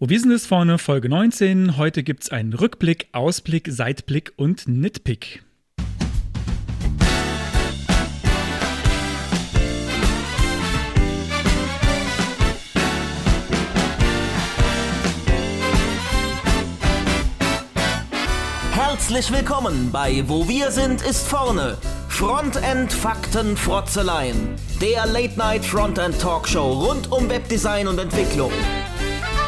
Wo wir sind es vorne, Folge 19. Heute gibt es einen Rückblick, Ausblick, Seitblick und Nitpick. Herzlich willkommen bei Wo wir sind ist vorne. Frontend Fakten Frotzeleien. Der Late Night Frontend Talkshow rund um Webdesign und Entwicklung.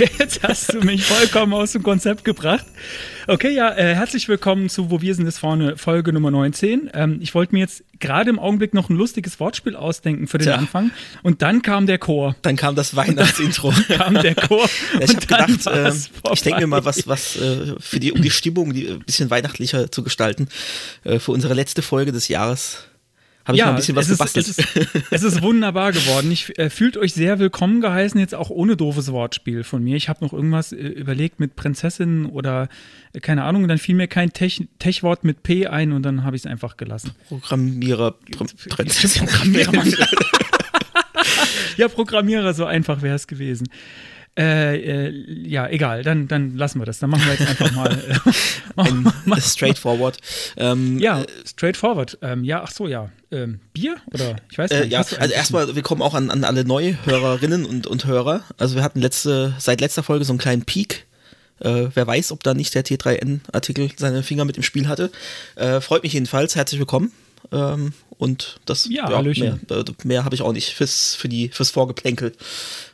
Jetzt hast du mich vollkommen aus dem Konzept gebracht. Okay, ja, äh, herzlich willkommen zu Wo wir sind es vorne, Folge Nummer 19. Ähm, ich wollte mir jetzt gerade im Augenblick noch ein lustiges Wortspiel ausdenken für den Tja. Anfang. Und dann kam der Chor. Dann kam das Weihnachtsintro. kam der Chor. Ja, ich habe gedacht, äh, ich denke mir mal, was, was äh, für die, um die Stimmung die, ein bisschen weihnachtlicher zu gestalten, äh, für unsere letzte Folge des Jahres habe ich mal ein bisschen was es gebastelt. Ist, es, ist, es ist wunderbar geworden. Ich äh, fühlt euch sehr willkommen geheißen, jetzt auch ohne doofes Wortspiel von mir. Ich habe noch irgendwas äh, überlegt mit Prinzessin oder äh, keine Ahnung, und dann fiel mir kein Tech- Tech-Wort mit P ein und dann habe ich es einfach gelassen. Programmierer, Pr Prinzessin. Programmierer, Mann. ja, Programmierer, so einfach wäre es gewesen. Äh, äh, ja, egal, dann, dann lassen wir das. Dann machen wir jetzt einfach mal. Äh, Ein straightforward. Ähm, ja, straightforward. Ähm, ja, ach so, ja. Ähm, Bier? Oder ich weiß Äh, nicht. ja, hast du also erstmal willkommen auch an, an alle Neuhörerinnen und, und Hörer. Also wir hatten letzte, seit letzter Folge so einen kleinen Peak. Äh, wer weiß, ob da nicht der T3N-Artikel seine Finger mit im Spiel hatte. Äh, freut mich jedenfalls. Herzlich willkommen. Ähm, und das Ja, Hallöchen. mehr, äh, mehr habe ich auch nicht fürs, für die, fürs Vorgeplänkel.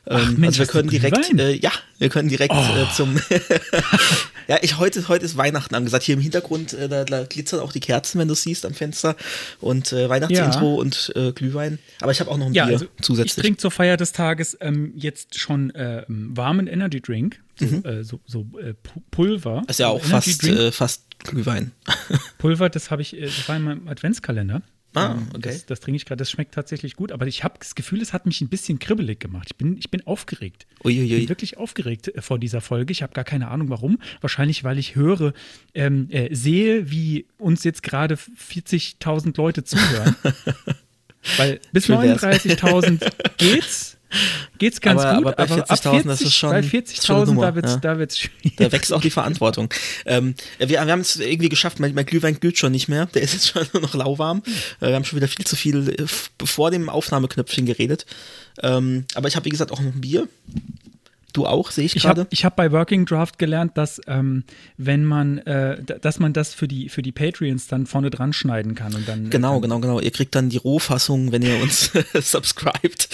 Ach, Ähm, Mensch, also wir können direkt, äh, ja, wir können direkt Oh. äh, zum Ja, ich heute, heute ist Weihnachten angesagt. Hier im Hintergrund, äh, da, da glitzern auch die Kerzen, wenn du es siehst am Fenster. Und äh, Weihnachtsintro und äh, Glühwein. Aber ich habe auch noch ein Ja, Bier also ich zusätzlich. trinke zur Feier des Tages ähm, jetzt schon äh, warmen Energy Drink, so, äh, so, so Pu- Pulver. Mhm. ist ja auch Energy fast, fast Glühwein. Pulver, das habe ich, das war in meinem Adventskalender. Ah, Ähm, okay. Das, das trinke ich gerade, das schmeckt tatsächlich gut, aber ich habe das Gefühl, es hat mich ein bisschen kribbelig gemacht. Ich bin, ich bin aufgeregt. Ich Uiuiui. bin wirklich aufgeregt äh, vor dieser Folge. Ich habe gar keine Ahnung warum. Wahrscheinlich, weil ich höre, ähm, äh, sehe, wie uns jetzt gerade 40.000 Leute zuhören. weil bis Schön wär's. 39.000 geht's. Geht's ganz Aber- gut, aber bei aber, ab 40.000 das ist schon- bei ist schon eine 40.000 Nummer, da wird's, ja. da wird's schwierig. Da wächst auch die Verantwortung. Ähm, wir, wir haben es irgendwie geschafft, mein, mein Glühwein glüht schon nicht mehr. Der ist jetzt schon nur noch lauwarm. Äh, wir haben schon wieder viel zu viel äh, vor dem Aufnahmeknöpfchen geredet. Ähm, aber ich habe, wie gesagt, auch noch ein Bier. Du auch, sehe ich Ich gerade. habe ich hab bei Working Draft gelernt, dass ähm, wenn man, äh, dass man das für die für die Patreons dann vorne dran schneiden kann und dann Genau, dann, genau, genau. Ihr kriegt dann die Rohfassung, wenn ihr uns subscribt.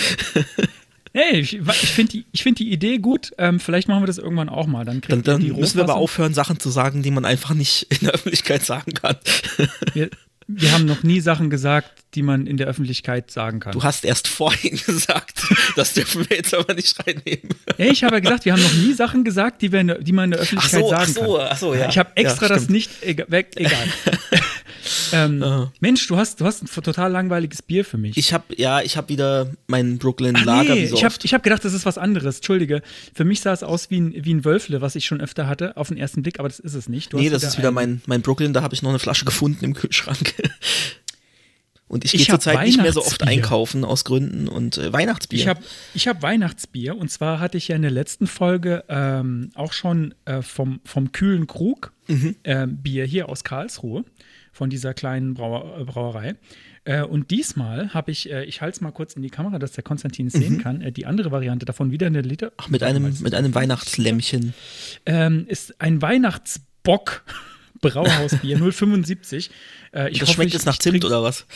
Hey, ich, ich finde die, ich find die Idee gut. Ähm, vielleicht machen wir das irgendwann auch mal. Dann, Dann, dann müssen wir aber aufhören, Sachen zu sagen, die man einfach nicht in der Öffentlichkeit sagen kann. Wir, wir haben noch nie Sachen gesagt, die man in der Öffentlichkeit sagen kann. Du hast erst vorhin gesagt, das dürfen wir jetzt aber nicht reinnehmen. Hey, ich habe ja gesagt, wir haben noch nie Sachen gesagt, die, wir in die man in der Öffentlichkeit Ach so, ach sagen so, kann. ach so, ja. Ich habe extra Ja, das nicht, egal. Weg, egal. ähm, Aha. Mensch, du hast, du hast ein total langweiliges Bier für mich. Ich habe ja, ich habe wieder mein Brooklyn Ach Lager nee, so ich habe hab gedacht, das ist was anderes. Entschuldige. Für mich sah es aus wie ein, wie ein Wölfle, was ich schon öfter hatte, auf den ersten Blick, aber das ist es nicht. Du nee, das ist wieder ein- mein, mein Brooklyn, da habe ich noch eine Flasche gefunden im Kühlschrank. Und ich gehe zurzeit nicht mehr so oft einkaufen aus Gründen und äh, Weihnachtsbier. Ich habe ich hab Weihnachtsbier und zwar hatte ich ja in der letzten Folge ähm, auch schon äh, vom, vom kühlen Krug Mhm. ähm, Bier hier aus Karlsruhe, von dieser kleinen Brauer, äh, Brauerei. Äh, und diesmal habe ich, äh, ich halte es mal kurz in die Kamera, dass der Konstantin es sehen kann, äh, die andere Variante davon wieder eine Liter. Mhm. Ach, mit einem, mit einem Weihnachtslämmchen. ähm, ist ein Weihnachtsbock. Brauhausbier 075. Äh, ich das hoffe, schmeckt jetzt nach Zimt oder was?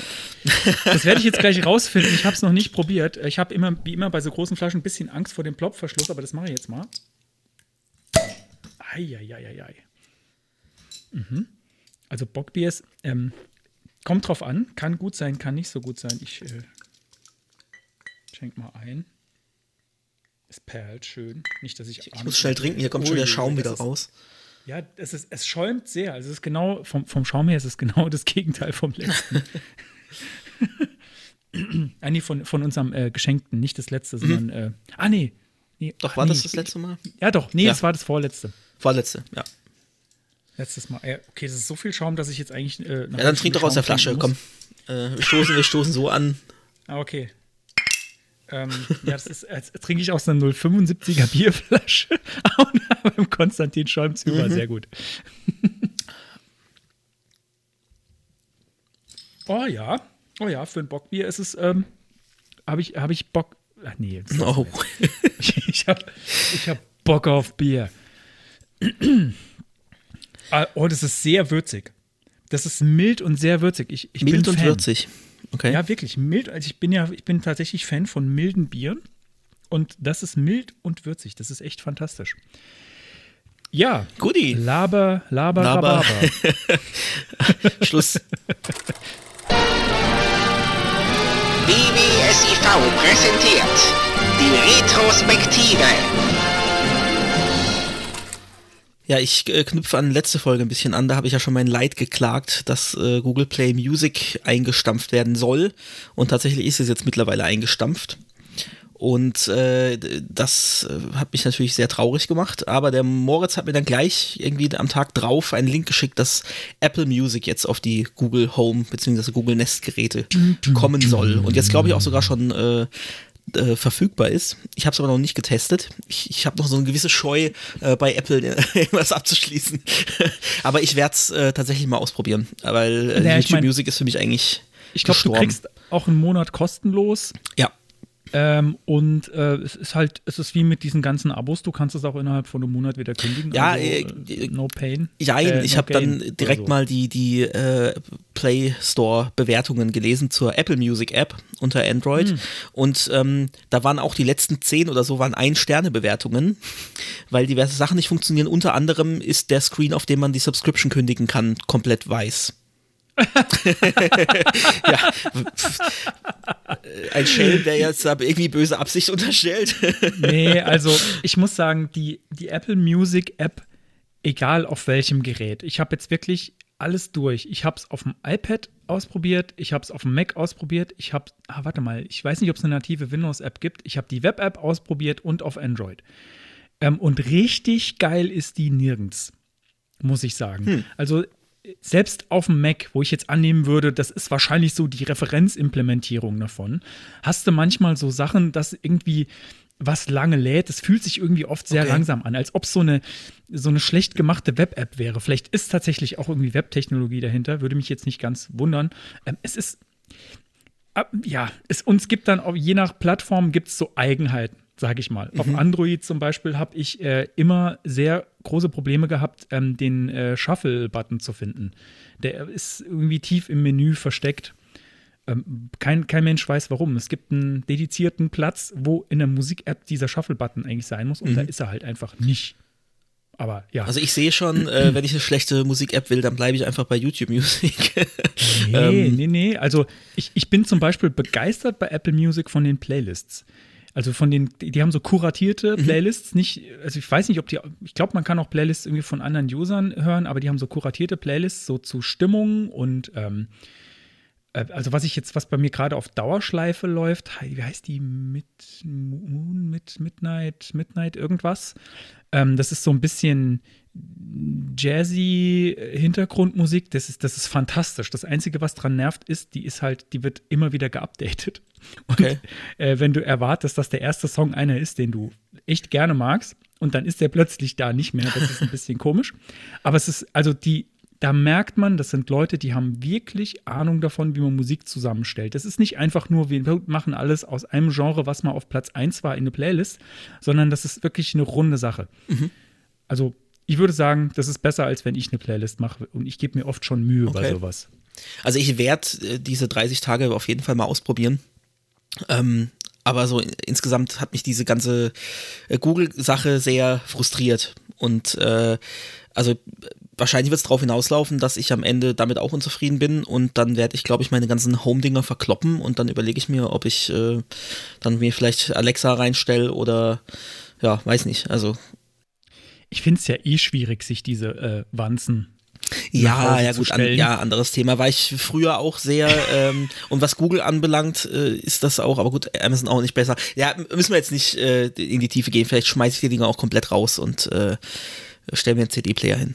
Das werde ich jetzt gleich rausfinden. Ich habe es noch nicht probiert. Ich habe immer, wie immer bei so großen Flaschen ein bisschen Angst vor dem Plopverschluss, aber das mache ich jetzt mal. Eieieiei. Mhm. Also Bockbier ist, ähm, kommt drauf an, kann gut sein, kann nicht so gut sein. Ich äh, schenk mal ein. Es perlt schön. Nicht, dass ich Ich muss schnell trinken, hier kommt schon der Schaum wieder raus. Ja, es, ist, es schäumt sehr. Also es ist genau, vom, vom Schaum her ist es genau das Gegenteil vom letzten. ah, nee, von, von unserem äh, Geschenkten, nicht das letzte, sondern, äh, ah, nee. nee Doch, ach, war nee. das das letzte Mal? Ja, doch, nee, Ja. das war das vorletzte. Vorletzte, ja. Letztes Mal. Ja, okay, das ist so viel Schaum, dass ich jetzt eigentlich. Äh, Ja, dann trink doch aus der Schaum Flasche, komm. Äh, wir, stoßen, wir stoßen so an. Ah, okay. ähm, ja, das ist, als trinke ich aus einer 075er Bierflasche. Und beim Konstantin schäumt Mhm. über. Sehr gut. oh ja. Oh ja, für ein Bockbier ist es, ähm, habe ich, hab ich Bock. Ach nee, jetzt Oh. ich, ich habe ich hab Bock auf Bier. Ah, oh, das ist sehr würzig. Das ist mild und sehr würzig. Ich, ich Mild bin und Fan. würzig. Okay. Ja, wirklich mild. Also ich bin ja, ich bin tatsächlich Fan von milden Bieren. Und das ist mild und würzig. Das ist echt fantastisch. Ja. Guti. Laber, Laber, Laber. Laber. Schluss. BBSIV präsentiert die Retrospektive. Ja, ich äh, knüpfe an letzte Folge ein bisschen an. Da habe ich ja schon mein Leid geklagt, dass äh, Google Play Music eingestampft werden soll. Und tatsächlich ist es jetzt mittlerweile eingestampft. Und äh, das äh, hat mich natürlich sehr traurig gemacht. Aber der Moritz hat mir dann gleich irgendwie am Tag drauf einen Link geschickt, dass Apple Music jetzt auf die Google Home bzw. Google Nest Geräte kommen soll. Und jetzt glaube ich auch sogar schon äh, äh, verfügbar ist. Ich habe es aber noch nicht getestet. Ich, ich habe noch so eine gewisse Scheu, äh, bei Apple irgendwas abzuschließen. aber ich werde es äh, tatsächlich mal ausprobieren, weil äh, Ja, ich YouTube mein- Music ist für mich eigentlich Ich glaube, du kriegst auch einen Monat kostenlos. Ja, Ähm, und äh, es ist halt, es ist wie mit diesen ganzen Abos, du kannst es auch innerhalb von einem Monat wieder kündigen. Ja, also, äh, äh, no pain. Jein, Äh, ich no habe dann direkt so. mal die, die äh, Play Store Bewertungen gelesen zur Apple Music App unter Android Hm. und ähm, da waren auch die letzten zehn oder so waren Ein-Sterne-Bewertungen, weil diverse Sachen nicht funktionieren. Unter anderem ist der Screen, auf dem man die Subscription kündigen kann, komplett weiß. ja, ein Schelm, der jetzt da irgendwie böse Absicht unterstellt. Nee, also ich muss sagen, die, die Apple Music App, egal auf welchem Gerät, ich habe jetzt wirklich alles durch. Ich habe es auf dem iPad ausprobiert, ich habe es auf dem Mac ausprobiert, ich habe, ah, warte mal, ich weiß nicht, ob es eine native Windows-App gibt. Ich habe die Web-App ausprobiert und auf Android. Ähm, und richtig geil ist die nirgends, muss ich sagen. Also selbst auf dem Mac, wo ich jetzt annehmen würde, das ist wahrscheinlich so die Referenzimplementierung davon, hast du manchmal so Sachen, dass irgendwie was lange lädt. Es fühlt sich irgendwie oft sehr Okay. langsam an, als ob es so eine, so eine schlecht gemachte Web-App wäre. Vielleicht ist tatsächlich auch irgendwie Webtechnologie dahinter, würde mich jetzt nicht ganz wundern. Ähm, es ist, ab- ja, es uns gibt dann auch, je nach Plattform gibt es so Eigenheiten, sage ich mal. Auf Android zum Beispiel habe ich äh, immer sehr große Probleme gehabt, ähm, den äh, Shuffle-Button zu finden. Der ist irgendwie tief im Menü versteckt. Ähm, kein, kein Mensch weiß warum. Es gibt einen dedizierten Platz, wo in der Musik-App dieser Shuffle-Button eigentlich sein muss und da ist er halt einfach nicht. Aber ja. Also ich sehe schon, äh, wenn ich eine schlechte Musik-App will, dann bleibe ich einfach bei YouTube Music. Nee, Ähm, nee, nee. Also ich, ich bin zum Beispiel begeistert bei Apple Music von den Playlists. Also von den, die haben so kuratierte Playlists, nicht, also ich weiß nicht, ob die, ich glaube, man kann auch Playlists irgendwie von anderen Usern hören, aber die haben so kuratierte Playlists, so zu Stimmung und ähm, äh, also was ich jetzt, was bei mir gerade auf Dauerschleife läuft, wie heißt die? Mit Moon, mit Midnight, Midnight irgendwas. Ähm, das ist so ein bisschen jazzy äh, Hintergrundmusik. Das ist, das ist fantastisch. Das Einzige, was dran nervt, ist, die ist halt, die wird immer wieder geupdatet. Und Okay. äh, wenn du erwartest, dass der erste Song einer ist, den du echt gerne magst, und dann ist der plötzlich da nicht mehr, das ist ein bisschen komisch. Aber es ist, also die, da merkt man, das sind Leute, die haben wirklich Ahnung davon, wie man Musik zusammenstellt. Das ist nicht einfach nur, wir machen alles aus einem Genre, was mal auf Platz 1 war in eine Playlist, sondern das ist wirklich eine runde Sache. Also, ich würde sagen, das ist besser, als wenn ich eine Playlist mache. Und ich gebe mir oft schon Mühe bei Okay. sowas. Also ich werde äh, diese 30 Tage auf jeden Fall mal ausprobieren. Ähm, aber so in, insgesamt hat mich diese ganze äh, Google-Sache sehr frustriert. Und äh, also wahrscheinlich wird es darauf hinauslaufen, dass ich am Ende damit auch unzufrieden bin und dann werde ich, glaube ich, meine ganzen Home-Dinger verkloppen und dann überlege ich mir, ob ich äh, dann mir vielleicht Alexa reinstelle oder ja, weiß nicht. Also ich finde es ja eh schwierig, sich diese äh, Wanzen ja, ja gut, an, ja, anderes Thema. War ich früher auch sehr, ähm, und was Google anbelangt, äh, ist das auch, aber gut, Amazon auch nicht besser. Ja, müssen wir jetzt nicht äh, in die Tiefe gehen, vielleicht schmeiße ich die Dinger auch komplett raus und äh, stellen wir einen CD-Player hin.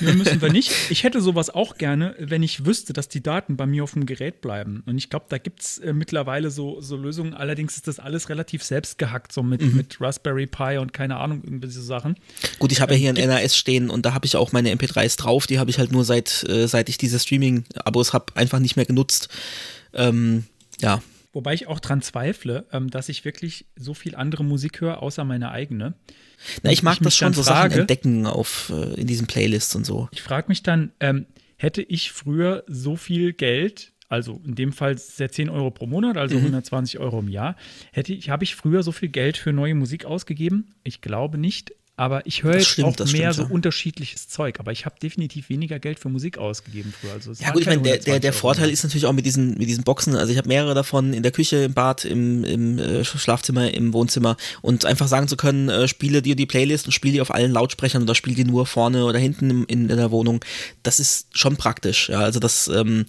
Nee, müssen wir nicht. Ich hätte sowas auch gerne, wenn ich wüsste, dass die Daten bei mir auf dem Gerät bleiben. Und ich glaube, da gibt es äh, mittlerweile so, so Lösungen. Allerdings ist das alles relativ selbst gehackt, so mit, mhm. mit Raspberry Pi und keine Ahnung, irgendwelche Sachen. Gut, ich habe ja hier ein NAS stehen und da habe ich auch meine MP3s drauf. Die habe ich halt nur seit, äh, seit ich diese Streaming-Abos habe, einfach nicht mehr genutzt. Ähm, ja, Wobei ich auch dran zweifle, ähm, dass ich wirklich so viel andere Musik höre, außer meine eigene. Na, ich mag ich das schon, so frage, Sachen entdecken auf, äh, in diesen Playlists und so. Ich frage mich dann, ähm, hätte ich früher so viel Geld, also in dem Fall ja 10 Euro pro Monat, also mhm. 120 Euro im Jahr, hätte ich, habe ich früher so viel Geld für neue Musik ausgegeben? Ich glaube nicht. Aber ich höre jetzt stimmt, auch mehr stimmt, so ja. unterschiedliches Zeug. Aber ich habe definitiv weniger Geld für Musik ausgegeben früher. Also ja gut, ich meine, der, der, der Vorteil ist natürlich auch mit diesen, mit diesen Boxen. Also ich habe mehrere davon in der Küche, im Bad, im, im äh, Schlafzimmer, im Wohnzimmer. Und einfach sagen zu können, äh, spiele dir die Playlist und spiele die auf allen Lautsprechern oder spiele die nur vorne oder hinten in, in, in der Wohnung. Das ist schon praktisch. Ja, also das, ähm,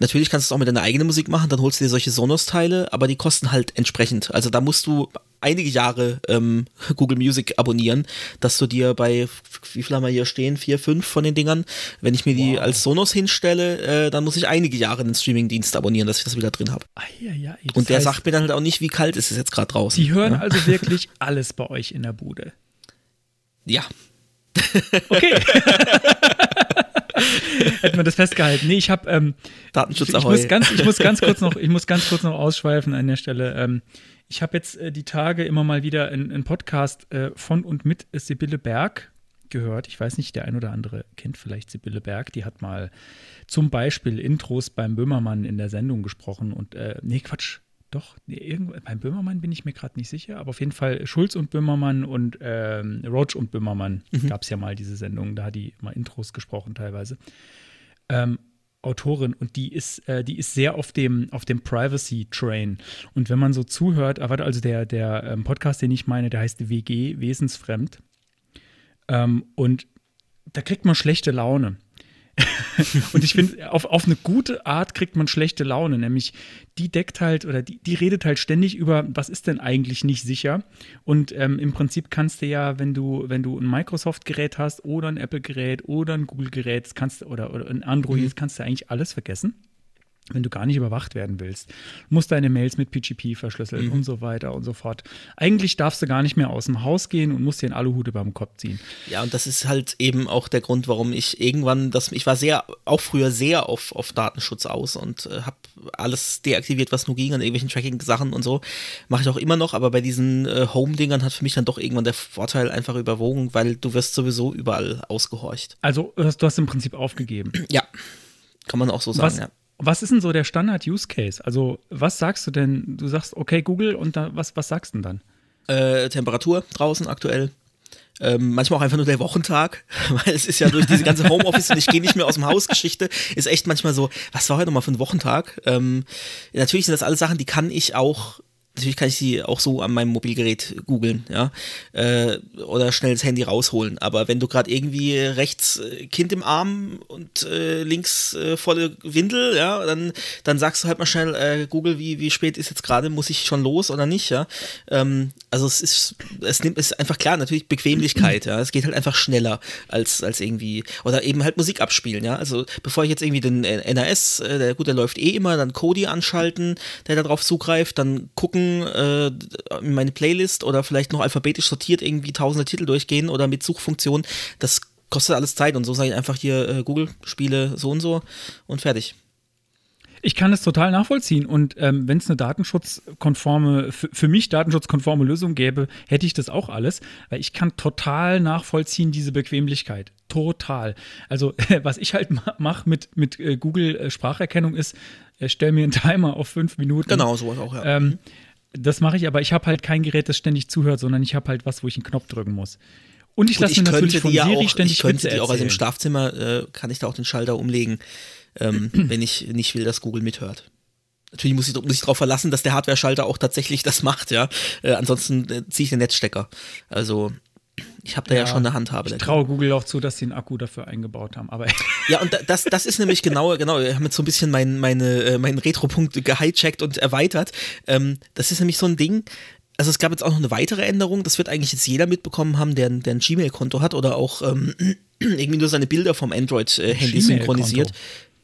natürlich kannst du es auch mit deiner eigenen Musik machen. Dann holst du dir solche Sonos-Teile, aber die kosten halt entsprechend. Also da musst du einige Jahre ähm, Google Music abonnieren, dass du dir bei, wie viel haben wir hier stehen, vier, fünf von den Dingern, wenn ich mir die als Sonos hinstelle, äh, dann muss ich einige Jahre den Streaming-Dienst abonnieren, dass ich das wieder drin habe. Und der heißt, sagt mir dann halt auch nicht, wie kalt ist es jetzt gerade draußen. Die hören ja? also wirklich alles bei euch in der Bude. Ja. Okay. Hätten wir das festgehalten. Nee, ich habe ähm, Datenschutz ich, ich muss ganz, ich muss ganz kurz noch, ich muss ganz kurz noch ausschweifen an der Stelle. Ähm, ich habe jetzt äh, die Tage immer mal wieder einen Podcast äh, von und mit Sibylle Berg gehört. Ich weiß nicht, der ein oder andere kennt vielleicht Sibylle Berg. Die hat mal zum Beispiel Intros beim Böhmermann in der Sendung gesprochen und äh, nee, Quatsch. Doch, nee, irgendwo, beim Böhmermann bin ich mir gerade nicht sicher, aber auf jeden Fall Schulz und Böhmermann und ähm, Roach und Böhmermann mhm. gab es ja mal diese Sendung, da hat die mal Intros gesprochen teilweise. Ähm, Autorin und die ist, äh, die ist sehr auf dem, auf dem Privacy-Train. Und wenn man so zuhört, also der, der ähm, Podcast, den ich meine, der heißt WG, Wesensfremd. Ähm, und da kriegt man schlechte Laune. und ich finde, auf, auf eine gute Art kriegt man schlechte Laune, nämlich die deckt halt oder die, die redet halt ständig über, was ist denn eigentlich nicht sicher. Und ähm, im Prinzip kannst du ja, wenn du, wenn du ein Microsoft-Gerät hast oder ein Apple-Gerät oder ein Google-Gerät, kannst oder, oder ein Android, mhm. kannst du eigentlich alles vergessen wenn du gar nicht überwacht werden willst, musst deine Mails mit PGP verschlüsseln mhm. und so weiter und so fort. Eigentlich darfst du gar nicht mehr aus dem Haus gehen und musst dir in Aluhut über dem Kopf ziehen. Ja, und das ist halt eben auch der Grund, warum ich irgendwann, das, ich war sehr, auch früher sehr auf, auf Datenschutz aus und äh, habe alles deaktiviert, was nur ging an irgendwelchen Tracking-Sachen und so. Mache ich auch immer noch, aber bei diesen äh, Home-Dingern hat für mich dann doch irgendwann der Vorteil einfach überwogen, weil du wirst sowieso überall ausgehorcht. Also du hast im Prinzip aufgegeben. Ja, kann man auch so sagen, was, ja. Was ist denn so der Standard-Use-Case? Also, was sagst du denn? Du sagst, okay, Google, und da, was, was sagst du denn dann? Äh, Temperatur draußen aktuell. Ähm, manchmal auch einfach nur der Wochentag, weil es ist ja durch diese ganze Homeoffice und ich gehe nicht mehr aus dem Haus Geschichte, ist echt manchmal so, was war heute nochmal für ein Wochentag? Ähm, natürlich sind das alles Sachen, die kann ich auch Natürlich kann ich sie auch so an meinem Mobilgerät googeln, ja, äh, oder schnell das Handy rausholen. Aber wenn du gerade irgendwie rechts äh, Kind im Arm und äh, links äh, volle Windel, ja, dann, dann sagst du halt mal schnell, äh, Google, wie, wie spät ist jetzt gerade, muss ich schon los oder nicht, ja. Ähm, also es ist, es nimmt, ist einfach klar, natürlich Bequemlichkeit, ja. Es geht halt einfach schneller als, als irgendwie, oder eben halt Musik abspielen, ja. Also bevor ich jetzt irgendwie den NAS, der, gut, der läuft eh immer, dann Kodi anschalten, der darauf zugreift, dann gucken, gucken, äh, in meine Playlist oder vielleicht noch alphabetisch sortiert irgendwie tausende Titel durchgehen oder mit Suchfunktion. Das kostet alles Zeit und so sage ich einfach hier äh, Google Spiele so und so und fertig. Ich kann es total nachvollziehen und ähm, wenn es eine datenschutzkonforme, für mich datenschutzkonforme Lösung gäbe, hätte ich das auch alles, weil ich kann total nachvollziehen diese Bequemlichkeit. Total. Also was ich halt mache mit, mit äh, Google äh, Spracherkennung ist, äh, stell mir einen Timer auf fünf Minuten. Genau, sowas auch, ja. Ähm, das mache ich, aber ich habe halt kein Gerät, das ständig zuhört, sondern ich habe halt was, wo ich einen Knopf drücken muss. Und ich lasse mir natürlich von Siri auch, ständig Ich könnte die auch, also im Schlafzimmer äh, kann ich da auch den Schalter umlegen, ähm, wenn ich nicht will, dass Google mithört. Natürlich muss ich, muss ich darauf verlassen, dass der Hardware-Schalter auch tatsächlich das macht, ja. Äh, ansonsten äh, ziehe ich den Netzstecker. Also, Ich habe da ja, ja, schon eine Handhabe. Ich traue Google auch zu, dass sie einen Akku dafür eingebaut haben. Aber ja, und das, das ist nämlich genau, genau, wir haben jetzt so ein bisschen mein, meine, äh, meinen Retro-Punkt gehijackt und erweitert. Ähm, das ist nämlich so ein Ding, also es gab jetzt auch noch eine weitere Änderung, das wird eigentlich jetzt jeder mitbekommen haben, der, der ein Gmail-Konto hat oder auch ähm, irgendwie nur seine Bilder vom Android-Handy synchronisiert.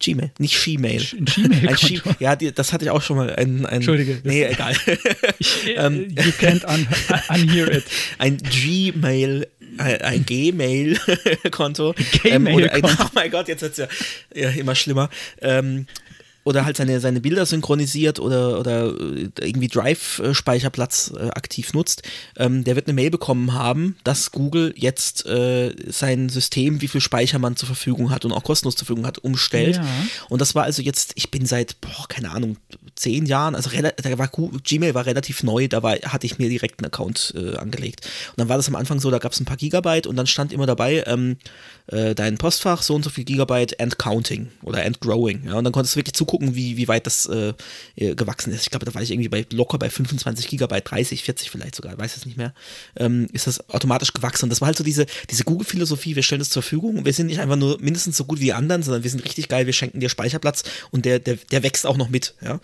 Gmail, nicht Gmail. Ein Gmail. Ein ja, die, das hatte ich auch schon mal. Ein, ein Entschuldige. Nee, egal. ich, ähm, you can't un unhear it. Ein Gmail ein Gmail-Konto. Gmail-Konto. Ähm, oh mein Gott, jetzt wird es ja, ja, immer schlimmer. Ähm, oder halt seine, seine Bilder synchronisiert oder, oder äh, irgendwie Drive-Speicherplatz äh, aktiv nutzt, ähm, der wird eine Mail bekommen haben, dass Google jetzt äh, sein System, wie viel Speicher man zur Verfügung hat und auch kostenlos zur Verfügung hat, umstellt. Ja. Und das war also jetzt, ich bin seit, boah, keine Ahnung, zehn Jahren, also da war Gmail war relativ neu, da war, hatte ich mir direkt einen Account äh, angelegt. Und dann war das am Anfang so, da gab es ein paar Gigabyte und dann stand immer dabei, ähm, äh, dein Postfach so und so viel Gigabyte and counting oder and growing. Ja, und dann konntest du wirklich zugucken, wie, wie weit das äh, äh gewachsen ist. Ich glaube, da war ich irgendwie bei locker bei 25 Gigabyte, 30, 40 vielleicht sogar, weiß es nicht mehr. Ähm, ist das automatisch gewachsen. Und das war halt so diese, diese Google-Philosophie, wir stellen das zur Verfügung wir sind nicht einfach nur mindestens so gut wie die anderen, sondern wir sind richtig geil, wir schenken dir Speicherplatz und der, der, der wächst auch noch mit. Ja.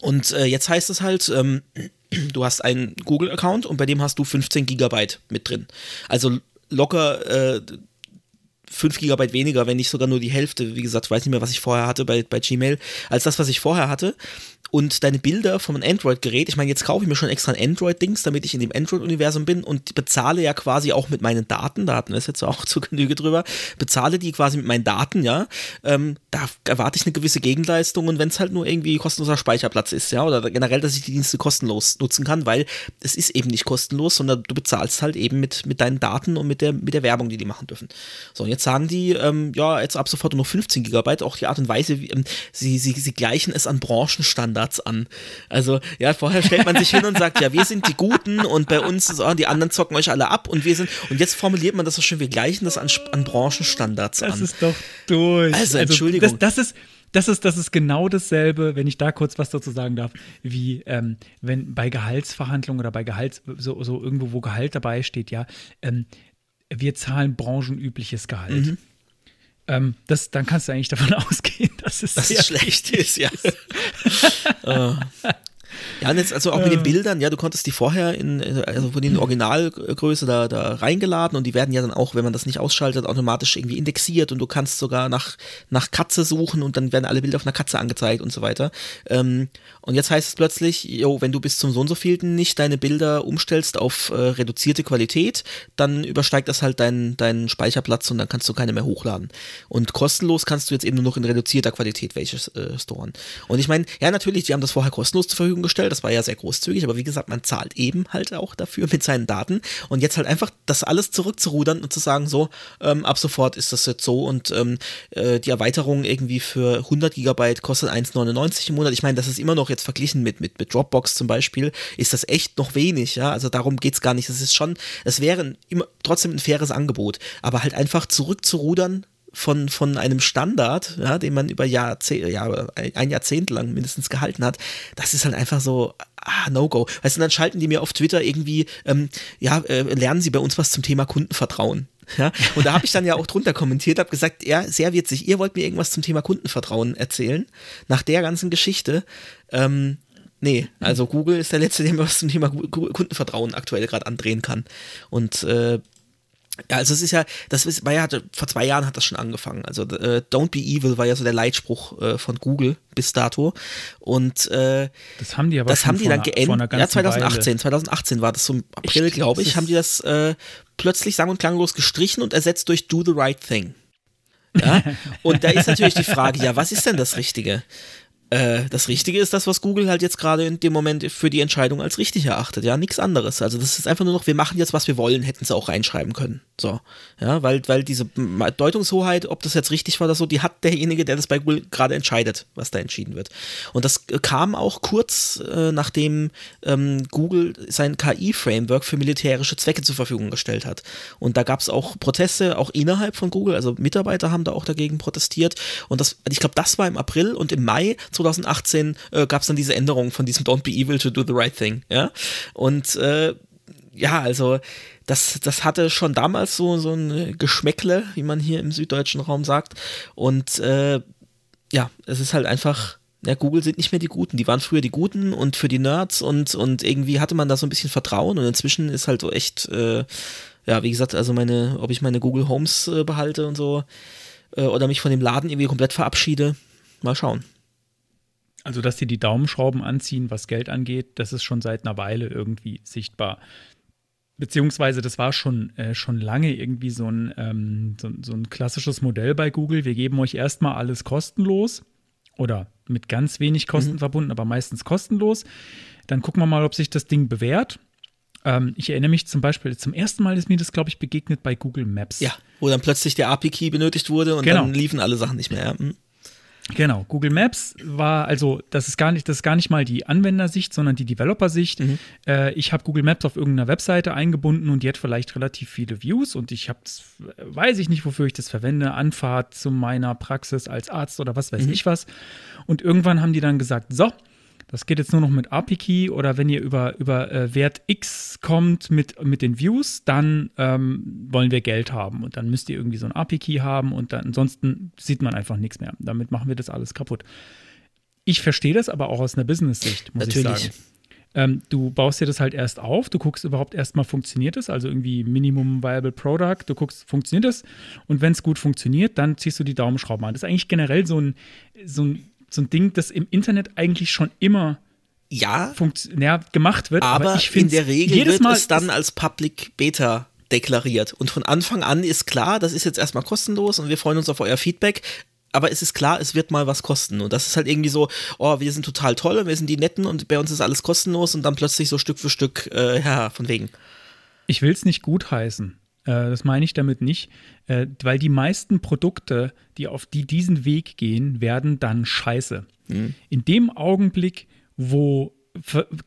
Und äh, jetzt heißt es halt, ähm, du hast einen Google-Account und bei dem hast du 15 Gigabyte mit drin. Also locker äh, 5 Gigabyte weniger, wenn nicht sogar nur die Hälfte. Wie gesagt, ich weiß nicht mehr, was ich vorher hatte bei, bei Gmail, als das, was ich vorher hatte und deine Bilder von einem Android-Gerät, ich meine, jetzt kaufe ich mir schon extra ein Android-Dings, damit ich in dem Android-Universum bin und bezahle ja quasi auch mit meinen Daten, da hatten wir es jetzt auch zu Genüge drüber, bezahle die quasi mit meinen Daten, ja, ähm, da erwarte ich eine gewisse Gegenleistung und wenn es halt nur irgendwie kostenloser Speicherplatz ist, ja, oder generell, dass ich die Dienste kostenlos nutzen kann, weil es ist eben nicht kostenlos, sondern du bezahlst halt eben mit, mit deinen Daten und mit der, mit der Werbung, die die machen dürfen. So, und jetzt sagen die, ähm, ja, jetzt ab sofort nur noch 15 Gigabyte, auch die Art und Weise, wie, ähm, sie, sie, sie gleichen es an Branchenstandards Standards an. Also, ja, vorher stellt man sich hin und sagt, ja, wir sind die Guten und bei uns ist, oh, die anderen zocken euch alle ab und wir sind, und jetzt formuliert man das so schön, wir gleichen das an, an Branchenstandards das an. Das ist doch durch. Also, also Entschuldigung. Das, das ist, das ist, das ist genau dasselbe, wenn ich da kurz was dazu sagen darf, wie ähm, wenn bei Gehaltsverhandlungen oder bei Gehalts, so, so irgendwo, wo Gehalt dabei steht, ja, ähm, wir zahlen branchenübliches Gehalt. Mhm. Ähm, das, dann kannst du eigentlich davon ausgehen, dass es das schlecht ist, ja. Ja, und jetzt also auch mit den Bildern, ja, du konntest die vorher in, also von den Originalgröße da, da reingeladen und die werden ja dann auch, wenn man das nicht ausschaltet, automatisch irgendwie indexiert und du kannst sogar nach, nach Katze suchen und dann werden alle Bilder auf einer Katze angezeigt und so weiter. Ähm, und jetzt heißt es plötzlich, jo, wenn du bis zum so und so vielten nicht deine Bilder umstellst auf äh, reduzierte Qualität, dann übersteigt das halt deinen dein Speicherplatz und dann kannst du keine mehr hochladen. Und kostenlos kannst du jetzt eben nur noch in reduzierter Qualität welche äh, storen. Und ich meine, ja, natürlich, die haben das vorher kostenlos zur Verfügung gestellt, das war ja sehr großzügig, aber wie gesagt, man zahlt eben halt auch dafür mit seinen Daten und jetzt halt einfach das alles zurückzurudern und zu sagen, so, ähm, ab sofort ist das jetzt so und ähm, äh, die Erweiterung irgendwie für 100 Gigabyte kostet 1,99 im Monat. Ich meine, das ist immer noch jetzt verglichen mit, mit, mit Dropbox zum Beispiel, ist das echt noch wenig, ja, also darum geht es gar nicht. Das ist schon, es wäre immer trotzdem ein faires Angebot, aber halt einfach zurückzurudern von, von einem Standard, ja, den man über Jahrzeh ja, ein Jahrzehnt lang mindestens gehalten hat, das ist halt einfach so, ah, No-Go. Weißt du, dann schalten die mir auf Twitter irgendwie, ähm, ja, äh, lernen Sie bei uns was zum Thema Kundenvertrauen. Ja, und da habe ich dann ja auch drunter kommentiert, habe gesagt, ja, sehr witzig, ihr wollt mir irgendwas zum Thema Kundenvertrauen erzählen, nach der ganzen Geschichte. Ähm, nee, also Google ist der Letzte, der mir was zum Thema Kundenvertrauen aktuell gerade andrehen kann. Und äh, ja, also es ist ja, das war ja, vor zwei Jahren hat das schon angefangen. Also äh, Don't be evil war ja so der Leitspruch äh, von Google bis dato. Und äh, das haben die aber das haben die dann geändert. Ja, 2018, Weile. 2018 war das so im April, glaube ich, haben die das äh, plötzlich sang- und klanglos gestrichen und ersetzt durch Do the Right Thing. Ja? und da ist natürlich die Frage, ja, was ist denn das Richtige? Äh, das Richtige ist das, was Google halt jetzt gerade in dem Moment für die Entscheidung als richtig erachtet. Ja, nichts anderes. Also das ist einfach nur noch, wir machen jetzt, was wir wollen, hätten sie auch reinschreiben können. So, ja, weil, weil diese Deutungshoheit, ob das jetzt richtig war oder so, die hat derjenige, der das bei Google gerade entscheidet, was da entschieden wird. Und das kam auch kurz äh, nachdem ähm, Google sein KI-Framework für militärische Zwecke zur Verfügung gestellt hat. Und da gab es auch Proteste, auch innerhalb von Google, also Mitarbeiter haben da auch dagegen protestiert. Und das, ich glaube, das war im April und im Mai 2018 äh, gab es dann diese Änderung von diesem Don't be evil to do the right thing. Ja, und äh, ja, also das, das hatte schon damals so, so ein Geschmäckle, wie man hier im süddeutschen Raum sagt. Und äh, ja, es ist halt einfach, ja, Google sind nicht mehr die Guten. Die waren früher die Guten und für die Nerds und, und irgendwie hatte man da so ein bisschen Vertrauen und inzwischen ist halt so echt, äh, ja, wie gesagt, also meine, ob ich meine Google Homes äh, behalte und so äh, oder mich von dem Laden irgendwie komplett verabschiede. Mal schauen. Also, dass die die Daumenschrauben anziehen, was Geld angeht, das ist schon seit einer Weile irgendwie sichtbar. Beziehungsweise, das war schon, äh, schon lange irgendwie so ein, ähm, so, so ein klassisches Modell bei Google. Wir geben euch erstmal alles kostenlos oder mit ganz wenig Kosten mhm. verbunden, aber meistens kostenlos. Dann gucken wir mal, ob sich das Ding bewährt. Ähm, ich erinnere mich zum Beispiel, zum ersten Mal ist mir das, glaube ich, begegnet bei Google Maps. Ja, wo dann plötzlich der API-Key benötigt wurde und genau. dann liefen alle Sachen nicht mehr. Mhm. Genau, Google Maps war, also das ist gar nicht, das ist gar nicht mal die Anwendersicht, sondern die Developer-Sicht. Mhm. Äh, ich habe Google Maps auf irgendeiner Webseite eingebunden und die hat vielleicht relativ viele Views und ich habe, weiß ich nicht, wofür ich das verwende, Anfahrt zu meiner Praxis als Arzt oder was weiß mhm. ich was. Und irgendwann haben die dann gesagt, so, das geht jetzt nur noch mit API-Key oder wenn ihr über, über äh, Wert X kommt mit, mit den Views, dann ähm, wollen wir Geld haben und dann müsst ihr irgendwie so ein API-Key haben und dann ansonsten sieht man einfach nichts mehr. Damit machen wir das alles kaputt. Ich verstehe das aber auch aus einer Business-Sicht, muss Natürlich. ich sagen. Ähm, du baust dir das halt erst auf, du guckst überhaupt erstmal, funktioniert es, also irgendwie Minimum Viable Product, du guckst, funktioniert es und wenn es gut funktioniert, dann ziehst du die Daumenschrauben an. Das ist eigentlich generell so ein, so ein so ein Ding, das im Internet eigentlich schon immer ja, ja gemacht wird. Aber, aber ich in der Regel wird Mal es dann als Public Beta deklariert. Und von Anfang an ist klar, das ist jetzt erstmal kostenlos und wir freuen uns auf euer Feedback. Aber es ist klar, es wird mal was kosten. Und das ist halt irgendwie so, oh, wir sind total toll und wir sind die Netten und bei uns ist alles kostenlos und dann plötzlich so Stück für Stück, äh, ja, von wegen. Ich will es nicht gutheißen. Äh, das meine ich damit nicht, äh, weil die meisten Produkte, die auf die diesen Weg gehen, werden dann scheiße. Mhm. In dem Augenblick, wo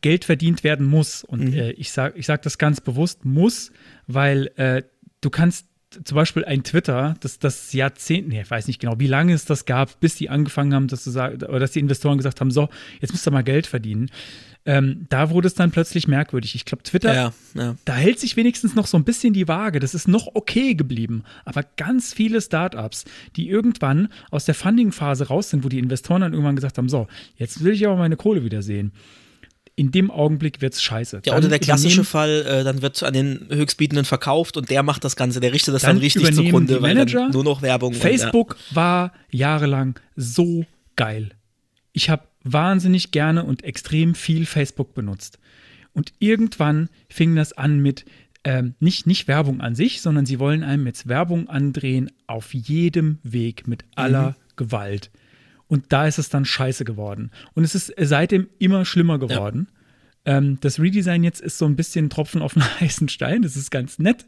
Geld verdient werden muss, und mhm. äh, ich sage ich sag das ganz bewusst, muss, weil äh, du kannst zum Beispiel ein Twitter, das das Jahrzehnt, nee, ich weiß nicht genau, wie lange es das gab, bis die angefangen haben, dass, du sag, oder dass die Investoren gesagt haben, so, jetzt müsst ihr mal Geld verdienen. Ähm, da wurde es dann plötzlich merkwürdig. Ich glaube, Twitter, ja, ja. da hält sich wenigstens noch so ein bisschen die Waage. Das ist noch okay geblieben. Aber ganz viele Startups, die irgendwann aus der Funding-Phase raus sind, wo die Investoren dann irgendwann gesagt haben: So, jetzt will ich aber meine Kohle wiedersehen. In dem Augenblick wird es scheiße. Ja, oder der klassische Fall, äh, dann wird an den Höchstbietenden verkauft und der macht das Ganze, der richtet das dann, dann richtig zugrunde, weil dann nur noch Werbung. Facebook und, ja. war jahrelang so geil. Ich habe wahnsinnig gerne und extrem viel Facebook benutzt. Und irgendwann fing das an mit ähm, nicht, nicht Werbung an sich, sondern sie wollen einem jetzt Werbung andrehen auf jedem Weg mit aller mhm. Gewalt. Und da ist es dann scheiße geworden. Und es ist seitdem immer schlimmer geworden. Ja. Ähm, das Redesign jetzt ist so ein bisschen ein Tropfen auf einen heißen Stein. Das ist ganz nett.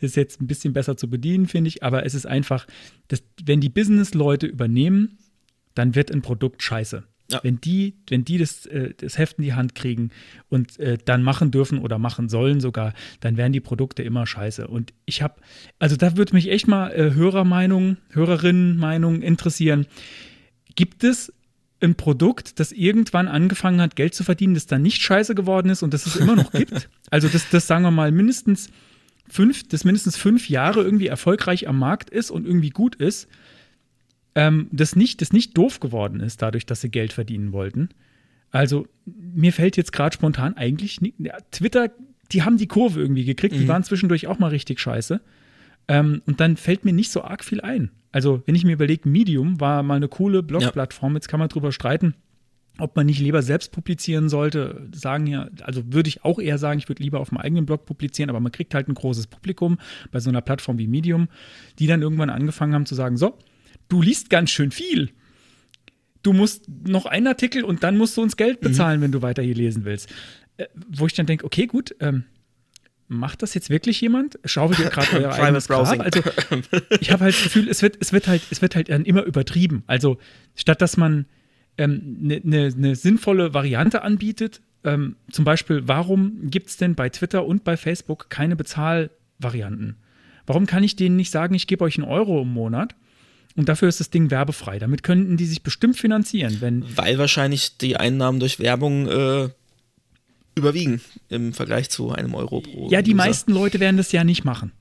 Ist jetzt ein bisschen besser zu bedienen, finde ich. Aber es ist einfach, dass, wenn die Business-Leute übernehmen, dann wird ein Produkt scheiße. Ja. Wenn die, wenn die das, äh, das Heft in die Hand kriegen und äh, dann machen dürfen oder machen sollen sogar, dann werden die Produkte immer scheiße. Und ich habe, also da würde mich echt mal äh, Hörermeinung, Hörerinnenmeinung interessieren. Gibt es ein Produkt, das irgendwann angefangen hat, Geld zu verdienen, das dann nicht scheiße geworden ist und das es immer noch gibt? Also das, das sagen wir mal mindestens fünf, das mindestens fünf Jahre irgendwie erfolgreich am Markt ist und irgendwie gut ist ähm, das, nicht, das nicht doof geworden ist, dadurch, dass sie Geld verdienen wollten. Also, mir fällt jetzt gerade spontan eigentlich nicht, ja, Twitter, die haben die Kurve irgendwie gekriegt, mhm. die waren zwischendurch auch mal richtig scheiße. Ähm, und dann fällt mir nicht so arg viel ein. Also, wenn ich mir überlege, Medium war mal eine coole Blogplattform, ja. jetzt kann man drüber streiten, ob man nicht lieber selbst publizieren sollte, sagen ja, also würde ich auch eher sagen, ich würde lieber auf meinem eigenen Blog publizieren, aber man kriegt halt ein großes Publikum bei so einer Plattform wie Medium, die dann irgendwann angefangen haben zu sagen, so, du liest ganz schön viel. Du musst noch einen Artikel und dann musst du uns Geld mhm. bezahlen, mhm. wenn du weiter hier lesen willst. Äh, wo ich dann denke, okay, gut, ähm, macht das jetzt wirklich jemand? Schaufelt ihr gerade euer eigenes Grab? Also ich habe halt das Gefühl, es wird, es wird halt, es wird halt dann immer übertrieben. Also statt dass man eine ähm, ne, ne, ne sinnvolle Variante anbietet, ähm, zum Beispiel, warum gibt es denn bei Twitter und bei Facebook keine Bezahlvarianten? Warum kann ich denen nicht sagen, ich gebe euch einen Euro im Monat und dafür ist das Ding werbefrei. Damit könnten die sich bestimmt finanzieren, wenn. Weil wahrscheinlich die Einnahmen durch Werbung äh, überwiegen im Vergleich zu einem Euro pro Ja, die User. meisten Leute werden das ja nicht machen.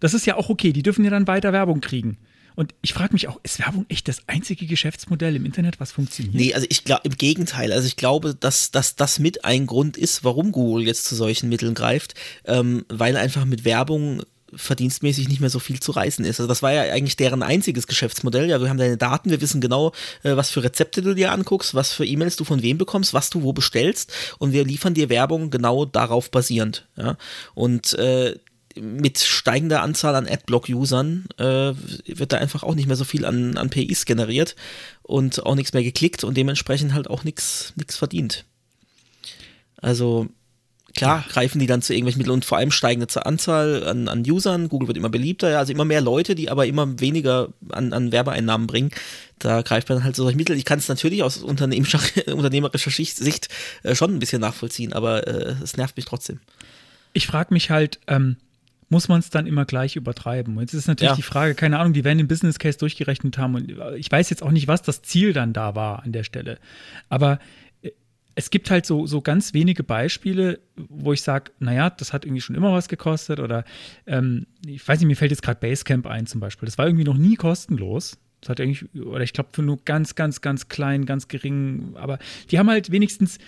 Das ist ja auch okay, die dürfen ja dann weiter Werbung kriegen. Und ich frage mich auch, ist Werbung echt das einzige Geschäftsmodell im Internet, was funktioniert? Nee, also ich glaube, im Gegenteil. Also ich glaube, dass, dass das mit ein Grund ist, warum Google jetzt zu solchen Mitteln greift, ähm, weil einfach mit Werbung verdienstmäßig nicht mehr so viel zu reißen ist. Also das war ja eigentlich deren einziges Geschäftsmodell. Ja, wir haben deine Daten, wir wissen genau, äh, was für Rezepte du dir anguckst, was für E-Mails du von wem bekommst, was du wo bestellst und wir liefern dir Werbung genau darauf basierend. Ja? Und äh, mit steigender Anzahl an Adblock-Usern äh, wird da einfach auch nicht mehr so viel an, an PIs generiert und auch nichts mehr geklickt und dementsprechend halt auch nichts verdient. Also klar greifen die dann zu irgendwelchen Mitteln und vor allem steigende Anzahl an, an Usern. Google wird immer beliebter, ja, also immer mehr Leute, die aber immer weniger an, an Werbeeinnahmen bringen. Da greift man halt so solche Mittel. Ich kann es natürlich aus unternehmerischer Sicht äh, schon ein bisschen nachvollziehen, aber äh, es nervt mich trotzdem. Ich frage mich halt, ähm, muss man es dann immer gleich übertreiben? Und jetzt ist natürlich Ja. die Frage, keine Ahnung, die werden den Business Case durchgerechnet haben und ich weiß jetzt auch nicht, was das Ziel dann da war an der Stelle. Aber äh, es gibt halt so, so ganz wenige Beispiele, wo ich sage, naja, das hat irgendwie schon immer was gekostet oder ähm, ich weiß nicht, mir fällt jetzt gerade Basecamp ein zum Beispiel. Das war irgendwie noch nie kostenlos. Das hat eigentlich, oder ich glaube für nur ganz, ganz, ganz klein, ganz gering, aber die haben halt wenigstens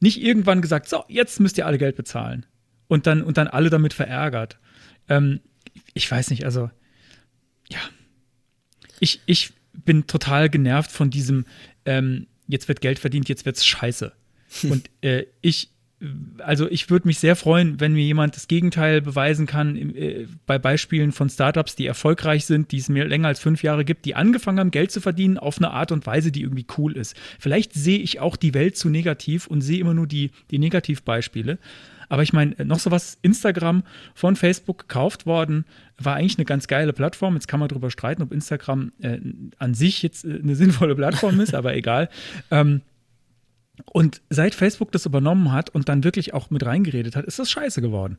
nicht irgendwann gesagt, so, jetzt müsst ihr alle Geld bezahlen. Und dann, und dann alle damit verärgert. Ähm, ich weiß nicht, also, ja. Ich, ich bin total genervt von diesem, ähm, jetzt wird Geld verdient, jetzt wird's scheiße. Und äh, ich, also ich würde mich sehr freuen, wenn mir jemand das Gegenteil beweisen kann, äh, bei Beispielen von Startups, die erfolgreich sind, die es mir länger als fünf Jahre gibt, die angefangen haben, Geld zu verdienen auf eine Art und Weise, die irgendwie cool ist. Vielleicht sehe ich auch die Welt zu negativ und sehe immer nur die, die Negativbeispiele. Aber ich meine, noch sowas, Instagram von Facebook gekauft worden, war eigentlich eine ganz geile Plattform. Jetzt kann man darüber streiten, ob Instagram äh, an sich jetzt äh, eine sinnvolle Plattform ist, aber egal. Ähm, und seit Facebook das übernommen hat und dann wirklich auch mit reingeredet hat, ist das scheiße geworden.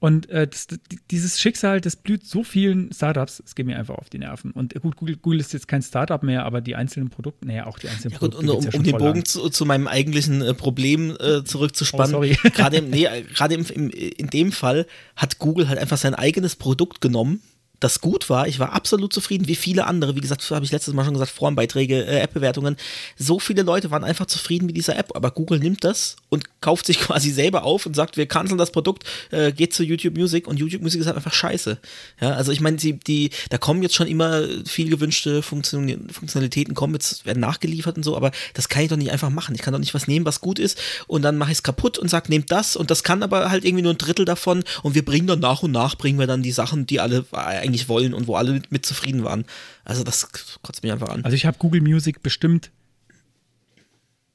Und äh, das, dieses Schicksal, das blüht so vielen Startups, es geht mir einfach auf die Nerven. Und äh, gut, Google, Google ist jetzt kein Startup mehr, aber die einzelnen Produkte, naja, auch die einzelnen Ja gut, Produkte. und um, ja um den Bogen zu, zu meinem eigentlichen äh, Problem äh, zurückzuspannen, Oh, sorry. gerade nee, äh, gerade im, im, in dem Fall hat Google halt einfach sein eigenes Produkt genommen, das gut war. Ich war absolut zufrieden, wie viele andere. Wie gesagt, habe ich letztes Mal schon gesagt, Forenbeiträge, äh, App-Bewertungen. So viele Leute waren einfach zufrieden mit dieser App. Aber Google nimmt das und kauft sich quasi selber auf und sagt, wir canceln das Produkt, äh, geht zu YouTube Music und YouTube Music ist halt einfach scheiße. Ja, also ich meine, die, die, da kommen jetzt schon immer viel gewünschte Funktion Funktionalitäten, kommen jetzt, werden nachgeliefert und so, aber das kann ich doch nicht einfach machen. Ich kann doch nicht was nehmen, was gut ist und dann mache ich es kaputt und sage, nehmt das und das kann aber halt irgendwie nur ein Drittel davon und wir bringen dann nach und nach, bringen wir dann die Sachen, die alle eigentlich wollen und wo alle mit, mit zufrieden waren. Also das kotzt mich einfach an. Also ich habe Google Music bestimmt,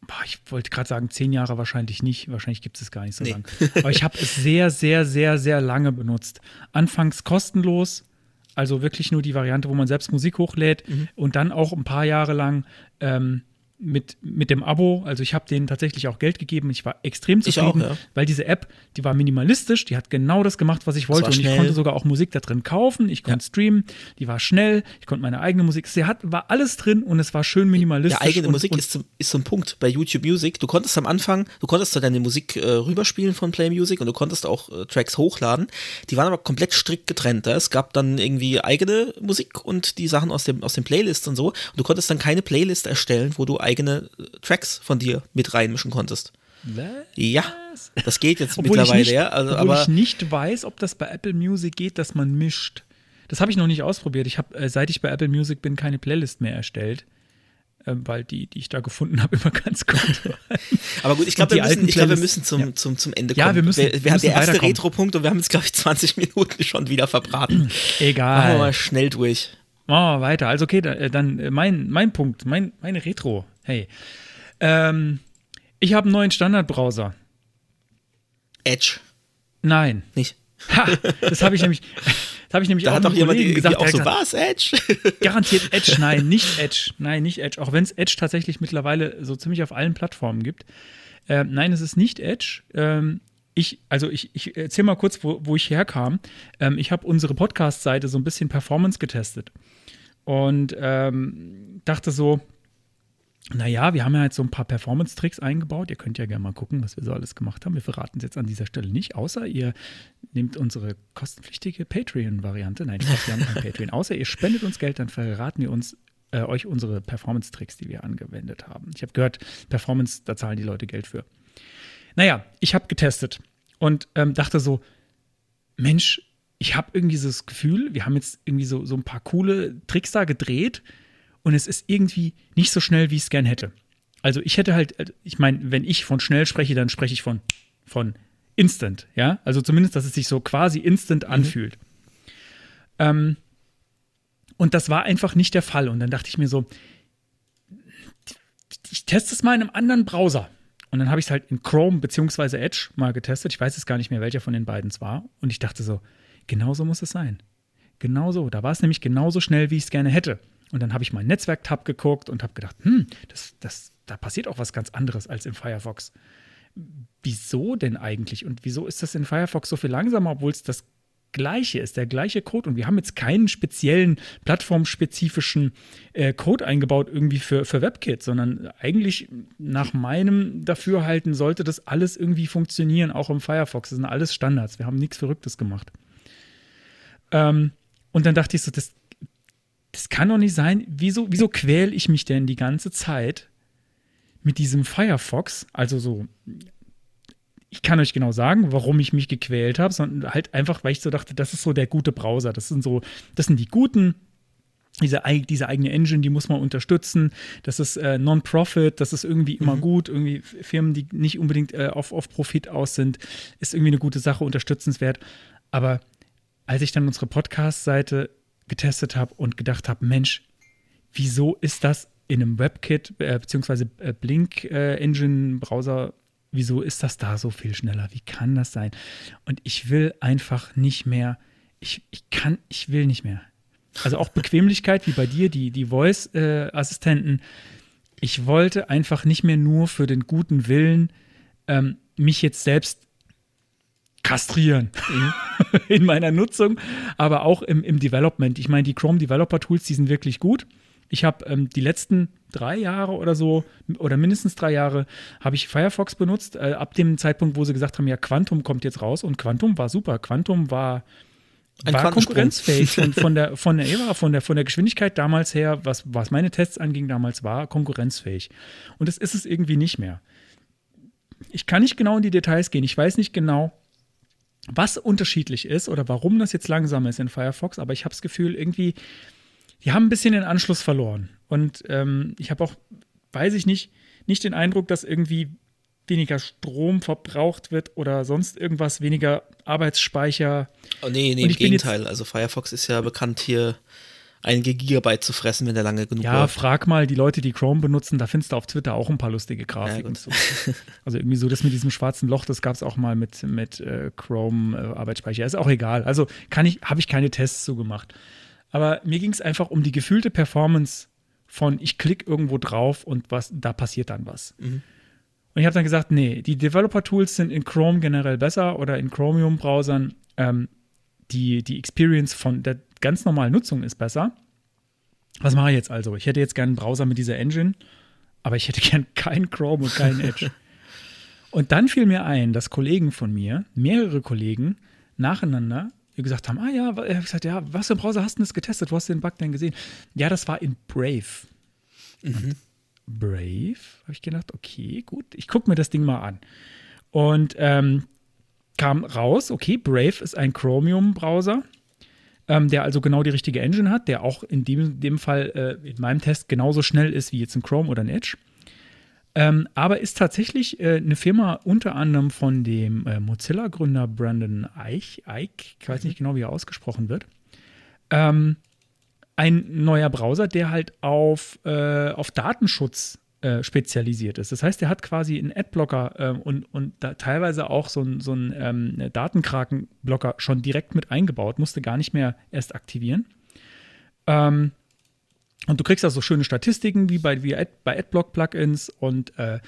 boah, ich wollte gerade sagen, zehn Jahre wahrscheinlich nicht. Wahrscheinlich gibt es es gar nicht so Nee. lange. Aber ich habe es sehr, sehr, sehr, sehr lange benutzt. Anfangs kostenlos, also wirklich nur die Variante, wo man selbst Musik hochlädt Mhm. und dann auch ein paar Jahre lang ähm, mit, mit dem Abo. Also ich habe denen tatsächlich auch Geld gegeben. Ich war extrem zufrieden, auch, ja. weil diese App, die war minimalistisch, die hat genau das gemacht, was ich wollte. Und ich konnte sogar auch Musik da drin kaufen. Ich konnte streamen, die war schnell, ich konnte meine eigene Musik. Sie hat, war alles drin und es war schön minimalistisch. Ja, eigene und, Musik und, ist, ist so ein Punkt bei YouTube Music. Du konntest am Anfang, du konntest da deine Musik äh, rüberspielen von Play Music und du konntest auch äh, Tracks hochladen. Die waren aber komplett strikt getrennt. Ja? Es gab dann irgendwie eigene Musik und die Sachen aus, dem, aus den Playlists und so. Und du konntest dann keine Playlist erstellen, wo du eigene äh, Tracks von dir mit reinmischen konntest. Ja, das geht jetzt obwohl mittlerweile, nicht, ja. Also, obwohl aber ich nicht weiß, ob das bei Apple Music geht, dass man mischt. Das habe ich noch nicht ausprobiert. Ich habe, äh, seit ich bei Apple Music bin, keine Playlist mehr erstellt. ähm, Weil die, die ich da gefunden habe, immer ganz gut. Aber gut, ich glaube, wir, müssen, ich glaub, wir müssen zum, ja. zum, zum Ende Ja, kommen. wir müssen- wir, wir haben müssen der erste. Retro-Punkt und wir haben jetzt, glaube ich, 20 Minuten schon wieder verbraten. Machen wir Egal. mal schnell durch. Machen wir weiter. Also okay, äh, dann mein, mein Punkt, mein, meine Retro. Hey. Ähm, ich habe einen neuen Standardbrowser. Edge, Nein. nicht? Ha, das habe ich nämlich, das habe ich nämlich Da auch hat doch jemand gesagt, auch so, gesagt, was, Edge? Garantiert Edge, nein, nicht Edge. Nein, nicht Edge. Auch wenn es Edge tatsächlich mittlerweile so ziemlich auf allen Plattformen gibt. Ähm, nein, es ist nicht Edge. Ähm, ich, also ich, ich erzähle mal kurz, wo, wo ich herkam. Ähm, ich habe unsere Podcast-Seite so ein bisschen Performance getestet und ähm, dachte so, naja, wir haben ja jetzt so ein paar Performance-Tricks eingebaut. Ihr könnt ja gerne mal gucken, was wir so alles gemacht haben. Wir verraten es jetzt an dieser Stelle nicht, außer ihr nehmt unsere kostenpflichtige Patreon-Variante. Nein, glaube, wir haben kein Patreon. Außer ihr spendet uns Geld, dann verraten wir uns äh, euch unsere Performance-Tricks, die wir angewendet haben. Ich habe gehört, Performance, da zahlen die Leute Geld für. Naja, ich habe getestet und ähm, dachte so, Mensch, ich habe irgendwie so das Gefühl, wir haben jetzt irgendwie so, so ein paar coole Tricks da gedreht und es ist irgendwie nicht so schnell, wie ich es gern hätte. Also ich hätte halt, ich meine, wenn ich von schnell spreche, dann spreche ich von, von instant, ja. Also zumindest, dass es sich so quasi instant mhm. anfühlt. Ähm, und das war einfach nicht der Fall. Und dann dachte ich mir so, ich teste es mal in einem anderen Browser. Und dann habe ich es halt in Chrome bzw. Edge mal getestet. Ich weiß jetzt gar nicht mehr, welcher von den beiden es war. Und ich dachte so, genauso muss es sein. Genauso. Da war es nämlich genauso schnell, wie ich es gerne hätte. Und dann habe ich meinen Netzwerk-Tab geguckt und habe gedacht, hm, das, das, da passiert auch was ganz anderes als im Firefox. Wieso denn eigentlich? Und wieso ist das in Firefox so viel langsamer, obwohl es das gleiche ist, der gleiche Code. Und wir haben jetzt keinen speziellen plattformspezifischen äh, Code eingebaut irgendwie für, für WebKit, sondern eigentlich nach meinem Dafürhalten sollte das alles irgendwie funktionieren, auch im Firefox. Das sind alles Standards. Wir haben nichts Verrücktes gemacht. Ähm, und dann dachte ich so, das das kann doch nicht sein. Wieso, wieso quäle ich mich denn die ganze Zeit mit diesem Firefox? Also so, ich kann euch genau sagen, warum ich mich gequält habe, sondern halt einfach, weil ich so dachte, das ist so der gute Browser. Das sind so, das sind die guten. Diese, diese eigene Engine, die muss man unterstützen. Das ist äh, Non-Profit, das ist irgendwie immer mhm. gut. Irgendwie Firmen, die nicht unbedingt äh, auf, auf Profit aus sind, ist irgendwie eine gute Sache, unterstützenswert. Aber als ich dann unsere Podcast-Seite getestet habe und gedacht habe, Mensch, wieso ist das in einem WebKit äh, beziehungsweise äh, Blink äh, Engine Browser, wieso ist das da so viel schneller? Wie kann das sein? Und ich will einfach nicht mehr, ich, ich kann, ich will nicht mehr. Also auch Bequemlichkeit wie bei dir, die, die Voice-Assistenten. ich wollte einfach nicht mehr nur für den guten Willen ähm, mich jetzt selbst kastrieren mhm. in meiner Nutzung, aber auch im, im Development. Ich meine, die Chrome Developer Tools, die sind wirklich gut. Ich habe ähm, die letzten drei Jahre oder so, oder mindestens drei Jahre, habe ich Firefox benutzt. Äh, ab dem Zeitpunkt, wo sie gesagt haben, ja, Quantum kommt jetzt raus und Quantum war super. Quantum war, war konkurrenzfähig und von der, von der, ja, von der, von der Geschwindigkeit damals her, was, was meine Tests anging, damals war konkurrenzfähig. Und das ist es irgendwie nicht mehr. Ich kann nicht genau in die Details gehen. Ich weiß nicht genau, was unterschiedlich ist oder warum das jetzt langsam ist in Firefox, aber ich habe das Gefühl, irgendwie, die haben ein bisschen den Anschluss verloren. Und ähm, ich habe auch, weiß ich nicht, nicht den Eindruck, dass irgendwie weniger Strom verbraucht wird oder sonst irgendwas, weniger Arbeitsspeicher. Oh, nee, nee, im Gegenteil. Also Firefox ist ja bekannt hier einige Gigabyte zu fressen, wenn der lange genug Ja, läuft. frag mal die Leute, die Chrome benutzen, da findest du auf Twitter auch ein paar lustige Grafiken. Ja, so. Also irgendwie so das mit diesem schwarzen Loch, das gab es auch mal mit, mit äh, Chrome äh, Arbeitsspeicher. Ist auch egal. Also kann ich, habe ich keine Tests so gemacht. Aber mir ging es einfach um die gefühlte Performance von ich klicke irgendwo drauf und was, da passiert dann was. Mhm. Und ich habe dann gesagt, nee, die Developer-Tools sind in Chrome generell besser oder in Chromium-Browsern. Ähm, die, die Experience von der ganz normalen Nutzung ist besser. Was mache ich jetzt also? Ich hätte jetzt gerne einen Browser mit dieser Engine, aber ich hätte gern keinen Chrome und keinen Edge. und dann fiel mir ein, dass Kollegen von mir, mehrere Kollegen, nacheinander gesagt haben: Ah ja, ich habe gesagt, ja, was für einen Browser hast du das getestet? Wo hast du den Bug denn gesehen? Ja, das war in Brave. Mhm. Brave, habe ich gedacht, okay, gut, ich gucke mir das Ding mal an. Und ähm, kam raus, okay, Brave ist ein Chromium-Browser, ähm, der also genau die richtige Engine hat, der auch in dem, dem Fall äh, in meinem Test genauso schnell ist wie jetzt ein Chrome oder ein Edge. Ähm, aber ist tatsächlich äh, eine Firma unter anderem von dem äh, Mozilla-Gründer Brandon Eich, Eich, ich weiß nicht genau, wie er ausgesprochen wird. Ähm, ein neuer Browser, der halt auf, äh, auf Datenschutz äh, spezialisiert ist. Das heißt, er hat quasi einen Adblocker äh, und, und da teilweise auch so einen so ähm, Datenkrakenblocker schon direkt mit eingebaut, musste gar nicht mehr erst aktivieren. Ähm, und du kriegst also schöne Statistiken wie bei, wie Ad, bei Adblock-Plugins und äh,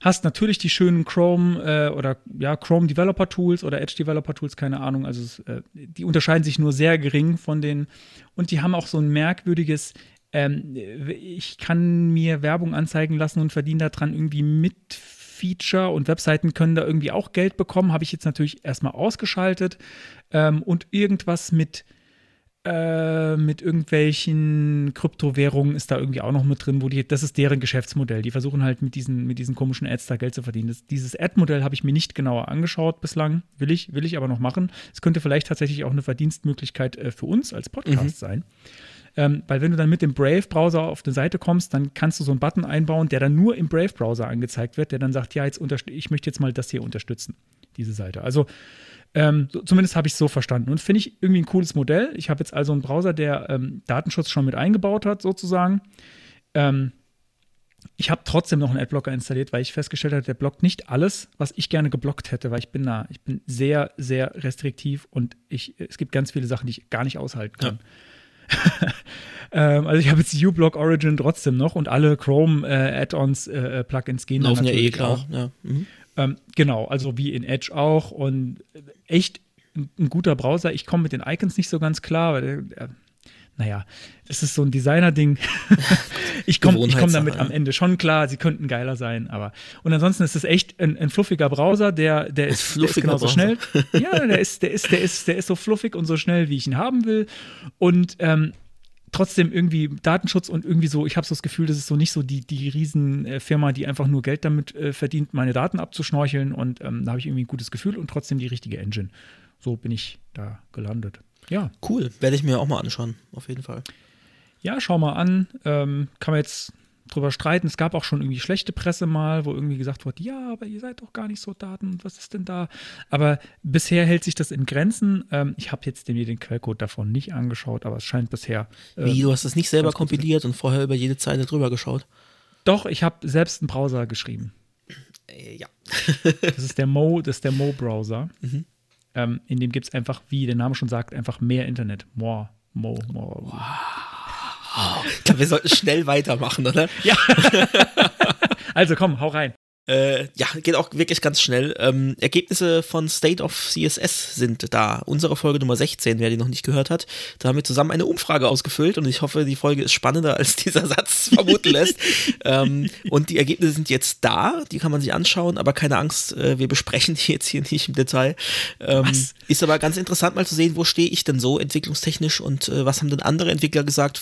hast natürlich die schönen Chrome äh, oder ja, Chrome Developer Tools oder Edge Developer Tools, keine Ahnung. Also äh, die unterscheiden sich nur sehr gering von den und die haben auch so ein merkwürdiges ähm, ich kann mir Werbung anzeigen lassen und verdiene daran irgendwie mit Feature und Webseiten können da irgendwie auch Geld bekommen. Habe ich jetzt natürlich erstmal ausgeschaltet. Ähm, und irgendwas mit äh, mit irgendwelchen Kryptowährungen ist da irgendwie auch noch mit drin, wo die, das ist deren Geschäftsmodell. Die versuchen halt mit diesen, mit diesen komischen Ads da Geld zu verdienen. Das, dieses Ad-Modell habe ich mir nicht genauer angeschaut bislang. Will ich, will ich aber noch machen. Es könnte vielleicht tatsächlich auch eine Verdienstmöglichkeit äh, für uns als Podcast mhm. sein. Ähm, weil wenn du dann mit dem Brave-Browser auf eine Seite kommst, dann kannst du so einen Button einbauen, der dann nur im Brave-Browser angezeigt wird, der dann sagt, ja, jetzt ich möchte jetzt mal das hier unterstützen, diese Seite. Also ähm, so, zumindest habe ich es so verstanden. Und finde ich irgendwie ein cooles Modell. Ich habe jetzt also einen Browser, der ähm, Datenschutz schon mit eingebaut hat, sozusagen. Ähm, ich habe trotzdem noch einen Adblocker installiert, weil ich festgestellt habe, der blockt nicht alles, was ich gerne geblockt hätte, weil ich bin da, ich bin sehr, sehr restriktiv und ich, es gibt ganz viele Sachen, die ich gar nicht aushalten kann. Ja. ähm, also ich habe jetzt uBlock Origin trotzdem noch und alle Chrome äh, Add-ons, äh, äh Plugins gehen Laufen ja eh klar. Auch. Ja. Mhm. Ähm, genau, also wie in Edge auch und echt ein, ein guter Browser. Ich komme mit den Icons nicht so ganz klar, weil äh, naja, das ist so ein Designer-Ding. ich komme komm damit am Ende schon klar, sie könnten geiler sein, aber. Und ansonsten ist es echt ein, ein fluffiger Browser, der, der ist, der ist genauso schnell. Ja, der ist, der ist, der ist, der ist so fluffig und so schnell, wie ich ihn haben will. Und ähm, trotzdem irgendwie Datenschutz und irgendwie so, ich habe so das Gefühl, das ist so nicht so die, die Riesenfirma, die einfach nur Geld damit äh, verdient, meine Daten abzuschnorcheln und ähm, da habe ich irgendwie ein gutes Gefühl und trotzdem die richtige Engine. So bin ich da gelandet. Ja. Cool, werde ich mir auch mal anschauen, auf jeden Fall. Ja, schau mal an. Ähm, kann man jetzt drüber streiten. Es gab auch schon irgendwie schlechte Presse mal, wo irgendwie gesagt wurde, ja, aber ihr seid doch gar nicht so Daten, was ist denn da? Aber bisher hält sich das in Grenzen. Ähm, ich habe jetzt den, den Quellcode davon nicht angeschaut, aber es scheint bisher. Äh, Wie, du hast es nicht selber kompiliert und vorher über jede Zeile drüber geschaut? Doch, ich habe selbst einen Browser geschrieben. Äh, ja. das ist der Mo, das ist der Mo-Browser. Mhm. Ähm, in dem gibt es einfach, wie der Name schon sagt, einfach mehr Internet. More, Mo, More. Wow. Ich glaube, wir sollten schnell weitermachen, oder? Ja. also komm, hau rein. Äh, ja, geht auch wirklich ganz schnell. Ähm, Ergebnisse von State of CSS sind da. Unsere Folge Nummer 16, wer die noch nicht gehört hat. Da haben wir zusammen eine Umfrage ausgefüllt und ich hoffe, die Folge ist spannender, als dieser Satz vermuten lässt. ähm, und die Ergebnisse sind jetzt da, die kann man sich anschauen, aber keine Angst, äh, wir besprechen die jetzt hier nicht im Detail. Ähm, ist aber ganz interessant mal zu sehen, wo stehe ich denn so entwicklungstechnisch und äh, was haben denn andere Entwickler gesagt,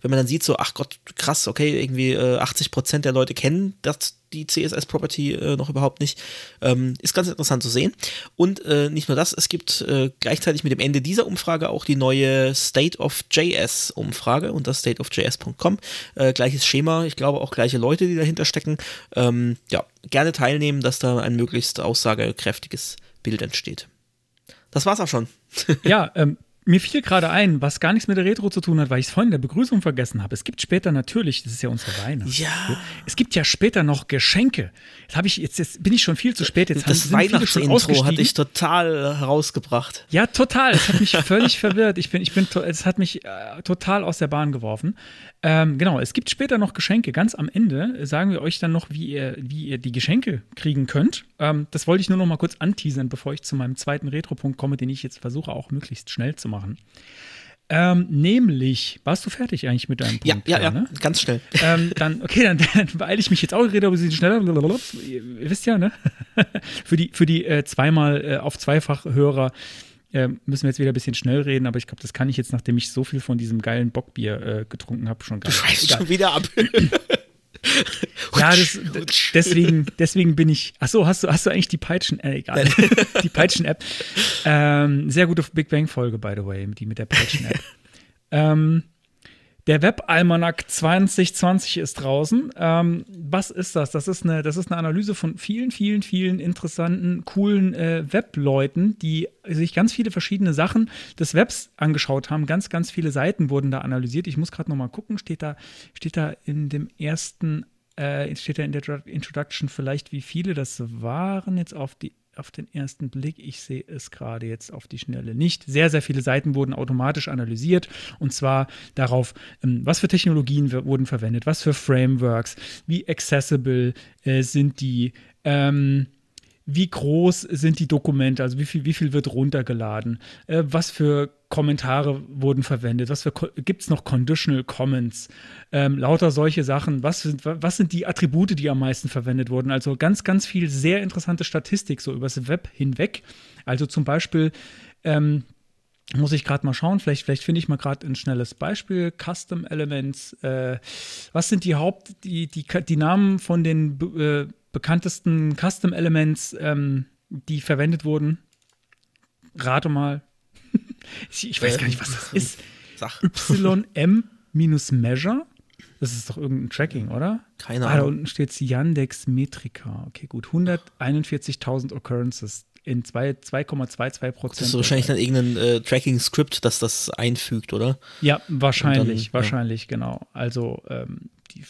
wenn man dann sieht, so, ach Gott, krass, okay, irgendwie äh, 80 Prozent der Leute kennen das die CSS-Property äh, noch überhaupt nicht. Ähm, ist ganz interessant zu sehen. Und äh, nicht nur das, es gibt äh, gleichzeitig mit dem Ende dieser Umfrage auch die neue State of JS-Umfrage unter stateofjs.com. Äh, gleiches Schema, ich glaube auch gleiche Leute, die dahinter stecken. Ähm, ja, gerne teilnehmen, dass da ein möglichst aussagekräftiges Bild entsteht. Das war's auch schon. ja, ähm, mir fiel gerade ein, was gar nichts mit der Retro zu tun hat, weil ich es vorhin in der Begrüßung vergessen habe. Es gibt später natürlich, das ist ja unsere Weihnacht. Ja. Es gibt ja später noch Geschenke. Jetzt habe ich jetzt, jetzt bin ich schon viel zu spät. Jetzt das Weihnachtsintro hatte ich total herausgebracht. Ja, total. Es hat mich völlig verwirrt. Ich bin, ich bin, es hat mich äh, total aus der Bahn geworfen. Ähm, genau, es gibt später noch Geschenke. Ganz am Ende sagen wir euch dann noch, wie ihr, wie ihr die Geschenke kriegen könnt. Ähm, das wollte ich nur noch mal kurz anteasern, bevor ich zu meinem zweiten Retro-Punkt komme, den ich jetzt versuche auch möglichst schnell zu machen. Ähm, nämlich, warst du fertig eigentlich mit deinem Punkt? Ja, ja, ja, ne? ganz schnell. Ähm, dann, okay, dann, dann beeile ich mich jetzt auch, ich rede ein bisschen schneller. Ihr wisst ja, ne? für die, für die äh, zweimal äh, auf zweifach Hörer äh, müssen wir jetzt wieder ein bisschen schnell reden, aber ich glaube, das kann ich jetzt, nachdem ich so viel von diesem geilen Bockbier äh, getrunken habe, schon gar nicht. Du schreibst schon wieder ab. ja, das, deswegen, deswegen bin ich. Achso, hast du, hast du eigentlich die Peitschen, äh, egal. die Peitschen-App. Ähm, sehr gute Big Bang-Folge, by the way, die mit der Peitschen-App. ähm, der Web-Almanac 2020 ist draußen. Ähm, was ist das? Das ist, eine, das ist eine Analyse von vielen, vielen, vielen interessanten, coolen äh, Web-Leuten, die sich ganz viele verschiedene Sachen des Webs angeschaut haben. Ganz, ganz viele Seiten wurden da analysiert. Ich muss gerade noch mal gucken. Steht da, steht da in dem ersten, äh, steht da in der Introduction vielleicht, wie viele das waren jetzt auf die auf den ersten Blick, ich sehe es gerade jetzt auf die Schnelle nicht. Sehr, sehr viele Seiten wurden automatisch analysiert und zwar darauf, ähm, was für Technologien wurden verwendet, was für Frameworks, wie accessible äh, sind die, ähm, wie groß sind die Dokumente, also wie viel, wie viel wird runtergeladen, äh, was für Kommentare wurden verwendet, was gibt es noch Conditional Comments, ähm, lauter solche Sachen, was sind, was sind die Attribute, die am meisten verwendet wurden, also ganz, ganz viel sehr interessante Statistik so übers Web hinweg, also zum Beispiel ähm, muss ich gerade mal schauen, vielleicht, vielleicht finde ich mal gerade ein schnelles Beispiel. Custom Elements. Äh, was sind die Haupt, die, die, die Namen von den äh, bekanntesten Custom Elements, ähm, die verwendet wurden? Rate mal. ich, ich, weiß gar nicht, was das ist. YM-Measure. Das ist doch irgendein Tracking, oder? Keine Ahnung. Ah, da unten steht Yandex Metrica. Okay, gut. 141.000 Occurrences in 2,22 Prozent. Das ist wahrscheinlich dann irgendein äh, Tracking-Skript, das das einfügt, oder? Ja, wahrscheinlich, dann, wahrscheinlich, ja. genau. Also, ähm, die,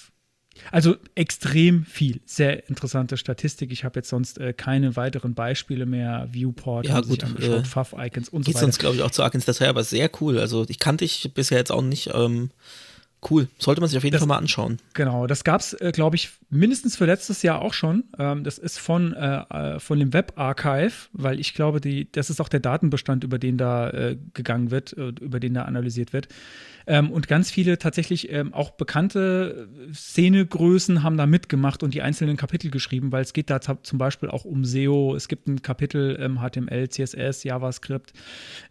also extrem viel. Sehr interessante Statistik. Ich habe jetzt sonst äh, keine weiteren Beispiele mehr. Viewport, ja, gut, äh, Pfaff-Icons und so weiter. Geht sonst, glaube ich, auch zu ins Detail, aber sehr cool. Also, ich kannte ich bisher jetzt auch nicht. Ähm, Cool, sollte man sich auf jeden das, Fall mal anschauen. Genau, das gab es, äh, glaube ich, mindestens für letztes Jahr auch schon. Ähm, das ist von, äh, äh, von dem Web Archive, weil ich glaube, die, das ist auch der Datenbestand, über den da äh, gegangen wird, über den da analysiert wird. Ähm, und ganz viele tatsächlich ähm, auch bekannte Szenegrößen haben da mitgemacht und die einzelnen Kapitel geschrieben, weil es geht da zum Beispiel auch um SEO. Es gibt ein Kapitel ähm, HTML, CSS, JavaScript,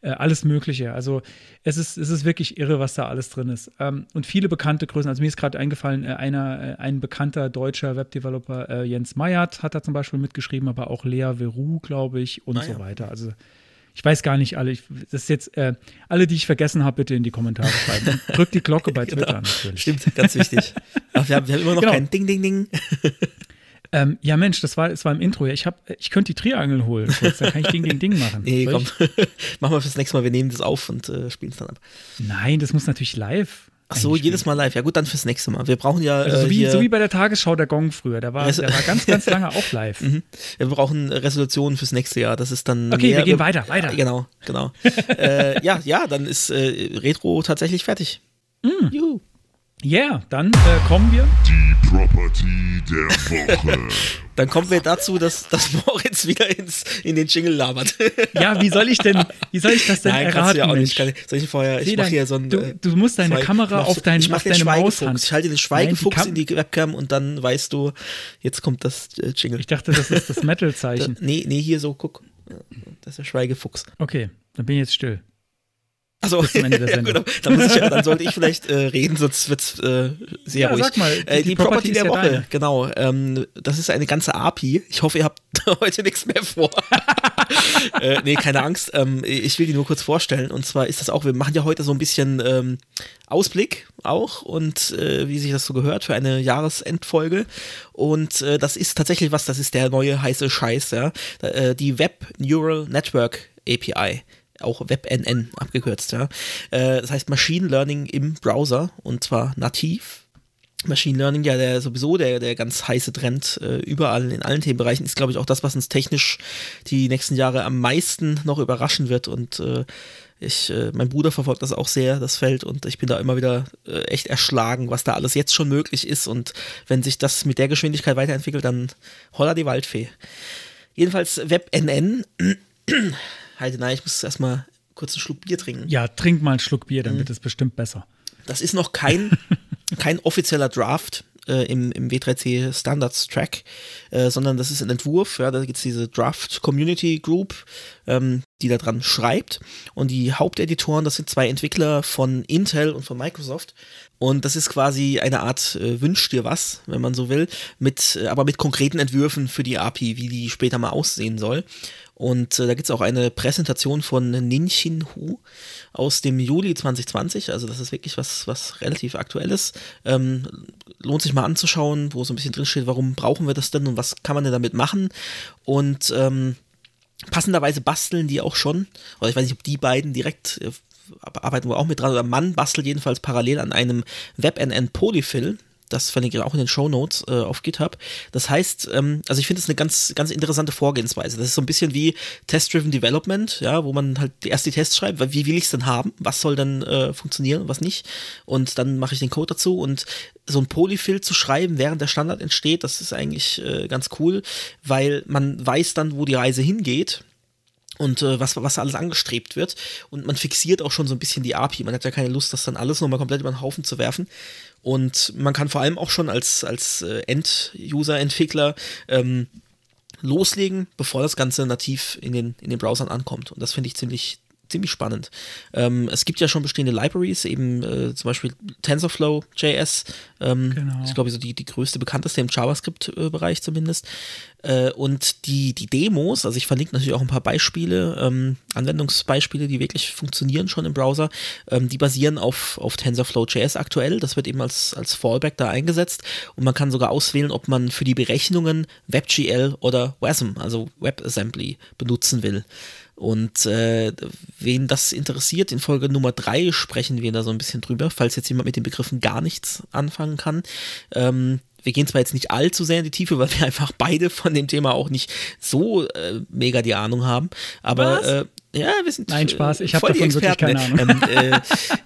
äh, alles Mögliche. Also es ist, es ist wirklich irre, was da alles drin ist. Ähm, und viele bekannte Größen. Also mir ist gerade eingefallen, äh, einer, äh, ein bekannter deutscher Webdeveloper, äh, Jens Meyert, hat da zum Beispiel mitgeschrieben, aber auch Lea Veru, glaube ich, und ah, so weiter. Also ich weiß gar nicht alle. Ich, das ist jetzt äh, alle, die ich vergessen habe, bitte in die Kommentare schreiben. Drückt die Glocke bei Twitter genau. natürlich. Stimmt, ganz wichtig. Ach, wir, haben, wir haben immer noch genau. kein Ding, Ding, Ding. Ähm, ja, Mensch, das war, das war im Intro. Ich, hab, ich könnte die Triangel holen. Kurz, da kann ich Ding, Ding, Ding machen. Nee, komm. Machen wir fürs nächste Mal. Wir nehmen das auf und äh, spielen es dann ab. Nein, das muss natürlich live. Ach so, jedes Mal live. Ja gut, dann fürs nächste Mal. Wir brauchen ja. Also so, wie, so wie bei der Tagesschau der Gong früher. Der war, der war ganz, ganz lange auch live. Mhm. Wir brauchen Resolutionen fürs nächste Jahr. Das ist dann. Okay, mehr, wir gehen weiter, weiter. Genau, genau. äh, ja, ja, dann ist äh, Retro tatsächlich fertig. Mm. Juhu. Yeah, dann äh, kommen wir. Die Property der Woche. dann kommen wir dazu, dass, dass Moritz wieder ins, in den Jingle labert. ja, wie soll ich denn, wie soll ich das denn Nein, erraten? Ja auch nicht. Kann, soll ich vorher, ich mache hier so ein. Du, äh, du musst deine Schweig, Kamera auf, dein, ich mach auf deine Maushand. Ich halte den Schweigefuchs Nein, die in die Webcam und dann weißt du, jetzt kommt das äh, Jingle. Ich dachte, das ist das Metal-Zeichen. nee, nee, hier so, guck. Das ist der Schweigefuchs. Okay, dann bin ich jetzt still. Also, ja, gut, dann, muss ich, dann sollte ich vielleicht äh, reden, sonst wird es äh, sehr ja, ruhig. Sag mal, die, äh, die, die Property, Property der Woche, deine. genau. Ähm, das ist eine ganze API. Ich hoffe, ihr habt heute nichts mehr vor. äh, nee, keine Angst. Ähm, ich will die nur kurz vorstellen. Und zwar ist das auch, wir machen ja heute so ein bisschen ähm, Ausblick auch und äh, wie sich das so gehört für eine Jahresendfolge. Und äh, das ist tatsächlich was, das ist der neue heiße Scheiß, ja. Äh, die Web Neural Network API auch WebNN abgekürzt, ja. Äh, das heißt Machine Learning im Browser und zwar nativ. Machine Learning, ja, der sowieso der, der ganz heiße Trend äh, überall in allen Themenbereichen ist, glaube ich, auch das, was uns technisch die nächsten Jahre am meisten noch überraschen wird. Und äh, ich, äh, mein Bruder verfolgt das auch sehr, das Feld, und ich bin da immer wieder äh, echt erschlagen, was da alles jetzt schon möglich ist. Und wenn sich das mit der Geschwindigkeit weiterentwickelt, dann holla die Waldfee. Jedenfalls WebNN Heide, nein, ich muss erstmal kurz einen Schluck Bier trinken. Ja, trink mal einen Schluck Bier, dann mhm. wird es bestimmt besser. Das ist noch kein, kein offizieller Draft äh, im, im W3C Standards Track, äh, sondern das ist ein Entwurf. Ja, da gibt es diese Draft Community Group, ähm, die da dran schreibt. Und die Haupteditoren, das sind zwei Entwickler von Intel und von Microsoft. Und das ist quasi eine Art äh, Wünsch dir was, wenn man so will, mit, äh, aber mit konkreten Entwürfen für die API, wie die später mal aussehen soll. Und äh, da gibt es auch eine Präsentation von Ninchin Hu aus dem Juli 2020. Also das ist wirklich was, was relativ aktuelles. Ähm, lohnt sich mal anzuschauen, wo so ein bisschen drin steht, warum brauchen wir das denn und was kann man denn damit machen. Und ähm, passenderweise basteln die auch schon, oder ich weiß nicht, ob die beiden direkt äh, arbeiten wir auch mit dran, oder Mann bastelt jedenfalls parallel an einem WebNN Polyfill Das verlinke ich auch in den Show Notes äh, auf GitHub. Das heißt, ähm, also ich finde es eine ganz, ganz interessante Vorgehensweise. Das ist so ein bisschen wie Test-Driven Development, ja, wo man halt erst die Tests schreibt, wie will ich es denn haben? Was soll dann äh, funktionieren, was nicht? Und dann mache ich den Code dazu und so ein Polyfill zu schreiben, während der Standard entsteht, das ist eigentlich äh, ganz cool, weil man weiß dann, wo die Reise hingeht und äh, was, was alles angestrebt wird. Und man fixiert auch schon so ein bisschen die API. Man hat ja keine Lust, das dann alles nochmal komplett über den Haufen zu werfen. Und man kann vor allem auch schon als, als äh, End-User-Entwickler ähm, loslegen, bevor das Ganze nativ in den, in den Browsern ankommt. Und das finde ich ziemlich, ziemlich spannend. Ähm, es gibt ja schon bestehende Libraries, eben äh, zum Beispiel TensorFlow JS. Ähm, Genau. Das ist, glaube ich, so die, die größte, bekannteste im JavaScript-Bereich zumindest. Äh, und die, die Demos, also ich verlinke natürlich auch ein paar Beispiele, ähm, Anwendungsbeispiele, die wirklich funktionieren schon im Browser, ähm, die basieren auf, auf TensorFlow JS aktuell. Das wird eben als, als Fallback da eingesetzt. Und man kann sogar auswählen, ob man für die Berechnungen WebGL oder WASM, also WebAssembly, benutzen will. Und äh, wen das interessiert, in Folge Nummer 3 sprechen wir da so ein bisschen drüber, falls jetzt jemand mit den Begriffen gar nichts anfangen kann. Ähm, wir gehen zwar jetzt nicht allzu sehr in die Tiefe, weil wir einfach beide von dem Thema auch nicht so äh, mega die Ahnung haben. Aber äh, ja, wir sind Nein, Spaß, ich hab voll die davon wirklich keine ne? Ähm, äh,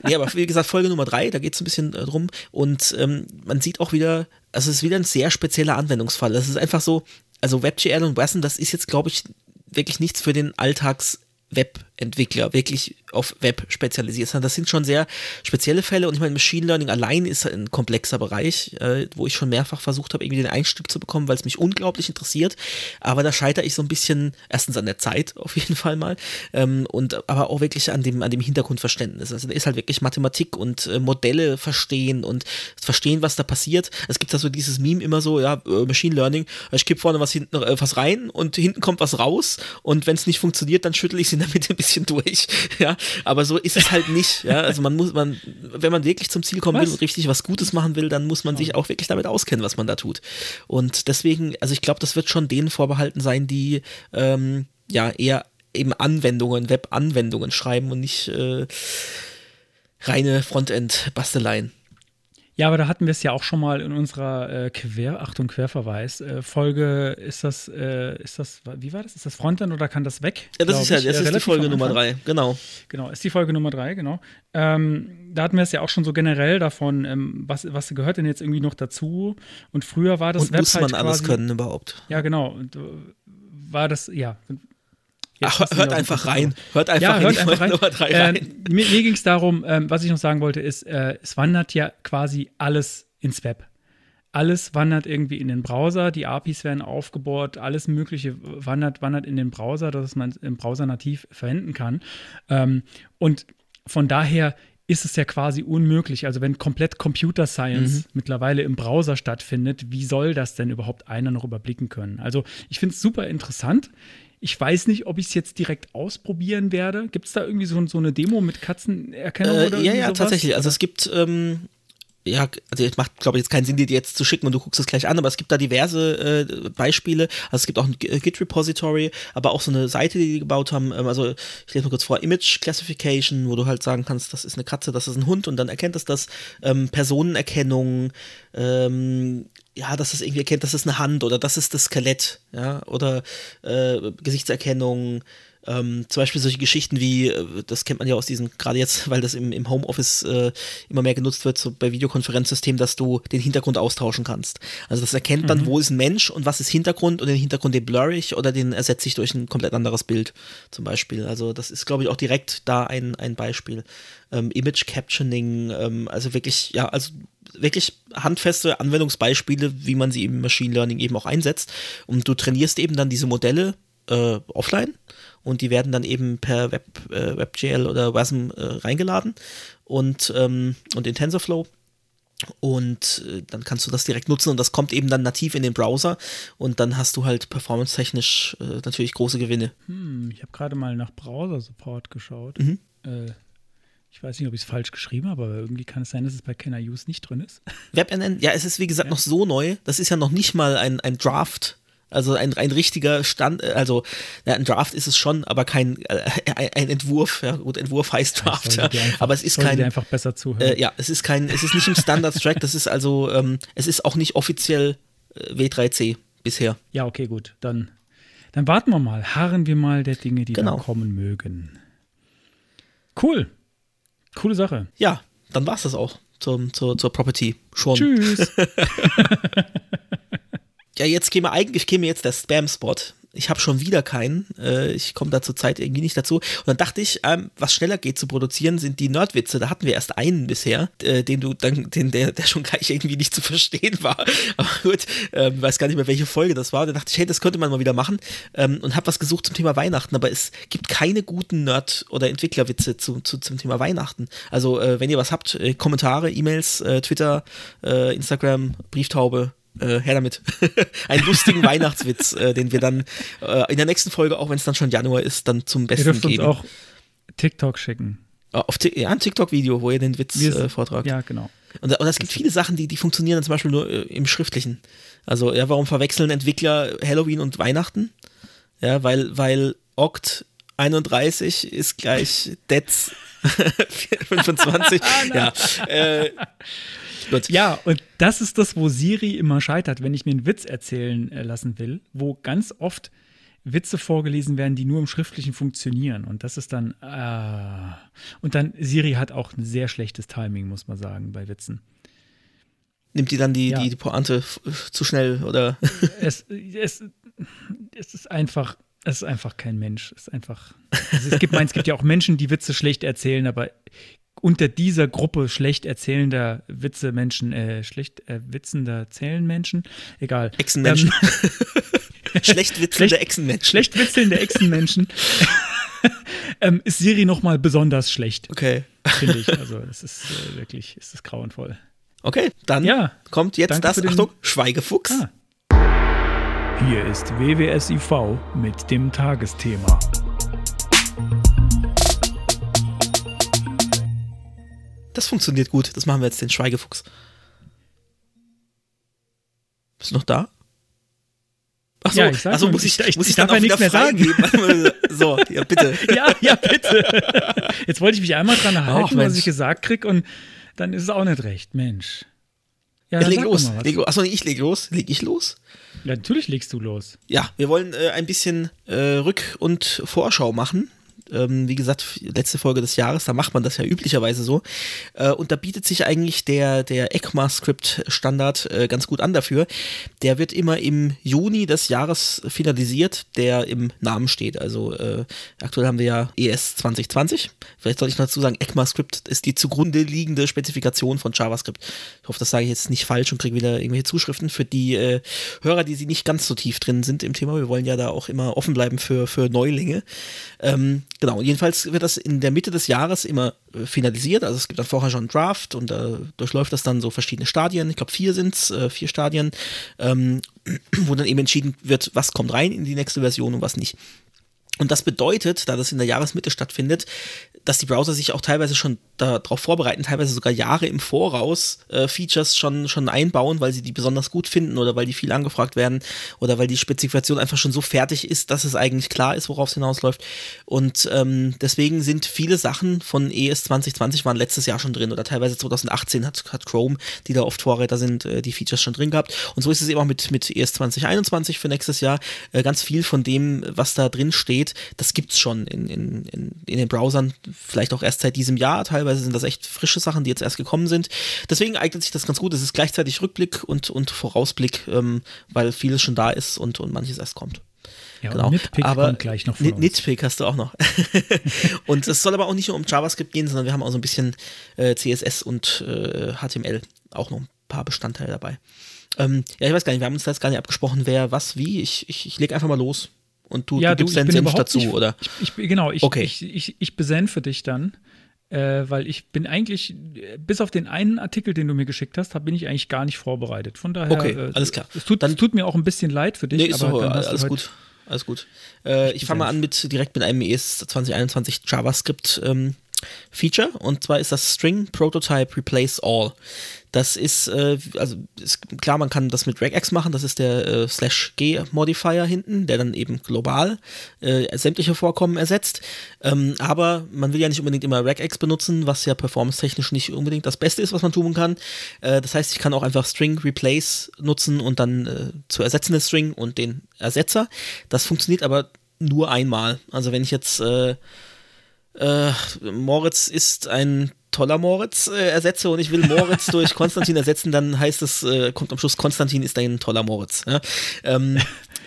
nee, aber wie gesagt, Folge Nummer 3, da geht es ein bisschen äh, drum. Und ähm, man sieht auch wieder, also es ist wieder ein sehr spezieller Anwendungsfall. Das ist einfach so, also WebGL und WASM, das ist jetzt, glaube ich, wirklich nichts für den Alltags- Webentwickler wirklich auf Web spezialisiert sind. Das sind schon sehr spezielle Fälle und ich meine, Machine Learning allein ist ein komplexer Bereich, äh, wo ich schon mehrfach versucht habe, irgendwie den Einstieg zu bekommen, weil es mich unglaublich interessiert. Aber da scheitere ich so ein bisschen erstens an der Zeit auf jeden Fall mal ähm, und aber auch wirklich an dem, an dem Hintergrundverständnis. Also da ist halt wirklich Mathematik und äh, Modelle verstehen und verstehen, was da passiert. Es gibt da so dieses Meme immer so, ja, äh, Machine Learning, ich gebe vorne was hinten äh, was rein und hinten kommt was raus und wenn es nicht funktioniert, dann schüttel ich sie damit ein bisschen durch. Ja, aber so ist es halt nicht. Ja, also man muss, man, wenn man wirklich zum Ziel kommen will Was? und richtig was Gutes machen will, dann muss man sich auch wirklich damit auskennen, was man da tut. Und deswegen, also ich glaube, das wird schon denen vorbehalten sein, die ähm, ja eher eben Anwendungen, Web-Anwendungen schreiben und nicht äh, reine Frontend-Basteleien. Ja, aber da hatten wir es ja auch schon mal in unserer äh, Quer, Achtung, Querverweis, äh, Folge, ist das, äh, ist das, wie war das? Ist das Frontend oder kann das weg? Ja, das ist ja, das äh, ist die Folge Nummer drei, genau. Genau, ist die Folge Nummer drei, genau. Ähm, da hatten wir es ja auch schon so generell davon, ähm, was, was gehört denn jetzt irgendwie noch dazu? Und früher war das Und Web muss man halt alles quasi, können überhaupt? Ja, genau. Und, äh, war das, ja. Ach, hört einfach rein. Hört einfach ja, hört einfach rein. Nummer drei Äh, rein. mir mir ging es darum, ähm, was ich noch sagen wollte, ist, äh, es wandert ja quasi alles ins Web. Alles wandert irgendwie in den Browser, die APIs werden aufgebohrt, alles Mögliche wandert, wandert in den Browser, dass man es im Browser nativ verwenden kann. Ähm, und von daher ist es ja quasi unmöglich. Also wenn komplett Computer Science mittlerweile im Browser stattfindet, wie soll das denn überhaupt einer noch überblicken können? Also ich finde es super interessant. Ich weiß nicht, ob ich es jetzt direkt ausprobieren werde. Gibt es da irgendwie so, so eine Demo mit Katzenerkennung Äh, oder ja, ja, sowas? tatsächlich. Also es gibt, ähm, ja, also es macht, glaube ich, jetzt keinen Sinn, dir die jetzt zu schicken und du guckst es gleich an, aber es gibt da diverse äh, Beispiele. Also es gibt auch ein G- Git-Repository, aber auch so eine Seite, die die gebaut haben. Ähm, also ich lese mal kurz vor, Image Classification, wo du halt sagen kannst, das ist eine Katze, das ist ein Hund und dann erkennt es das. Ähm, Personenerkennung, ähm, ja, dass es irgendwie erkennt, das ist eine Hand oder das ist das Skelett, ja, oder äh, Gesichtserkennung, ähm, zum Beispiel solche Geschichten wie, äh, das kennt man ja aus diesen, gerade jetzt, weil das im, im Homeoffice äh, immer mehr genutzt wird, so bei Videokonferenzsystemen, dass du den Hintergrund austauschen kannst. Also das erkennt dann, wo ist ein Mensch und was ist Hintergrund und den Hintergrund den blur ich oder den ersetze ich durch ein komplett anderes Bild zum Beispiel. Also das ist, glaube ich, auch direkt da ein, ein Beispiel. Ähm, Image Captioning, ähm, also wirklich, ja, also wirklich handfeste Anwendungsbeispiele, wie man sie im Machine Learning eben auch einsetzt. Und du trainierst eben dann diese Modelle äh, offline und die werden dann eben per Web, äh, WebGL oder WASM äh, reingeladen und, ähm, und in TensorFlow. Und äh, dann kannst du das direkt nutzen und das kommt eben dann nativ in den Browser und dann hast du halt performance-technisch äh, natürlich große Gewinne. Hm, ich habe gerade mal nach Browser-Support geschaut. Mhm. Äh, ich weiß nicht, ob ich es falsch geschrieben habe, aber irgendwie kann es sein, dass es bei Can I Use nicht drin ist. WebNN, ja, es ist wie gesagt noch so neu, das ist ja noch nicht mal ein, ein Draft Also ein, ein richtiger Stand, äh, also ja, ein Draft ist es schon, aber kein äh, ein, Entwurf. Ja, gut, Entwurf heißt Draft, ja, einfach, aber es ist kein einfach besser zuhören. äh, ja, es ist kein, es ist nicht im Standard-Track, das ist also, ähm, es ist auch nicht offiziell äh, W3C bisher. Ja, okay, gut. Dann, dann warten wir mal. Harren wir mal der Dinge, die Genau. da kommen mögen. Cool. Coole Sache. Ja, dann war's das auch zum, zur, zur Property schon. Tschüss. Ja, jetzt käme eigentlich käme jetzt der Spam-Spot. Ich habe schon wieder keinen. Äh, ich komme da zur Zeit irgendwie nicht dazu. Und dann dachte ich, ähm, was schneller geht zu produzieren, sind die Nerdwitze. Da hatten wir erst einen bisher, äh, den du dann, den, der, der schon gleich irgendwie nicht zu verstehen war. Aber gut, ähm, weiß gar nicht mehr, welche Folge das war. Dann dachte ich, hey, das könnte man mal wieder machen. Ähm, und habe was gesucht zum Thema Weihnachten. Aber es gibt keine guten Nerd- oder Entwicklerwitze zu, zu, zum Thema Weihnachten. Also, äh, wenn ihr was habt, äh, Kommentare, E-Mails, äh, Twitter, äh, Instagram, Brieftaube, äh, her damit. Einen lustigen Weihnachtswitz, äh, den wir dann äh, in der nächsten Folge, auch wenn es dann schon Januar ist, dann zum Ihr Besten dürft uns geben. auch TikTok schicken. Äh, Auf ja, ein TikTok-Video, wo ihr den Witz äh, vortragt. Ja, genau. Und, und es gibt viele Sachen, die, die funktionieren dann zum Beispiel nur äh, im Schriftlichen. Also, ja, warum verwechseln Entwickler Halloween und Weihnachten? Ja, weil, weil Oct 31 ist gleich Dets 25. ja, äh, gut. Ja, und das ist das, wo Siri immer scheitert, wenn ich mir einen Witz erzählen äh, lassen will, wo ganz oft Witze vorgelesen werden, die nur im Schriftlichen funktionieren. Und das ist dann. Ah. Und dann, Siri hat auch ein sehr schlechtes Timing, muss man sagen, bei Witzen. Nimmt die dann die, Ja. die, Pointe zu schnell oder? es, es, es ist einfach. Es ist einfach kein Mensch. Es ist einfach. Also es, gibt, mein, es gibt ja auch Menschen, die Witze schlecht erzählen, aber unter dieser Gruppe schlecht erzählender Witze Menschen, äh, schlecht äh, witzender zählen Menschen, egal. Echsenmenschen. Ähm, Schlecht witzelnde Schlecht- Echsenmenschen. schlecht witzelnde Echsenmenschen. ähm, ist Siri noch mal besonders schlecht, Okay. finde ich. Also das ist äh, wirklich, ist das grauenvoll. Okay, dann Ja. kommt jetzt das, Achtung, Schweigefuchs. Ah. Hier ist WWSIV mit dem Tagesthema. Das funktioniert gut. Das machen wir jetzt den Schweigefuchs. Bist du noch da? Achso, Ja, ich also muss ich, ich- muss ich, ich darf ja nichts mehr sagen. so, ja, bitte. Ja, ja, bitte. Jetzt wollte ich mich einmal dran halten, was ich gesagt krieg, und dann ist es auch nicht recht. Mensch. Ja, Ja, leg los. Leg, achso, ich leg los. Leg ich los? Ja, natürlich legst du los. Ja, wir wollen äh, ein bisschen äh, Rück- und Vorschau machen. Ähm, wie gesagt, letzte Folge des Jahres, da macht man das ja üblicherweise so. Äh, und da bietet sich eigentlich der, der ECMAScript-Standard äh, ganz gut an dafür. Der wird immer im Juni des Jahres finalisiert, der im Namen steht. Also äh, aktuell haben wir ja ES 2020. Vielleicht soll ich noch dazu sagen, ECMAScript ist die zugrunde liegende Spezifikation von JavaScript. Ich hoffe, das sage ich jetzt nicht falsch und kriege wieder irgendwelche Zuschriften für die äh, Hörer, die sie nicht ganz so tief drin sind im Thema. Wir wollen ja da auch immer offen bleiben für, für Neulinge. Ähm, genau, jedenfalls wird das in der Mitte des Jahres immer äh, finalisiert. Also es gibt dann vorher schon einen Draft und da durchläuft das dann so verschiedene Stadien. Ich glaube, vier sind es, äh, vier Stadien, ähm, wo dann eben entschieden wird, was kommt rein in die nächste Version und was nicht. Und das bedeutet, da das in der Jahresmitte stattfindet, dass die Browser sich auch teilweise schon darauf vorbereiten, teilweise sogar Jahre im Voraus äh, Features schon, schon einbauen, weil sie die besonders gut finden oder weil die viel angefragt werden oder weil die Spezifikation einfach schon so fertig ist, dass es eigentlich klar ist, worauf es hinausläuft. Und ähm, deswegen sind viele Sachen von ES 2020 waren letztes Jahr schon drin oder teilweise 2018 hat, hat Chrome, die da oft Vorräter sind, äh, die Features schon drin gehabt. Und so ist es eben auch mit, mit ES 2021 für nächstes Jahr. Äh, ganz viel von dem, was da drin steht, das gibt's schon in, in, in, in den Browsern, vielleicht auch erst seit diesem Jahr. Teilweise sind das echt frische Sachen, die jetzt erst gekommen sind. Deswegen eignet sich das ganz gut. Es ist gleichzeitig Rückblick und, und Vorausblick, ähm, weil vieles schon da ist und, und manches erst kommt. Ja, Genau. Nitpick aber kommt gleich noch von. Nitpick hast du auch noch. und es soll aber auch nicht nur um JavaScript gehen, sondern wir haben auch so ein bisschen äh, CSS und äh, HTML auch noch ein paar Bestandteile dabei. Ähm, ja, ich weiß gar nicht, wir haben uns da jetzt gar nicht abgesprochen, wer was wie. Ich, ich, ich leg einfach mal los. Und du, ja, du du, gibst ich deinen Senf dazu, nicht, oder? Ich, ich, genau, ich, Okay. ich, ich, ich besänfe dich dann, äh, weil ich bin eigentlich, bis auf den einen Artikel, den du mir geschickt hast, hab, bin ich eigentlich gar nicht vorbereitet. Von daher, Okay, äh, alles klar. Es tut, Dann- es tut mir auch ein bisschen leid für dich, Nee, ist aber du alles heute- gut. Alles gut. Äh, ich fange mal an mit direkt mit einem ES 2021 JavaScript ähm, Feature und zwar ist das String Prototype Replace All. Das ist, äh, also ist klar, man kann das mit regex machen, das ist der äh, slash G Modifier hinten, der dann eben global äh, sämtliche Vorkommen ersetzt. Ähm, aber man will ja nicht unbedingt immer regex benutzen, was ja performance-technisch nicht unbedingt das Beste ist, was man tun kann. Äh, das heißt, ich kann auch einfach String Replace nutzen und dann äh, zu ersetzende String und den Ersetzer. Das funktioniert aber nur einmal. Also wenn ich jetzt äh, Moritz ist ein toller Moritz äh, ersetze und ich will Moritz durch Konstantin ersetzen, dann heißt es, äh, kommt am Schluss, Konstantin ist ein toller Moritz. Ja? Ähm,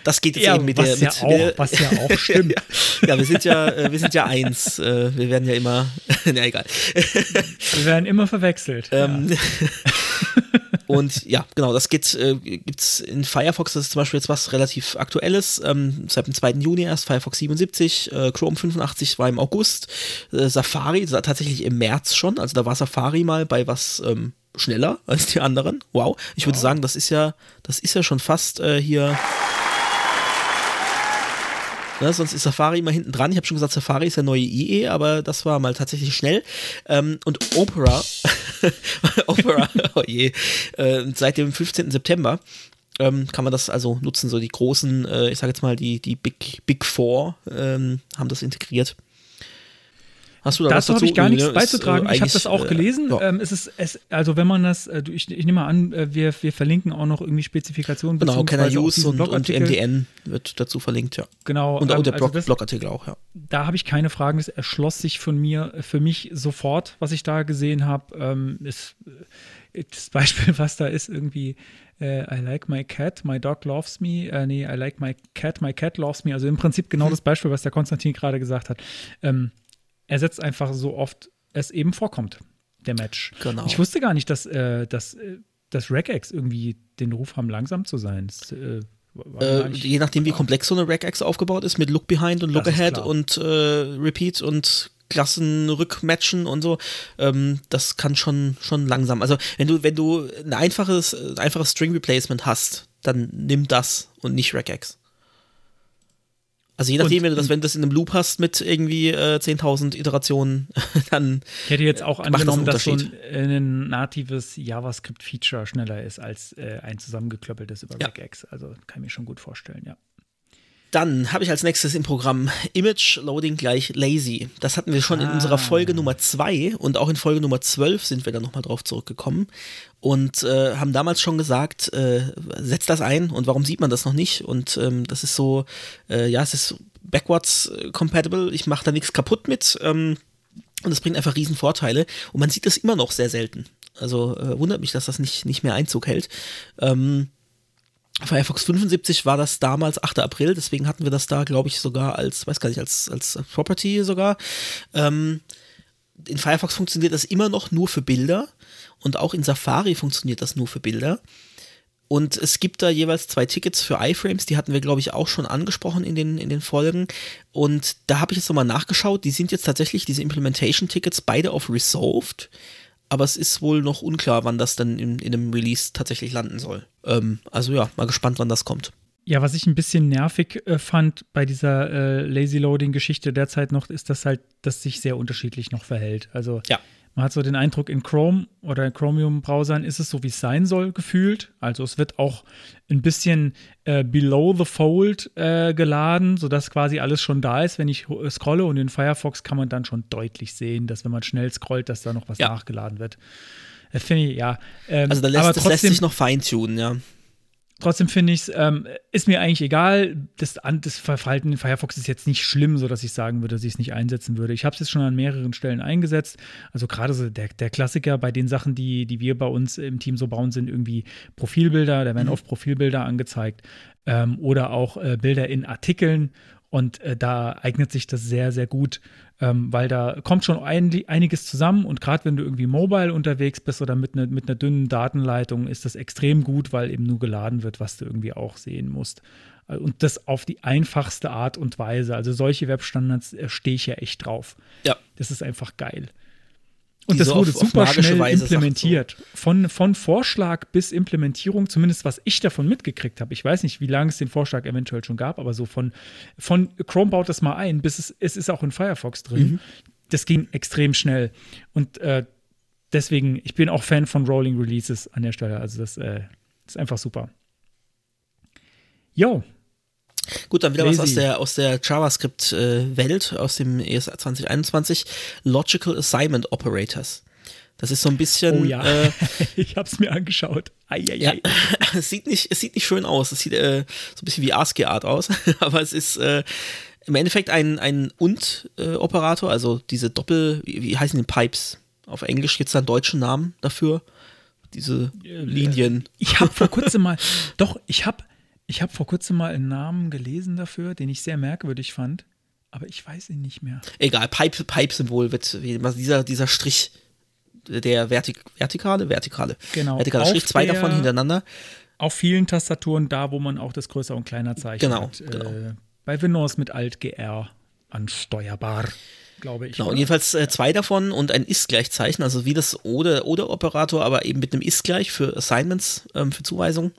das geht jetzt Ja, eben mit was der. ja Mit, auch- der- was ja auch stimmt. ja, ja, wir sind ja, äh, wir sind ja eins. Äh, wir werden ja immer. ja, egal. Wir werden immer verwechselt. Ähm, und ja, genau, das geht, äh, gibt's in Firefox, das ist zum Beispiel jetzt was relativ Aktuelles, ähm, seit dem 2. Juni erst, Firefox 77, äh, Chrome 85 war im August, äh, Safari tatsächlich im März schon, also da war Safari mal bei was ähm, schneller als die anderen. Wow, ich würde sagen, das ist ja, das ist ja schon fast äh, hier. Ne, sonst ist Safari immer hinten dran. Ich habe schon gesagt, Safari ist der neue IE, aber das war mal tatsächlich schnell. Ähm, und Opera, Opera, oh je, äh, seit dem 15. September ähm, kann man das also nutzen. So die großen, äh, ich sage jetzt mal die, die Big, Big Four ähm, haben das integriert. Hast du da Dazu habe ich gar nichts ne, ist, beizutragen. äh, ich habe das auch äh, gelesen. ja. Ähm, es ist, es, also wenn man das, äh, ich, ich nehme an, äh, wir, wir verlinken auch noch irgendwie Spezifikationen. Genau, Can I Use und, und. MDN wird dazu verlinkt, ja. Genau. Und, ähm, und der also Blog, das- Blogartikel auch, ja. da habe ich keine Fragen. Das erschloss sich von mir, für mich sofort, was ich da gesehen habe. Ähm, ist äh, das Beispiel, was da ist, irgendwie äh, I like my cat, my dog loves me. Äh, nee, I like my cat, my cat loves me. Also im Prinzip genau das Beispiel, was der Konstantin gerade gesagt hat. Ähm, er setzt einfach so oft es eben vorkommt, der Match. Genau. Ich wusste gar nicht, dass, äh, dass, äh, dass Regex irgendwie den Ruf haben, langsam zu sein. Das, äh, Äh, je nachdem, wie komplex so eine Regex aufgebaut ist, mit Look Behind und Look Das Ahead und äh, Repeat und Klassenrückmatchen und so, ähm, das kann schon, schon langsam. Also wenn du, wenn du ein einfaches, ein einfaches String Replacement hast, dann nimm das und nicht Regex. Also je nachdem, Und- wenn du das, wenn du das in einem Loop hast mit irgendwie äh, 10.000 Iterationen, dann Ich hätte jetzt auch das angenommen, einen dass so ein, äh, ein natives JavaScript-Feature schneller ist als äh, ein zusammengeklöppeltes über Ja. Regex. Also kann ich mir schon gut vorstellen, ja. Dann habe ich als nächstes im Programm Image Loading gleich Lazy. Das hatten wir schon in Ah. unserer Folge Nummer 2 und auch in Folge Nummer 12 sind wir da nochmal drauf zurückgekommen und äh, haben damals schon gesagt, äh, setzt das ein und warum sieht man das noch nicht? Und ähm, das ist so, äh, ja, es ist backwards äh, compatible, ich mache da nichts kaputt mit. Ähm, und es bringt einfach riesen Vorteile. Und man sieht das immer noch sehr selten. Also äh, wundert mich, dass das nicht, nicht mehr Einzug hält. Ähm, Firefox 75 war das damals 8. April, deswegen hatten wir das da, glaube ich, sogar als, weiß gar nicht, als, als Property sogar. Ähm, in Firefox funktioniert das immer noch nur für Bilder und auch in Safari funktioniert das nur für Bilder. Und es gibt da jeweils zwei Tickets für iFrames, die hatten wir, glaube ich, auch schon angesprochen in den, in den Folgen. Und da habe ich jetzt nochmal nachgeschaut, die sind jetzt tatsächlich, diese Implementation-Tickets, beide auf Resolved. Aber es ist wohl noch unklar, wann das dann in, in einem Release tatsächlich landen soll. Ähm, also ja, mal gespannt, wann das kommt. Ja, was ich ein bisschen nervig äh, fand bei dieser äh, Lazy Loading-Geschichte derzeit noch, ist, dass halt das sich sehr unterschiedlich noch verhält. Also Ja. Man hat so den Eindruck, in Chrome oder in Chromium-Browsern ist es so, wie es sein soll, gefühlt. Also es wird auch ein bisschen äh, below the fold äh, geladen, sodass quasi alles schon da ist, wenn ich ho- scrolle. Und in Firefox kann man dann schon deutlich sehen, dass wenn man schnell scrollt, dass da noch was Ja. nachgeladen wird. Das finde ich, ja. Ähm, Also da lässt, aber das lässt trotzdem, sich noch feintunen, ja. Trotzdem finde ich es, ähm, ist mir eigentlich egal. Das, das Verhalten in Firefox ist jetzt nicht schlimm, sodass ich sagen würde, dass ich es nicht einsetzen würde. Ich habe es jetzt schon an mehreren Stellen eingesetzt. Also gerade so der, der Klassiker bei den Sachen, die, die wir bei uns im Team so bauen, sind irgendwie Profilbilder. Da werden oft Profilbilder angezeigt ähm, oder auch äh, Bilder in Artikeln. Und äh, da eignet sich das sehr, sehr gut, ähm, weil da kommt schon ein, einiges zusammen. Und gerade wenn du irgendwie mobile unterwegs bist oder mit, ne, mit einer dünnen Datenleitung, ist das extrem gut, weil eben nur geladen wird, was du irgendwie auch sehen musst. Äh, Und das auf die einfachste Art und Weise. Also solche Webstandards äh, stehe ich ja echt drauf. Ja. Das ist einfach geil. Und das so wurde auf- auf super magische schnell implementiert. Von, von Vorschlag bis Implementierung, zumindest was ich davon mitgekriegt habe. Ich weiß nicht, wie lange es den Vorschlag eventuell schon gab, aber so von, von Chrome baut das mal ein, bis es, es ist auch in Firefox drin. das ging extrem schnell. Und äh, deswegen, ich bin auch Fan von Rolling Releases an der Stelle. Also das äh, ist einfach super. Jo, Gut, dann wieder was Lazy. aus der, aus der JavaScript-Welt, aus dem ES 2021. Logical Assignment Operators. Das ist so ein bisschen. oh ja, Äh, ich habe es mir angeschaut. Eieiei. ja, es sieht nicht, es sieht nicht schön aus. Es sieht äh, so ein bisschen wie ASCII-Art aus, aber es ist äh, im Endeffekt ein, ein Und-Operator, also diese Doppel, wie, wie heißen die Pipes? Auf Englisch gibt es da einen deutschen Namen dafür. Diese Linien. Ich habe vor kurzem mal, doch, ich habe ich hab vor kurzem mal einen Namen gelesen dafür, den ich sehr merkwürdig fand, aber ich weiß ihn nicht mehr. Egal, Pipe- Pipe-Symbol wird wie immer dieser, dieser Strich, der Vertik vertikale, vertikale, Genau, vertikale Strich, zwei davon hintereinander. Auf vielen Tastaturen da, wo man auch das größer und kleiner zeichnet. Genau, Äh, genau. bei Windows mit Alt GR ansteuerbar, glaube ich. Genau, und jedenfalls äh, zwei davon und ein Ist-Gleichzeichen, also wie das oder oder Operator, aber eben mit einem Ist-Gleich für Assignments, ähm, für Zuweisungen.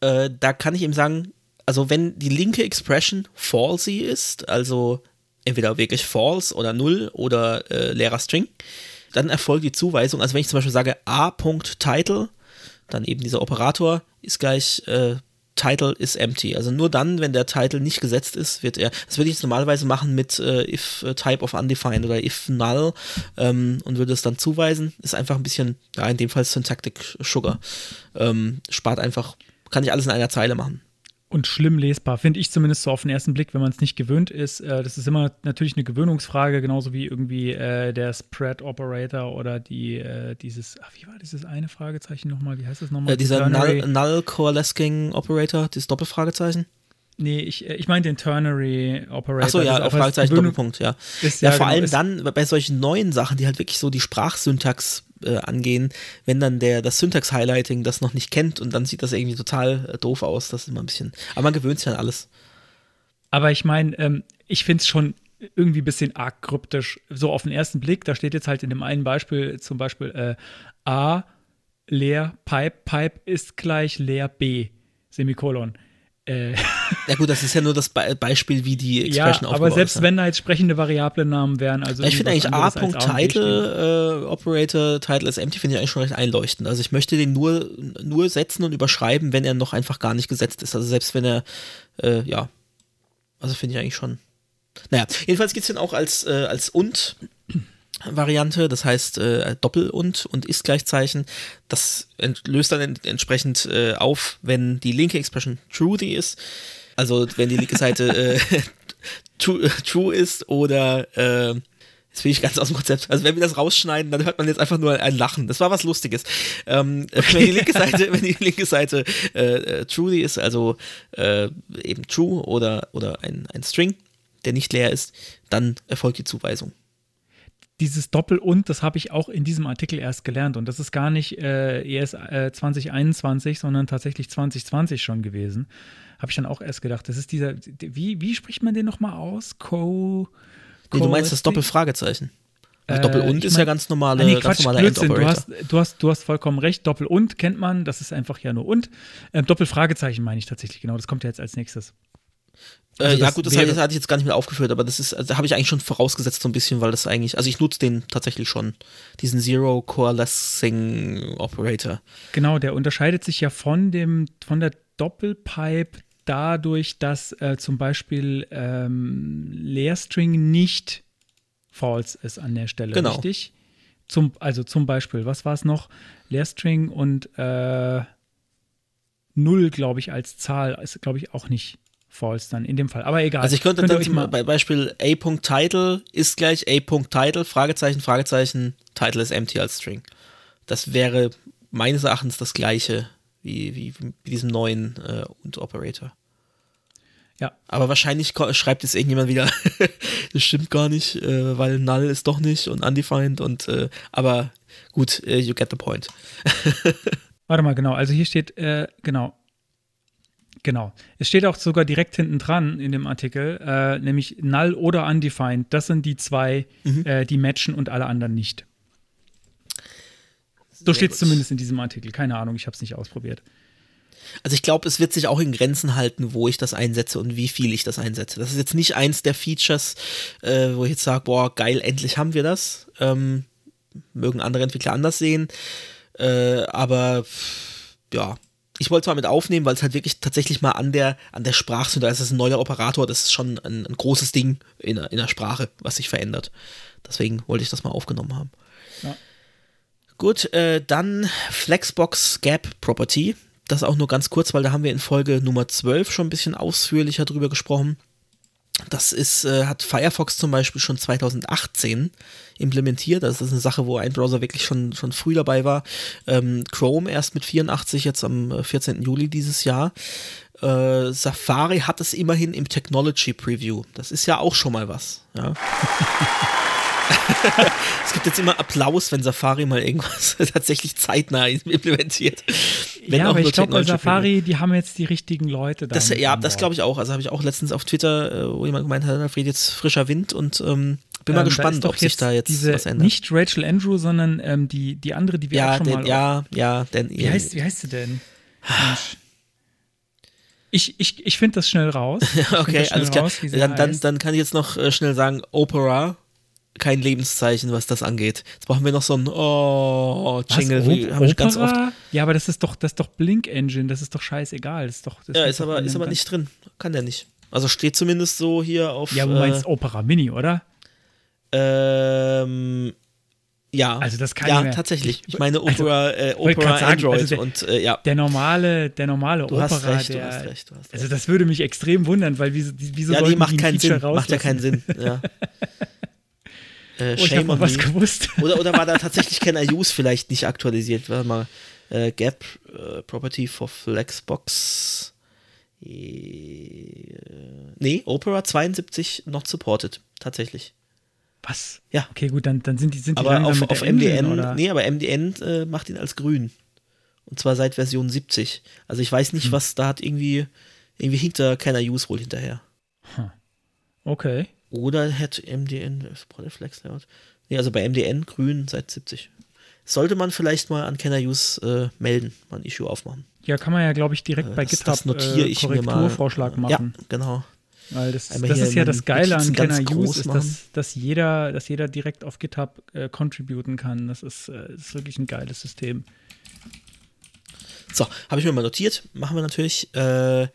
Äh, da kann ich ihm sagen, also wenn die linke Expression falsy ist, also entweder wirklich false oder null oder äh, leerer String, dann erfolgt die Zuweisung. Also wenn ich zum Beispiel sage a.title, dann eben dieser Operator ist gleich äh, Title is empty. Also nur dann, wenn der Title nicht gesetzt ist, wird er. Das würde ich jetzt normalerweise machen mit äh, if äh, type of undefined oder if null ähm, und würde es dann zuweisen. Ist einfach ein bisschen, ja, in dem Fall Syntactic Sugar. Ähm, spart einfach, kann ich alles in einer Zeile machen. und schlimm lesbar, finde ich zumindest so auf den ersten Blick, wenn man es nicht gewöhnt ist. Äh, das ist immer natürlich eine Gewöhnungsfrage, genauso wie irgendwie äh, der Spread Operator oder die, äh, dieses, ach, wie war dieses eine Fragezeichen nochmal? Wie heißt das nochmal? Äh, dieser null, null Coalescing Operator, dieses Doppelfragezeichen. Nee, ich, äh, ich meine den Ternary Operator. Achso, ja, Fragezeichen, Doppelpunkt, ja. Ist, Ja, ja, vor genau, allem dann bei solchen neuen Sachen, die halt wirklich so die Sprachsyntax äh, angehen, wenn dann der das Syntax-Highlighting das noch nicht kennt und dann sieht das irgendwie total äh, doof aus. Das ist immer ein bisschen. Aber man gewöhnt sich an alles. Aber ich meine, ähm, ich finde es schon irgendwie ein bisschen arg kryptisch. So auf den ersten Blick, da steht jetzt halt in dem einen Beispiel zum Beispiel äh, A, leer, Pipe, Pipe ist gleich leer B, Semikolon. Äh, Ja gut, das ist ja nur das Be Beispiel, wie die ja, Expression aber aufgebaut selbst ist. wenn da jetzt sprechende Variablennamen wären, also ich finde eigentlich. A.Title äh, Operator Title is empty finde ich eigentlich schon recht einleuchtend. Also ich möchte den nur nur setzen und überschreiben, wenn er noch einfach gar nicht gesetzt ist. Also selbst wenn er äh, ja, also finde ich eigentlich schon. Naja, jedenfalls gibt es den auch als äh, als und Variante, das heißt äh, Doppel und und ist Gleichzeichen. Das löst dann ent entsprechend äh, auf, wenn die linke Expression truthy ist. Also wenn die linke Seite äh, true, true ist oder äh, jetzt bin ich ganz aus dem Konzept. Also wenn wir das rausschneiden, dann hört man jetzt einfach nur ein Lachen. Das war was Lustiges. Ähm, Wenn die linke Seite, wenn die linke Seite äh, äh, truly ist, also äh, eben true oder oder ein, ein String, der nicht leer ist, dann erfolgt die Zuweisung. Dieses Doppel und, das habe ich auch in diesem Artikel erst gelernt. Und das ist gar nicht äh, ES äh, 2021, sondern tatsächlich 2020 schon gewesen. Habe ich dann auch erst gedacht. Das ist dieser, wie, wie spricht man den nochmal aus? Co. Nee, du meinst das Doppelfragezeichen. Also Äh, Doppel und ich ist mein- ja ganz normale, Ah, nee, ganz Quatsch, normaler Blödsinn. Du hast, du, hast, du hast vollkommen recht. Doppel und kennt man. Das ist einfach ja nur und. Ähm, Doppelfragezeichen meine ich tatsächlich. Genau, das kommt ja jetzt als nächstes. Äh, Also ja das gut, das wäre- hatte ich jetzt gar nicht mehr aufgeführt, aber das ist, also habe ich eigentlich schon vorausgesetzt so ein bisschen, weil das eigentlich, also ich nutze den tatsächlich schon, diesen Zero Coalescing Operator. Genau, der unterscheidet sich ja von dem, von der Doppelpipe dadurch, dass äh, zum Beispiel ähm, Leerstring nicht false ist an der Stelle, Genau. richtig? Zum, also zum Beispiel, was war es noch? Leerstring und äh, Null, glaube ich, als Zahl ist, glaube ich, auch nicht false dann in dem Fall. Aber egal. Also ich könnte dann mal, bei Beispiel A.Title ist gleich A.Title, Fragezeichen, Fragezeichen, Title ist empty als String. Das wäre meines Erachtens das gleiche wie, wie, wie diesem neuen äh, und Operator. ja, Aber wahrscheinlich schreibt jetzt irgendjemand wieder, das stimmt gar nicht, äh, weil null ist doch nicht und undefined und äh, aber gut, äh, you get the point. Warte mal, genau. Also hier steht, äh, genau. Genau. Es steht auch sogar direkt hinten dran in dem Artikel, äh, nämlich null oder undefined. Das sind die zwei, Mhm. äh, die matchen und alle anderen nicht. So steht es zumindest in diesem Artikel. Keine Ahnung, ich habe es nicht ausprobiert. Also ich glaube, es wird sich auch in Grenzen halten, wo ich das einsetze und wie viel ich das einsetze. Das ist jetzt nicht eins der Features, äh, wo ich jetzt sage, boah, geil, endlich haben wir das. Ähm, mögen andere Entwickler anders sehen. Äh, aber ja, ich wollte es mal mit aufnehmen, weil es halt wirklich tatsächlich mal an der, an der Sprache, da ist es ein neuer Operator, das ist schon ein, ein großes Ding in, der- in der Sprache, was sich verändert. Deswegen wollte ich das mal aufgenommen haben. Ja. Gut, äh, dann Flexbox Gap Property. Das auch nur ganz kurz, weil da haben wir in Folge Nummer 12 schon ein bisschen ausführlicher drüber gesprochen. Das ist, äh, hat Firefox zum Beispiel schon 2018 implementiert. Das ist eine Sache, wo ein Browser wirklich schon, schon früh dabei war. Ähm, Chrome erst mit 84, jetzt am äh, 14. Juli dieses Jahr. Äh, Safari hat es immerhin im Technology Preview. Das ist ja auch schon mal was. Ja. es gibt jetzt immer Applaus, wenn Safari mal irgendwas tatsächlich zeitnah implementiert. Wenn ja, auch aber ich glaube, bei. Safari, die haben jetzt die richtigen Leute da. Das, ja, das glaube ich auch. Also habe ich auch letztens auf Twitter, äh, wo jemand gemeint hat, da weht jetzt frischer Wind und ähm, bin mal Ähm, da gespannt, ob sich da jetzt diese, was ändert. Nicht Rachel Andrew, sondern ähm, die, die andere, die wir ja, auch schon denn, mal. ja, ja, denn wie, heißt, wie heißt sie denn? Mensch. Ich, ich, ich finde das schnell raus. Okay, alles klar. Raus, dann, dann, dann kann ich jetzt noch äh, schnell sagen, Opera, kein Lebenszeichen, was das angeht. Jetzt brauchen wir noch so ein Oh, Was, Jingle, wie Op- haben wir ganz oft. Ja, aber das ist doch, das ist doch Blink Engine, das ist doch scheißegal. Das ist doch, das Ja, ist aber, ist aber nicht drin. Kann der nicht. Also steht zumindest so hier auf. Ja, du meinst Opera Mini, oder? äh, ähm, ja. Also das kann Ja, ich mir- tatsächlich. Ich ich- meine also, Opera, äh, wollte Opera sagen, Android also der- und äh, ja. Der normale, der normale Du Opera, hast recht, du der, hast recht, du hast recht. Also das würde mich extrem wundern, weil wieso, wieso ja, die macht ein keinen Feature Sinn. Macht ja keinen? Sinn. Ja. Äh, Oh, ich shame mal on was gewusst. Oder, oder war da tatsächlich Can I Use vielleicht nicht aktualisiert? Warte mal. Äh, Gap äh, Property for Flexbox. Äh, nee, Opera 72 not supported. Tatsächlich. Was? Ja. Okay, gut, dann, dann sind die, sind die Aber auf, auf MDN, oder? nee, aber MDN äh, macht ihn als grün. Und zwar seit Version 70. Also ich weiß Hm. nicht, was da hat irgendwie, irgendwie hinkt da keiner Use wohl hinterher. Okay. Oder hat MDN Supported Flex Layout? Nee, also bei MDN grün seit 70. Sollte man vielleicht mal an Kenner Use äh, melden, mal ein Issue aufmachen. Ja, kann man ja, glaube ich, direkt bei das, GitHub das notiere äh, ich mir mal. Korrekturvorschlag machen. Ja, genau. Weil das, das ist ja das Geile an Kenner Use, ist, dass, dass, jeder, dass jeder direkt auf GitHub äh, contributen kann. Das ist, äh, ist wirklich ein geiles System. So, habe ich mir mal notiert. Machen wir natürlich. Äh,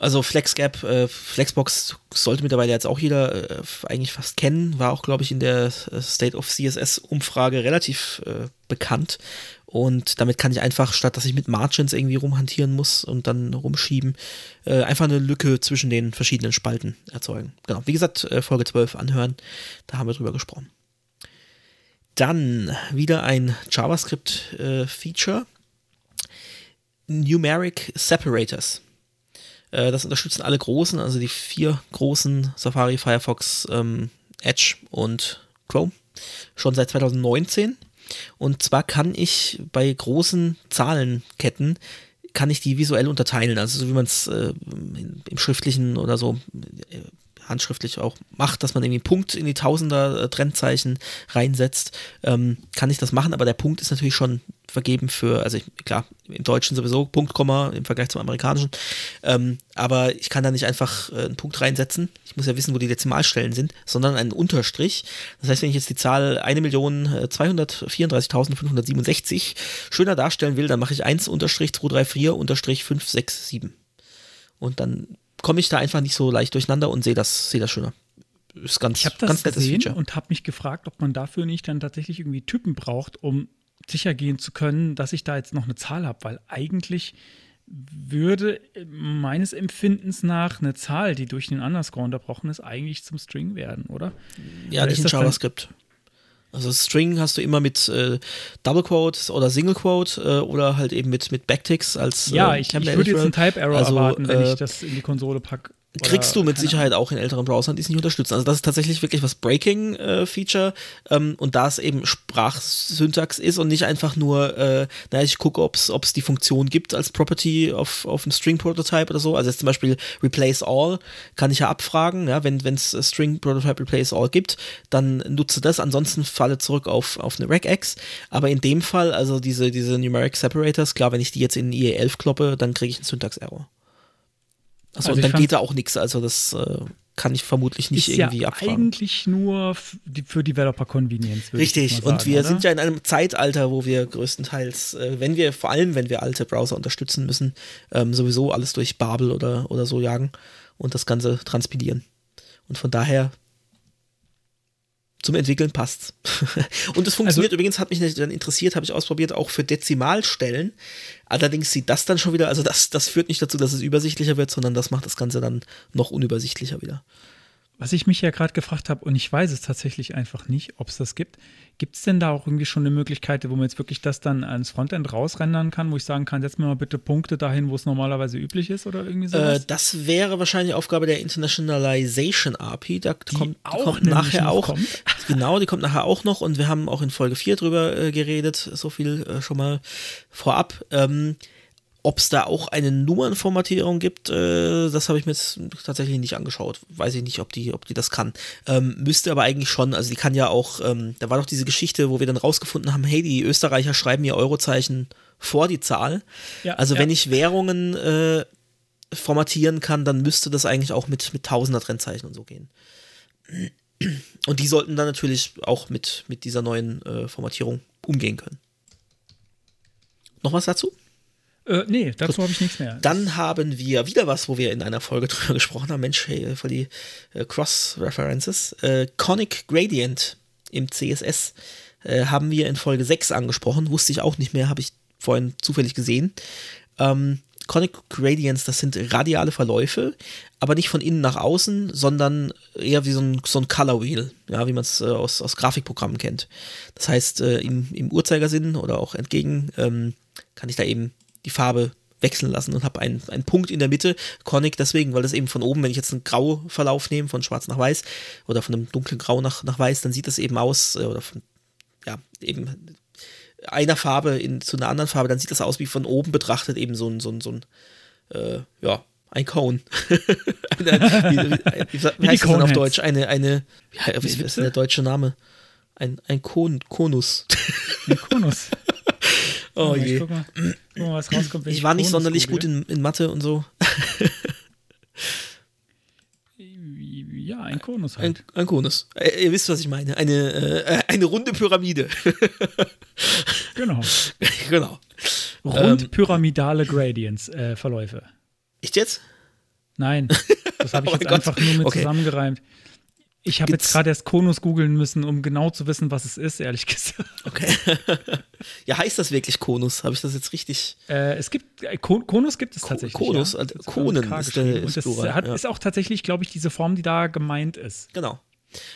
also FlexGap, äh, Flexbox sollte mittlerweile jetzt auch jeder äh, eigentlich fast kennen. War auch, glaube ich, in der äh, State of CSS-Umfrage relativ äh, bekannt. Und damit kann ich einfach, statt dass ich mit Margins irgendwie rumhantieren muss und dann rumschieben, äh, einfach eine Lücke zwischen den verschiedenen Spalten erzeugen. Genau, wie gesagt, äh, Folge 12 anhören, da haben wir drüber gesprochen. Dann wieder ein JavaScript-Feature. Numeric Separators. Äh, das unterstützen alle großen, also die vier großen Safari, Firefox, ähm, Edge und Chrome. Schon seit 2019. Und zwar kann ich bei großen Zahlenketten kann ich die visuell unterteilen, also so wie man es äh, im Schriftlichen oder so äh, handschriftlich auch macht, dass man irgendwie einen Punkt in die Tausender äh, Trennzeichen reinsetzt, ähm, kann ich das machen, aber der Punkt ist natürlich schon vergeben für, also ich, klar, im Deutschen sowieso Punkt, Komma im Vergleich zum amerikanischen, ähm, aber ich kann da nicht einfach äh, einen Punkt reinsetzen, ich muss ja wissen, wo die Dezimalstellen sind, sondern einen Unterstrich. Das heißt, wenn ich jetzt die Zahl 1.234.567 schöner darstellen will, dann mache ich 1 Unterstrich 234 Unterstrich 567. Und dann komme ich da einfach nicht so leicht durcheinander und sehe das, sehe das schöner. Ist ganz, Ich habe das ganz nettes gesehen Feature. und habe mich gefragt, ob man dafür nicht dann tatsächlich irgendwie Typen braucht, um sicher gehen zu können, dass ich da jetzt noch eine Zahl habe, weil eigentlich würde meines Empfindens nach eine Zahl, die durch den Underscore unterbrochen ist, eigentlich zum String werden, oder? Ja, Oder nicht in JavaScript. Also String hast du immer mit äh, Double Quote oder Single Quote äh, oder halt eben mit, mit Backticks als Ja, äh, ich, ich würde jetzt einen Editorial. Type-Error Also, erwarten, wenn äh, ich das in die Konsole packe. Kriegst du mit Sicherheit auch in älteren Browsern, die es nicht unterstützen. Also das ist tatsächlich wirklich was Breaking-Feature ähm, und da es eben Sprachsyntax ist und nicht einfach nur, äh, naja, ich gucke, ob es die Funktion gibt als Property auf, auf einem String-Prototype oder so. Also jetzt zum Beispiel Replace All kann ich ja abfragen, ja, wenn es String-Prototype Replace All gibt, dann nutze das, ansonsten falle zurück auf, auf eine Regex. Aber in dem Fall, also diese, diese Numeric Separators, klar, wenn ich die jetzt in IE11 kloppe, dann kriege ich einen Syntax-Error. Achso, Also dann fand- geht da auch nichts. Also das äh, kann ich vermutlich nicht ist irgendwie ja abfragen. eigentlich nur für Developer Convenience. Richtig, mal und sagen, wir oder? sind ja in einem Zeitalter, wo wir größtenteils, äh, wenn wir, vor allem wenn wir alte Browser unterstützen müssen, ähm, sowieso alles durch Babel oder, oder so jagen und das Ganze transpilieren. Und von daher zum Entwickeln passt's. und es funktioniert Also- übrigens, hat mich dann interessiert, habe ich ausprobiert, auch für Dezimalstellen. Allerdings sieht das dann schon wieder, also das, das führt nicht dazu, dass es übersichtlicher wird, sondern das macht das Ganze dann noch unübersichtlicher wieder. Was ich mich ja gerade gefragt habe, und ich weiß es tatsächlich einfach nicht, ob es das gibt. Gibt es denn da auch irgendwie schon eine Möglichkeit, wo man jetzt wirklich das dann ans Frontend rausrendern kann, wo ich sagen kann, setz mir mal bitte Punkte dahin, wo es normalerweise üblich ist oder irgendwie sowas? Äh, das wäre wahrscheinlich Aufgabe der Internationalization API. Da kommt, die auch kommt nachher auch. kommt. Genau, die kommt nachher auch noch und wir haben auch in Folge 4 drüber äh, geredet. So viel äh, schon mal vorab. Ähm, ob es da auch eine Nummernformatierung gibt, äh, das habe ich mir jetzt tatsächlich nicht angeschaut. Weiß ich nicht, ob die, ob die das kann. Ähm, müsste aber eigentlich schon. Also die kann ja auch, ähm, da war doch diese Geschichte, wo wir dann rausgefunden haben, hey, die Österreicher schreiben ihr Eurozeichen vor die Zahl. Ja, also ja. wenn ich Währungen äh, formatieren kann, dann müsste das eigentlich auch mit, mit Tausender Trennzeichen und so gehen. Und die sollten dann natürlich auch mit, mit dieser neuen äh, Formatierung umgehen können. Noch was dazu? Äh, nee, dazu habe ich nichts mehr. Dann haben wir wieder was, wo wir in einer Folge drüber gesprochen haben. Mensch, hey, voll die äh, Cross-References. Äh, Conic Gradient im CSS äh, haben wir in Folge 6 angesprochen. Wusste ich auch nicht mehr, habe ich vorhin zufällig gesehen. Ähm, Conic Gradients, das sind radiale Verläufe, aber nicht von innen nach außen, sondern eher wie so ein, so ein Color Wheel, ja, wie man es äh, aus, aus Grafikprogrammen kennt. Das heißt, äh, im, im Uhrzeigersinn oder auch entgegen ähm, kann ich da eben die Farbe wechseln lassen und habe einen, einen Punkt in der Mitte. Conic deswegen, weil das eben von oben, wenn ich jetzt einen Grauverlauf nehme, von schwarz nach weiß oder von einem dunklen Grau nach, nach weiß, dann sieht das eben aus, äh, oder von, ja, eben einer Farbe in, zu einer anderen Farbe, dann sieht das aus wie von oben betrachtet eben so ein, so ein, so ein äh, ja, ein Cone. eine, wie, wie, wie, wie heißt das denn auf. Deutsch? Eine, eine, wie, wie ist denn der deutsche Name? Ein, ein Kon, Konus. Ein Konus. Oh ich je. guck mal, guck mal, was rauskommt. wenn Ich war nicht sonderlich google. gut in, in Mathe und so. Ja, ein Konus Ein, halt. ein Konus. Äh, ihr wisst, was ich meine. Eine, äh, eine runde Pyramide. Genau. genau. Rund pyramidale Gradients, äh, Verläufe. Echt jetzt? Nein, das habe ich Oh jetzt Gott. einfach nur mit Okay. zusammengereimt. Ich habe jetzt gerade erst Konus googeln müssen, um genau zu wissen, was es ist, ehrlich gesagt. Okay. ja, heißt das wirklich Konus? Habe ich das jetzt richtig? Äh, es gibt, äh, Kon Konus gibt es tatsächlich. Konus, ja. also Konen ist der- ist Und das Plural, hat, ja. ist auch tatsächlich, glaube ich, diese Form, die da gemeint ist. Genau.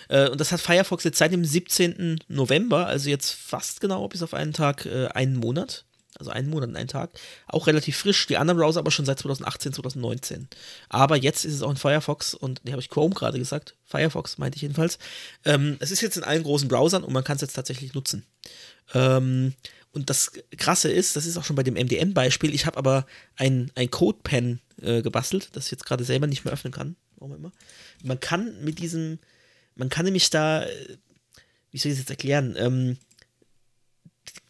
Äh, und das hat Firefox jetzt seit dem 17. November, also jetzt fast genau bis auf einen Tag, äh, einen Monat. Also einen Monat und einen Tag. Auch relativ frisch. Die anderen Browser aber schon seit 2018, 2019. Aber jetzt ist es auch in Firefox und, ne, habe ich Chrome gerade gesagt. Firefox meinte ich jedenfalls. Ähm, es ist jetzt in allen großen Browsern und man kann es jetzt tatsächlich nutzen. Ähm, und das Krasse ist, das ist auch schon bei dem MDM-Beispiel, ich habe aber ein, ein CodePen äh, gebastelt, das ich jetzt gerade selber nicht mehr öffnen kann. Warum immer. Man kann mit diesem, man kann nämlich da, äh, wie soll ich das jetzt erklären, ähm,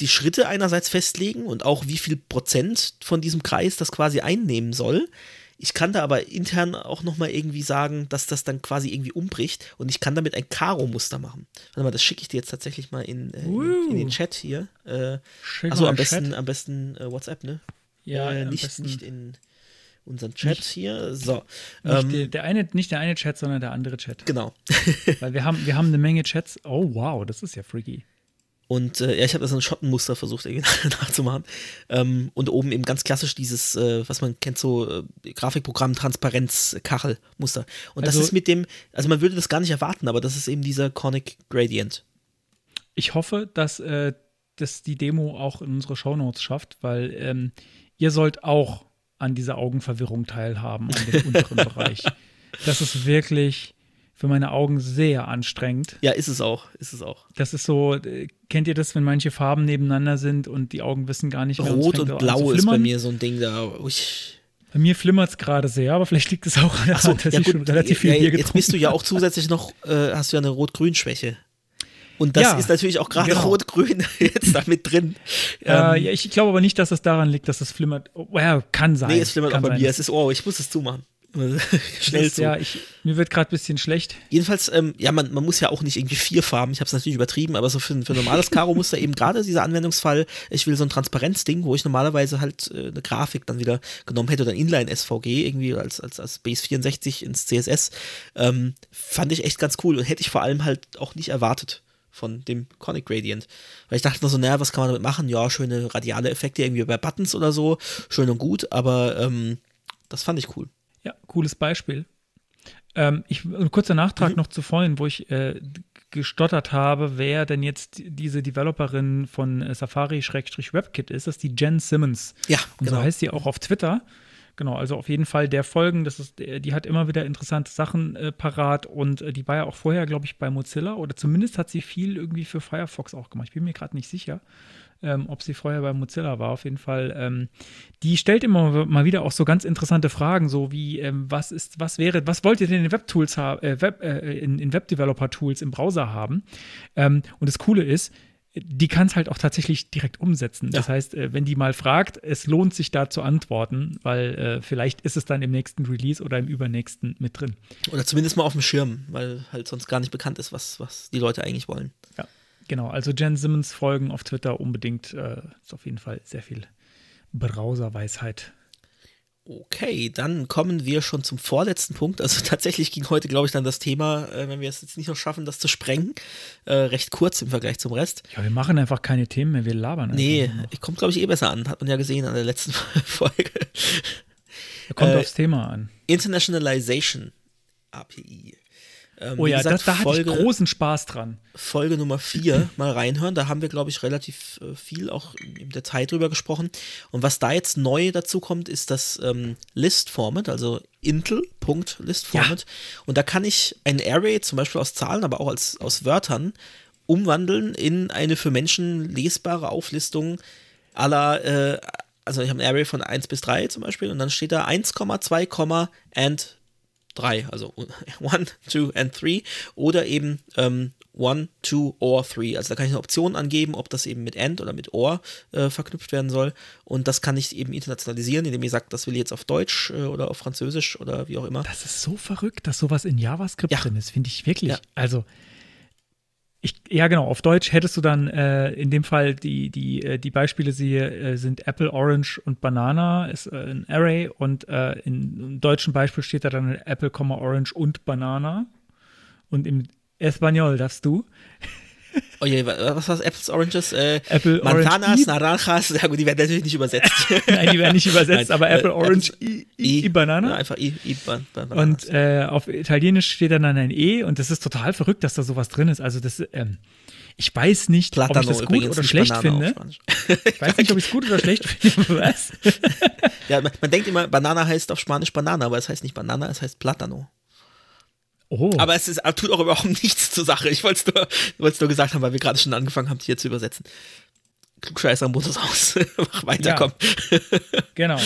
die Schritte einerseits festlegen und auch wie viel Prozent von diesem Kreis das quasi einnehmen soll. Ich kann da aber intern auch nochmal irgendwie sagen, dass das dann quasi irgendwie umbricht und ich kann damit ein Karo-Muster machen. Warte mal, das schicke ich dir jetzt tatsächlich mal in, äh, in, in den Chat hier. Äh, Schick mal am besten, Chat. am besten äh, WhatsApp, ne? Ja, äh, nicht, nicht in unseren Chat hier. So. Nicht, Ähm, der, der eine, nicht der eine Chat, sondern der andere Chat. genau. Weil wir haben, wir haben eine Menge Chats. Oh, wow, das ist ja freaky. Und äh, ja, ich habe da so ein Schottenmuster versucht irgendwie nachzumachen. Ähm, und oben eben ganz klassisch dieses, äh, was man kennt, so äh, Grafikprogramm Transparenz Kachelmuster. Und das Also- ist mit dem, also man würde das gar nicht erwarten, aber das ist eben dieser Conic Gradient. Ich hoffe, dass, äh, dass die Demo auch in unsere Shownotes schafft, weil ähm, ihr sollt auch an dieser Augenverwirrung teilhaben, an dem unteren Bereich. Das ist wirklich für meine Augen sehr anstrengend. Ja, ist es auch, ist es auch. Das ist so, äh, kennt ihr das, wenn manche Farben nebeneinander sind und die Augen wissen gar nicht mehr. es Rot und Blau ist bei mir so ein Ding da. Ui. Bei mir flimmert es gerade sehr, aber vielleicht liegt es auch an der Achso, Hand, dass ja ich schon gut, relativ viel ja, Bier jetzt getrunken bist du ja auch zusätzlich noch, äh, hast du ja eine Rot-Grün-Schwäche. Und das Ja, ist natürlich auch gerade genau. Rot-Grün jetzt da mit drin. Äh, Ähm, ja, ich glaube aber nicht, dass es daran liegt, dass es flimmert. Oh, ja, kann sein. nee, es flimmert auch bei sein. mir. Es ist, oh, ich muss es zumachen. Schnell zu. Ja, ich, mir wird gerade ein bisschen schlecht. Jedenfalls, ähm, ja, man, man muss ja auch nicht irgendwie vier Farben, ich habe es natürlich übertrieben, aber so für, für ein normales Karo-Muster eben gerade dieser Anwendungsfall, ich will so ein Transparenzding, wo ich normalerweise halt äh, eine Grafik dann wieder genommen hätte oder ein Inline-SVG irgendwie als, als, als Base 64 ins CSS, ähm, fand ich echt ganz cool und hätte ich vor allem halt auch nicht erwartet von dem Conic Gradient. Weil ich dachte nur so, naja, was kann man damit machen? Ja, schöne radiale Effekte irgendwie bei Buttons oder so, schön und gut, aber ähm, das fand ich cool. Cooles Beispiel. Ähm, ich, ein kurzer Nachtrag Mhm. noch zu vorhin, wo ich äh, gestottert habe, wer denn jetzt diese Developerin von äh, Safari-WebKit ist. Das ist die Jen Simmons. Ja, Und genau. so heißt sie auch auf Twitter. Genau, also auf jeden Fall der Folgen, das ist, äh, die hat immer wieder interessante Sachen äh, parat und äh, die war ja auch vorher, glaube ich, bei Mozilla oder zumindest hat sie viel irgendwie für Firefox auch gemacht. Ich bin mir gerade nicht sicher, ähm, ob sie vorher bei Mozilla war. Auf jeden Fall, ähm, die stellt immer mal wieder auch so ganz interessante Fragen, so wie ähm, was ist, was wäre, was wollt ihr denn in Webtools haben, äh, Web, äh, in, in Webdeveloper-Tools im Browser haben? Ähm, und das Coole ist, die kann es halt auch tatsächlich direkt umsetzen. Das heißt, äh, wenn die mal fragt, es lohnt sich da zu antworten, weil äh, vielleicht ist es dann im nächsten Release oder im übernächsten mit drin. Oder zumindest mal auf dem Schirm, weil halt sonst gar nicht bekannt ist, was, was die Leute eigentlich wollen. Ja, genau. Also Jen Simmons folgen auf Twitter unbedingt. Äh, ist auf jeden Fall sehr viel Browserweisheit. Okay, dann kommen wir schon zum vorletzten Punkt. Also tatsächlich ging heute, glaube ich, dann das Thema, äh, wenn wir es jetzt nicht noch schaffen, das zu sprengen, äh, recht kurz im Vergleich zum Rest. Ja, wir machen einfach keine Themen mehr, wir labern einfach. Nee, ich kommt, glaube ich, eh besser an. Hat man ja gesehen an der letzten Folge. Kommt äh, aufs Thema an. Internationalization API. Ähm, Oh ja, gesagt, das, da hatte Folge, ich großen Spaß dran. Folge Nummer 4 mal reinhören. Da haben wir, glaube ich, relativ äh, viel auch im Detail drüber gesprochen. Und was da jetzt neu dazu kommt, ist das ähm, List-Format, also Intel.list-Format. Und da kann ich ein Array, zum Beispiel aus Zahlen, aber auch als, aus Wörtern, umwandeln in eine für Menschen lesbare Auflistung aller, äh, also ich habe ein Array von 1 bis 3 zum Beispiel und dann steht da 1,2, and 3, also 1, 2 and 3 oder eben ähm, 1, 2 or 3. Also da kann ich eine Option angeben, ob das eben mit and oder mit or äh, verknüpft werden soll und das kann ich eben internationalisieren, indem ich sage, das will ich jetzt auf Deutsch äh, oder auf Französisch oder wie auch immer. Das ist so verrückt, dass sowas in JavaScript Ja. drin ist, finde ich wirklich. Ja. Also, ich, ja genau, auf Deutsch hättest du dann äh, in dem Fall die, die, äh, die Beispiele siehe, äh, sind Apple, Orange und Banana, ist äh, ein Array und äh, in, im deutschen Beispiel steht da dann Apple, Orange und Banana. Und im Espanol darfst du Oh je, wa- was war? Apples, Oranges? Äh, Apple, Manzanas, Orange, Naranjas, ja gut, die werden natürlich nicht übersetzt. Nein, die werden nicht übersetzt, Nein, aber äh, Apple, Orange, Apples- I, I, I Banana. Ja, einfach I, I ban, ban, Bananas. Und äh, auf Italienisch steht dann ein E und das ist total verrückt, dass da sowas drin ist. Also das, ähm, ich weiß nicht, ob ich Platano das gut oder schlecht Banane finde. Ich weiß nicht, ob ich es gut oder schlecht finde. Was? Ja, man, man denkt immer, Banana heißt auf Spanisch Banana, aber es heißt nicht Banana, es heißt Platano. Oh, Aber es ist, tut auch überhaupt nichts zur Sache. Ich wollte es nur, es nur gesagt haben, weil wir gerade schon angefangen haben, hier zu übersetzen. Klugscheißer Modus aus. Mach weiter, Ja. komm. genau.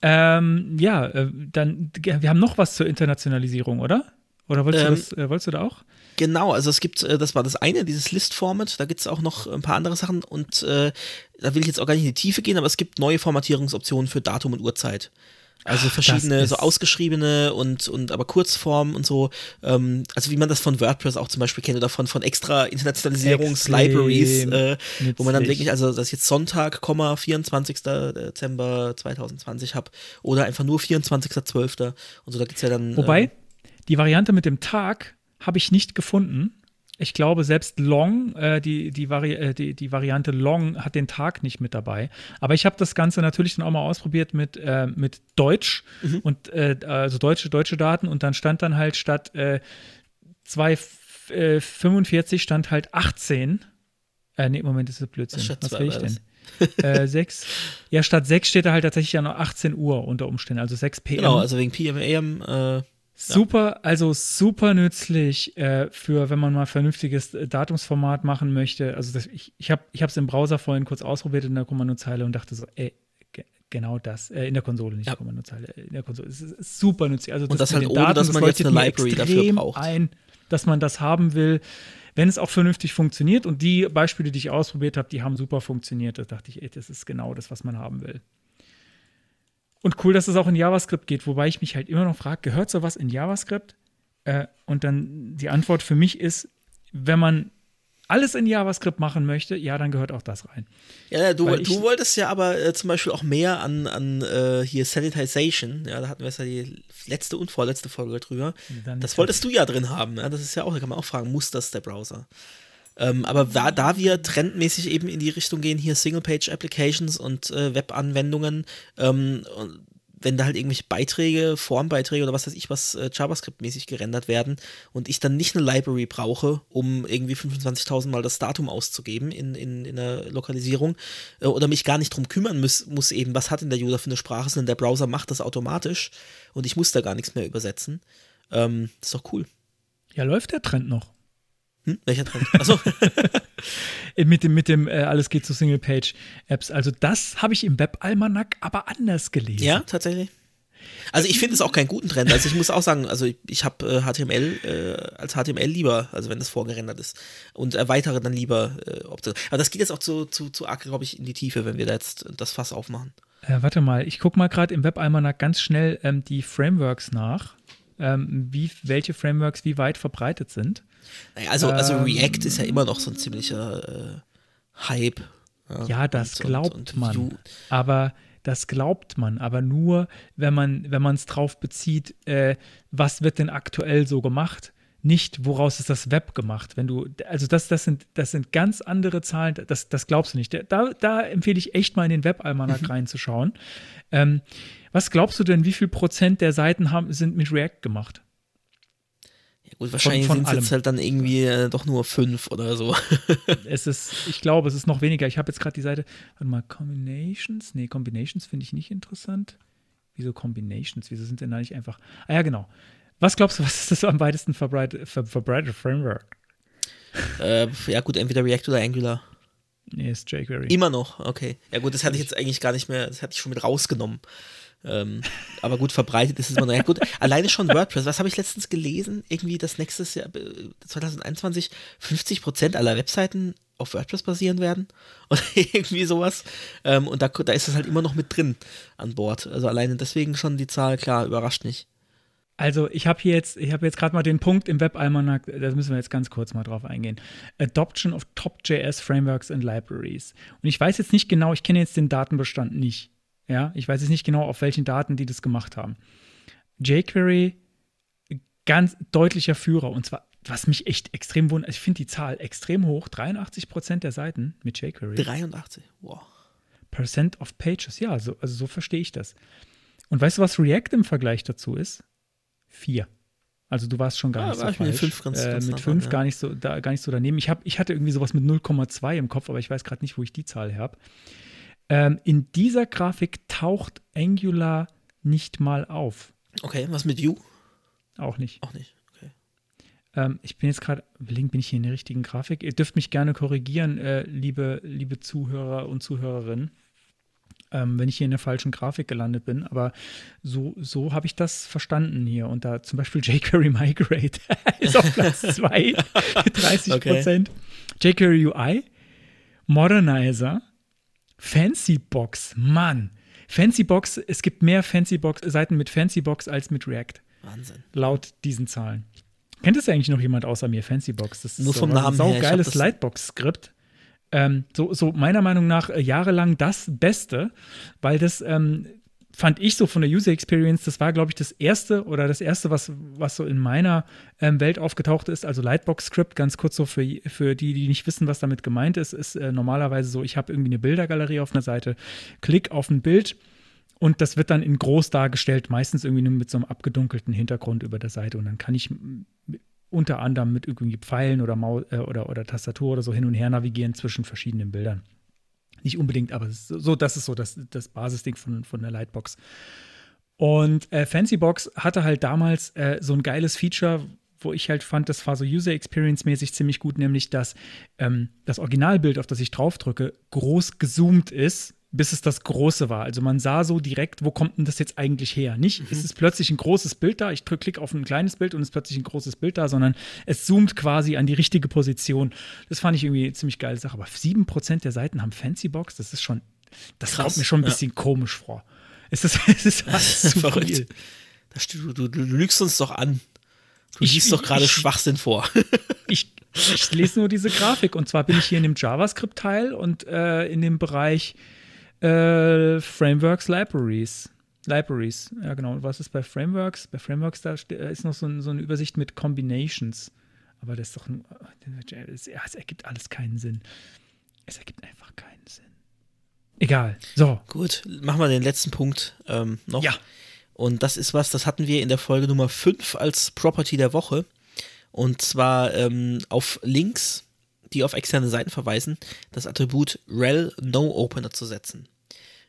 Ähm, ja, äh, dann, wir haben noch was zur Internationalisierung, oder? Oder wolltest, Ähm, du, das, äh, wolltest du da auch? Genau, also es gibt, äh, das war das eine, dieses List-Format, da gibt es auch noch ein paar andere Sachen und äh, da will ich jetzt auch gar nicht in die Tiefe gehen, aber es gibt neue Formatierungsoptionen für Datum und Uhrzeit. Also verschiedene, das so ausgeschriebene und, und aber Kurzformen und so. Ähm, also wie man das von WordPress auch zum Beispiel kennt oder von, von extra Internationalisierungs-Libraries, äh, wo man dann wirklich, also ich jetzt Sonntag, Komma, 24. Dezember 2020 habe oder einfach nur 24.12. und so, da gibt's ja dann. Wobei, ähm, die Variante mit dem Tag habe ich nicht gefunden. Ich glaube, selbst Long, äh, die, die, Vari äh, die, die Variante Long hat den Tag nicht mit dabei. Aber ich habe das Ganze natürlich dann auch mal ausprobiert mit, äh, mit Deutsch Mhm. und äh, also deutsche, deutsche Daten und dann stand dann halt statt äh, 245 stand halt 18. Äh, nee, Moment, das ist Blödsinn. Was statt Was will ich denn? äh, 6. Ja, statt 6 steht da halt tatsächlich ja noch 18 Uhr unter Umständen, also 6 PM. Genau, also wegen PM, äh, Super, also super nützlich äh, für, wenn man mal vernünftiges äh, Datumsformat machen möchte. Also das, ich, ich habe es im Browser vorhin kurz ausprobiert in der Kommandozeile und dachte so, ey, ge- genau das. Äh, in der Konsole, nicht Ja. Kommandozeile. äh, In der Konsole. Es ist, super nützlich. Also Und das halt ohne, dass man jetzt leuchtet eine Library dafür braucht. Ein, dass man das haben will, wenn es auch vernünftig funktioniert. Und die Beispiele, die ich ausprobiert habe, die haben super funktioniert. Da dachte ich, ey, das ist genau das, was man haben will. Und cool, dass es auch in JavaScript geht, wobei ich mich halt immer noch frage, gehört sowas in JavaScript? Äh, und dann die Antwort für mich ist, wenn man alles in JavaScript machen möchte, ja, dann gehört auch das rein. Ja, du, ich- du wolltest ja aber äh, zum Beispiel auch mehr an, an äh, hier Sanitization, ja, da hatten wir es ja die letzte und vorletzte Folge drüber. Das wolltest du ja drin haben, ja, das ist ja auch, da kann man auch fragen, muss das der Browser? Ähm, aber da, da wir trendmäßig eben in die Richtung gehen, hier Single-Page-Applications und äh, Web-Anwendungen, ähm, wenn da halt irgendwelche Beiträge, Formbeiträge oder was weiß ich, was äh, JavaScript-mäßig gerendert werden und ich dann nicht eine Library brauche, um irgendwie 25.000 Mal das Datum auszugeben in, in, in der Lokalisierung äh, oder mich gar nicht drum kümmern muss, muss eben, was hat denn der User für eine Sprache, sondern der Browser macht das automatisch und ich muss da gar nichts mehr übersetzen. Ähm, ist doch cool. Ja, läuft der Trend noch. Hm? Welcher Trend? Achso, Mit dem, mit dem äh, alles geht zu Single-Page-Apps. Also das habe ich im Web-Almanac aber anders gelesen. ja, tatsächlich. Also ich finde es auch keinen guten Trend. Also ich muss auch sagen, also ich, ich habe äh, HTML äh, als HTML lieber, also wenn das vorgerendert ist. Und erweitere dann lieber äh, Optionen. Aber das geht jetzt auch zu, zu, zu arg, glaube ich, in die Tiefe, wenn wir da jetzt das Fass aufmachen. Äh, warte mal, ich gucke mal gerade im Web-Almanac ganz schnell ähm, die Frameworks nach, ähm, wie, welche Frameworks wie weit verbreitet sind. Naja, also, also Ähm. React ist ja immer noch so ein ziemlicher äh, Hype. Ja, das und- und- glaubt und man. Vue. Aber das glaubt man, aber nur, wenn man wenn man es drauf bezieht, äh, was wird denn aktuell so gemacht? Nicht, woraus ist das Web gemacht? Wenn du, also das, das sind, das sind ganz andere Zahlen, das, das glaubst du nicht. Da, da empfehle ich echt mal in den Web-Almanac reinzuschauen. Ähm, was glaubst du denn, wie viel Prozent der Seiten haben, sind mit React gemacht? Gut, wahrscheinlich von sind es jetzt halt dann irgendwie äh, doch nur fünf oder so. Es ist, ich glaube, es ist noch weniger. Ich habe jetzt gerade die Seite, warte mal, Combinations? Nee, Combinations finde ich nicht interessant. Wieso Combinations? Wieso sind denn da nicht einfach? Ah ja, genau. Was glaubst du, was ist das am weitesten verbreitete, ver, verbreitete Framework? äh, ja gut, entweder React oder Angular. Nee, ist jQuery. Immer noch, okay. Ja gut, das hatte ich jetzt eigentlich gar nicht mehr, das hatte ich schon mit rausgenommen. Ähm, aber gut, verbreitet ist es immer noch. Ja gut, alleine schon WordPress. Was habe ich letztens gelesen? Irgendwie, dass nächstes Jahr, äh, 2021, 50% aller Webseiten auf WordPress basieren werden. Oder irgendwie sowas. Ähm, und da, da ist es halt immer noch mit drin an Bord. Also alleine deswegen schon die Zahl, klar, überrascht nicht. Also ich habe hier jetzt, ich habe jetzt gerade mal den Punkt im Web-Almanac, da müssen wir jetzt ganz kurz mal drauf eingehen. Adoption of Top.js Frameworks and Libraries. Und ich weiß jetzt nicht genau, ich kenne jetzt den Datenbestand nicht. Ja, ich weiß jetzt nicht genau, auf welchen Daten die das gemacht haben. jQuery, ganz deutlicher Führer. Und zwar, was mich echt extrem wundert, ich finde die Zahl extrem hoch, 83 Prozent der Seiten mit jQuery. 83, wow. Percent of Pages, ja, so, also so verstehe ich das. Und weißt du, was React im Vergleich dazu ist? Vier. Also du warst schon gar Ah, nicht so ich mit falsch. fünf ganz- äh, mit fünf ja. gar nicht so da, gar nicht so daneben. Ich, hab, ich hatte irgendwie sowas mit 0,2 im Kopf, aber ich weiß gerade nicht, wo ich die Zahl habe. Ähm, in dieser Grafik taucht Angular nicht mal auf. Okay, was mit Vue? Auch nicht. Auch nicht. Okay. Ähm, ich bin jetzt gerade, Link, bin ich hier in der richtigen Grafik? Ihr dürft mich gerne korrigieren, äh, liebe, liebe Zuhörer und Zuhörerinnen, ähm, wenn ich hier in der falschen Grafik gelandet bin. Aber so, so habe ich das verstanden hier. Und da zum Beispiel jQuery Migrate ist auf Platz 2 mit 30 Prozent. jQuery UI, Modernizer, Fancybox, Mann. Fancybox, es gibt mehr Fancybox, Seiten mit Fancybox als mit React Wahnsinn. laut diesen Zahlen. Kennt es eigentlich noch jemand außer mir, Fancybox? Das ist Nur so vom ein her, saugeiles Lightbox-Skript. Ähm, so, so meiner Meinung nach äh, jahrelang das Beste, weil das ähm, fand ich so von der User Experience, das war, glaube ich, das erste oder das erste, was, was so in meiner ähm, Welt aufgetaucht ist. Also Lightbox-Script, ganz kurz so für, für die, die nicht wissen, was damit gemeint ist, ist äh, normalerweise so, ich habe irgendwie eine Bildergalerie auf einer Seite, klick auf ein Bild und das wird dann in groß dargestellt, meistens irgendwie nur mit so einem abgedunkelten Hintergrund über der Seite. Und dann kann ich unter anderem mit irgendwie Pfeilen oder, Maus, äh, oder, oder Tastatur oder so hin und her navigieren zwischen verschiedenen Bildern. Nicht unbedingt, aber so, das ist so das, das Basisding von, von der Lightbox. Und äh, Fancybox hatte halt damals äh, so ein geiles Feature, wo ich halt fand, das war so User Experience-mäßig ziemlich gut, nämlich dass ähm, das Originalbild, auf das ich draufdrücke, groß gezoomt ist, bis es das Große war. Also man sah so direkt, wo kommt denn das jetzt eigentlich her? Nicht, ist es plötzlich ein großes Bild da, ich drücke Klick auf ein kleines Bild und es ist plötzlich ein großes Bild da, sondern es zoomt quasi an die richtige Position. Das fand ich irgendwie eine ziemlich geile Sache. Aber 7% der Seiten haben Fancybox, das ist schon, das Krass, kommt mir schon ein ja. bisschen komisch vor. Es ist, es ist fast zu Verrückt. viel. Du, du, du lügst uns doch an. Du Ich- liest doch gerade Schwachsinn vor. Ich, ich lese nur diese Grafik und zwar bin ich hier in dem JavaScript-Teil und äh, in dem Bereich äh, Frameworks Libraries. Libraries, ja genau. Und was ist bei Frameworks? Bei Frameworks da äh, ist noch so, ein, so eine Übersicht mit Combinations. Aber das ist doch nur, es, ja, es ergibt alles keinen Sinn. Es ergibt einfach keinen Sinn. Egal. So. Gut, machen wir den letzten Punkt ähm, noch. Ja. Und das ist was, das hatten wir in der Folge Nummer 5 als Property der Woche. Und zwar ähm, auf Links, die auf externe Seiten verweisen, das Attribut rel no opener zu setzen.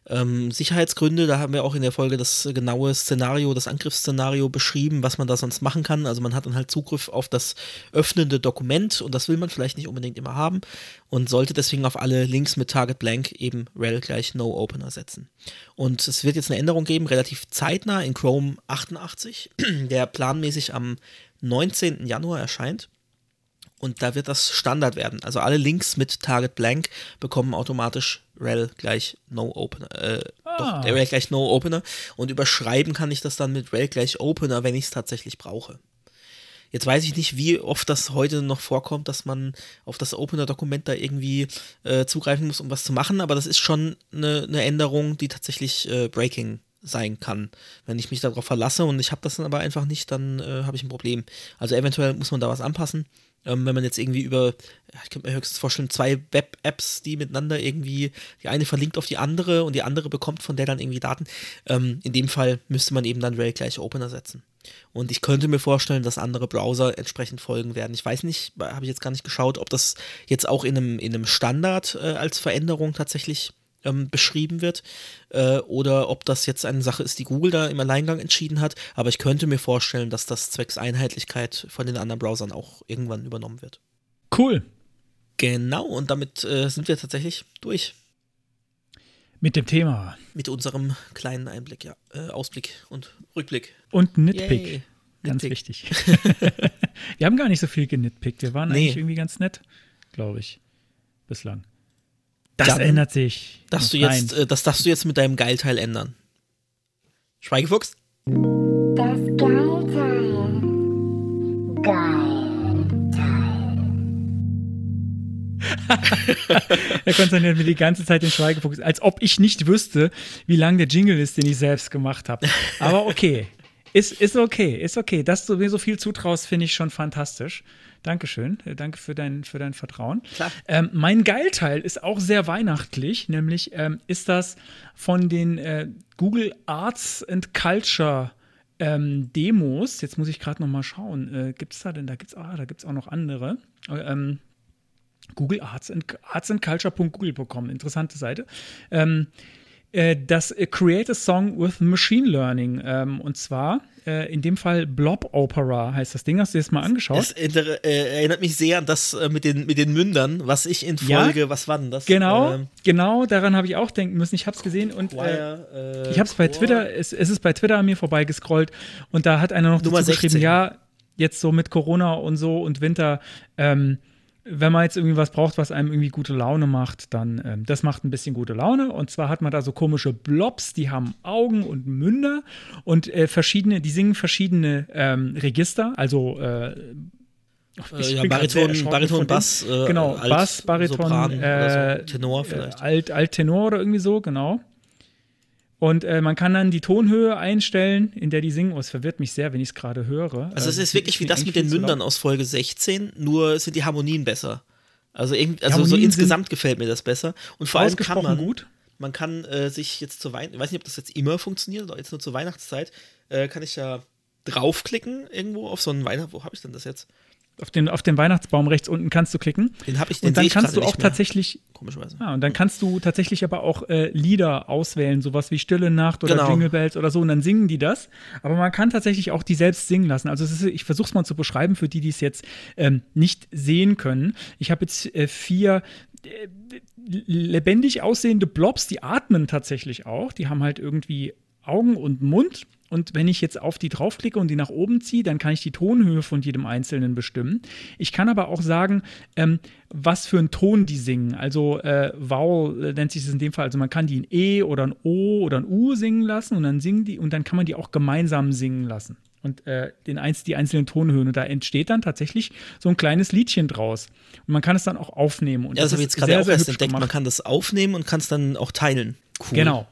Ähm, Sicherheitsgründe, da haben wir auch in der Folge das genaue Szenario, das Angriffsszenario beschrieben, was man da sonst machen kann. Also man hat dann halt Zugriff auf das öffnende Dokument und das will man vielleicht nicht unbedingt immer haben und sollte deswegen auf alle Links mit Target Blank eben rel gleich no opener setzen. Und es wird jetzt eine Änderung geben, relativ zeitnah in Chrome 88, der planmäßig am 19. Januar erscheint. Und da wird das Standard werden. Also alle Links mit Target Blank bekommen automatisch rel gleich no opener. Äh, Ah. doch, rel gleich no opener. Und überschreiben kann ich das dann mit rel gleich opener, wenn ich es tatsächlich brauche. Jetzt weiß ich nicht, wie oft das heute noch vorkommt, dass man auf das Opener-Dokument da irgendwie äh, zugreifen muss, um was zu machen, aber das ist schon eine, eine Änderung, die tatsächlich äh, Breaking sein kann. Wenn ich mich darauf verlasse und ich habe das dann aber einfach nicht, dann äh, habe ich ein Problem. Also eventuell muss man da was anpassen. Ähm, wenn man jetzt irgendwie über, ich könnte mir höchstens vorstellen, zwei Web-Apps, die miteinander irgendwie, die eine verlinkt auf die andere und die andere bekommt von der dann irgendwie Daten. Ähm, in dem Fall müsste man eben dann Rail gleich Opener setzen. Und ich könnte mir vorstellen, dass andere Browser entsprechend folgen werden. Ich weiß nicht, habe ich jetzt gar nicht geschaut, ob das jetzt auch in einem, in einem Standard äh, als Veränderung tatsächlich ähm, beschrieben wird äh, oder ob das jetzt eine Sache ist, die Google da im Alleingang entschieden hat. Aber ich könnte mir vorstellen, dass das zwecks Einheitlichkeit von den anderen Browsern auch irgendwann übernommen wird. Cool. Genau, und damit äh, sind wir tatsächlich durch Mit dem Thema. mit unserem kleinen Einblick, ja, äh, Ausblick und Rückblick. Und Nitpick. Yay. Ganz Nitpick. wichtig. wir haben gar nicht so viel genitpickt. Wir waren Nee. eigentlich irgendwie ganz nett, glaube ich. Bislang. Das Dann ändert sich. Darfst du noch jetzt, rein. äh, das darfst du jetzt mit deinem Geilteil ändern. Schweigefuchs? Das Geilteil. Geilteil. Er konzentriert mir die ganze Zeit den Schweigefuchs, als ob ich nicht wüsste, wie lang der Jingle ist, den ich selbst gemacht habe. Aber okay. Ist, ist okay, ist okay. Dass du mir so viel zutraust, finde ich schon fantastisch. Dankeschön. Äh, Danke für dein, für dein Vertrauen. Klar. Ähm, mein Geilteil ist auch sehr weihnachtlich, nämlich ähm, ist das von den äh, Google Arts and Culture ähm, Demos. Jetzt muss ich gerade noch mal schauen. Äh, gibt es da denn? Da gibt es ah, da gibt's auch noch andere. Äh, ähm, Google Arts and, Arts and Culture.google.com, interessante Seite. Ähm, äh, das äh, Create a Song with Machine Learning. Ähm, und zwar äh, in dem Fall Blob Opera heißt das Ding. Hast du dir das mal angeschaut? Das äh, erinnert mich sehr an das äh, mit, den, mit den Mündern, was ich in Ja? Folge, was war denn das? genau, Ähm, genau, daran habe ich auch denken müssen. Ich habe es gesehen und äh, ich habe es bei. Twitter, es, es ist bei Twitter an mir vorbeigescrollt und da hat einer noch Nummer dazu geschrieben, 16. ja, jetzt so mit Corona und so und Winter, ähm, wenn man jetzt irgendwie was braucht, was einem irgendwie gute Laune macht, dann ähm, das macht ein bisschen gute Laune. Und zwar hat man da so komische Blobs, die haben Augen und Münder und äh, verschiedene, die singen verschiedene ähm, Register, also äh, ich Äh, ja, grad sehr Bariton, Bariton. Bass, äh, genau, Alt, Bass, Bariton, Sopran äh, so. Tenor vielleicht. Äh, Alt, Alt-Tenor oder irgendwie so, genau. Und äh, man kann dann die Tonhöhe einstellen, in der die singen. Oh, es verwirrt mich sehr, wenn ich es gerade höre. also es Äh, ist wirklich wie das mit den zu Mündern aus Folge 16, nur sind die Harmonien besser. Also, also so insgesamt gefällt mir das besser. Und vor allem kann man, gut. man kann äh, sich jetzt zur Weihnachten, ich weiß nicht, ob das jetzt immer funktioniert oder jetzt nur zur Weihnachtszeit, äh, kann ich ja draufklicken irgendwo auf so einen Weihnacht, wo habe ich denn das jetzt? Auf den, auf den Weihnachtsbaum rechts unten kannst du klicken. Den habe ich den Und dann kannst du auch tatsächlich, Komischerweise. ja, und dann kannst du tatsächlich aber auch äh, Lieder auswählen, sowas wie Stille Nacht oder Genau. Jingle Bells oder so, und dann singen die das. Aber man kann tatsächlich auch die selbst singen lassen. Also ist, ich versuche es mal zu beschreiben für die, die es jetzt ähm, nicht sehen können. Ich habe jetzt äh, vier äh, lebendig aussehende Blobs, die atmen tatsächlich auch. Die haben halt irgendwie Augen und Mund. Und wenn ich jetzt auf die draufklicke und die nach oben ziehe, dann kann ich die Tonhöhe von jedem Einzelnen bestimmen. Ich kann aber auch sagen, ähm, was für einen Ton die singen. Also äh, Vowel äh, nennt sich das in dem Fall. Also man kann die ein E oder ein O oder ein U singen lassen und dann singen die und dann kann man die auch gemeinsam singen lassen. Und äh, den einz die einzelnen Tonhöhen. Und da entsteht dann tatsächlich so ein kleines Liedchen draus. Und man kann es dann auch aufnehmen. Und Ja, das habe ich jetzt gerade auch erst entdeckt. Man gemacht. kann das aufnehmen und kann es dann auch teilen. Cool. Genau.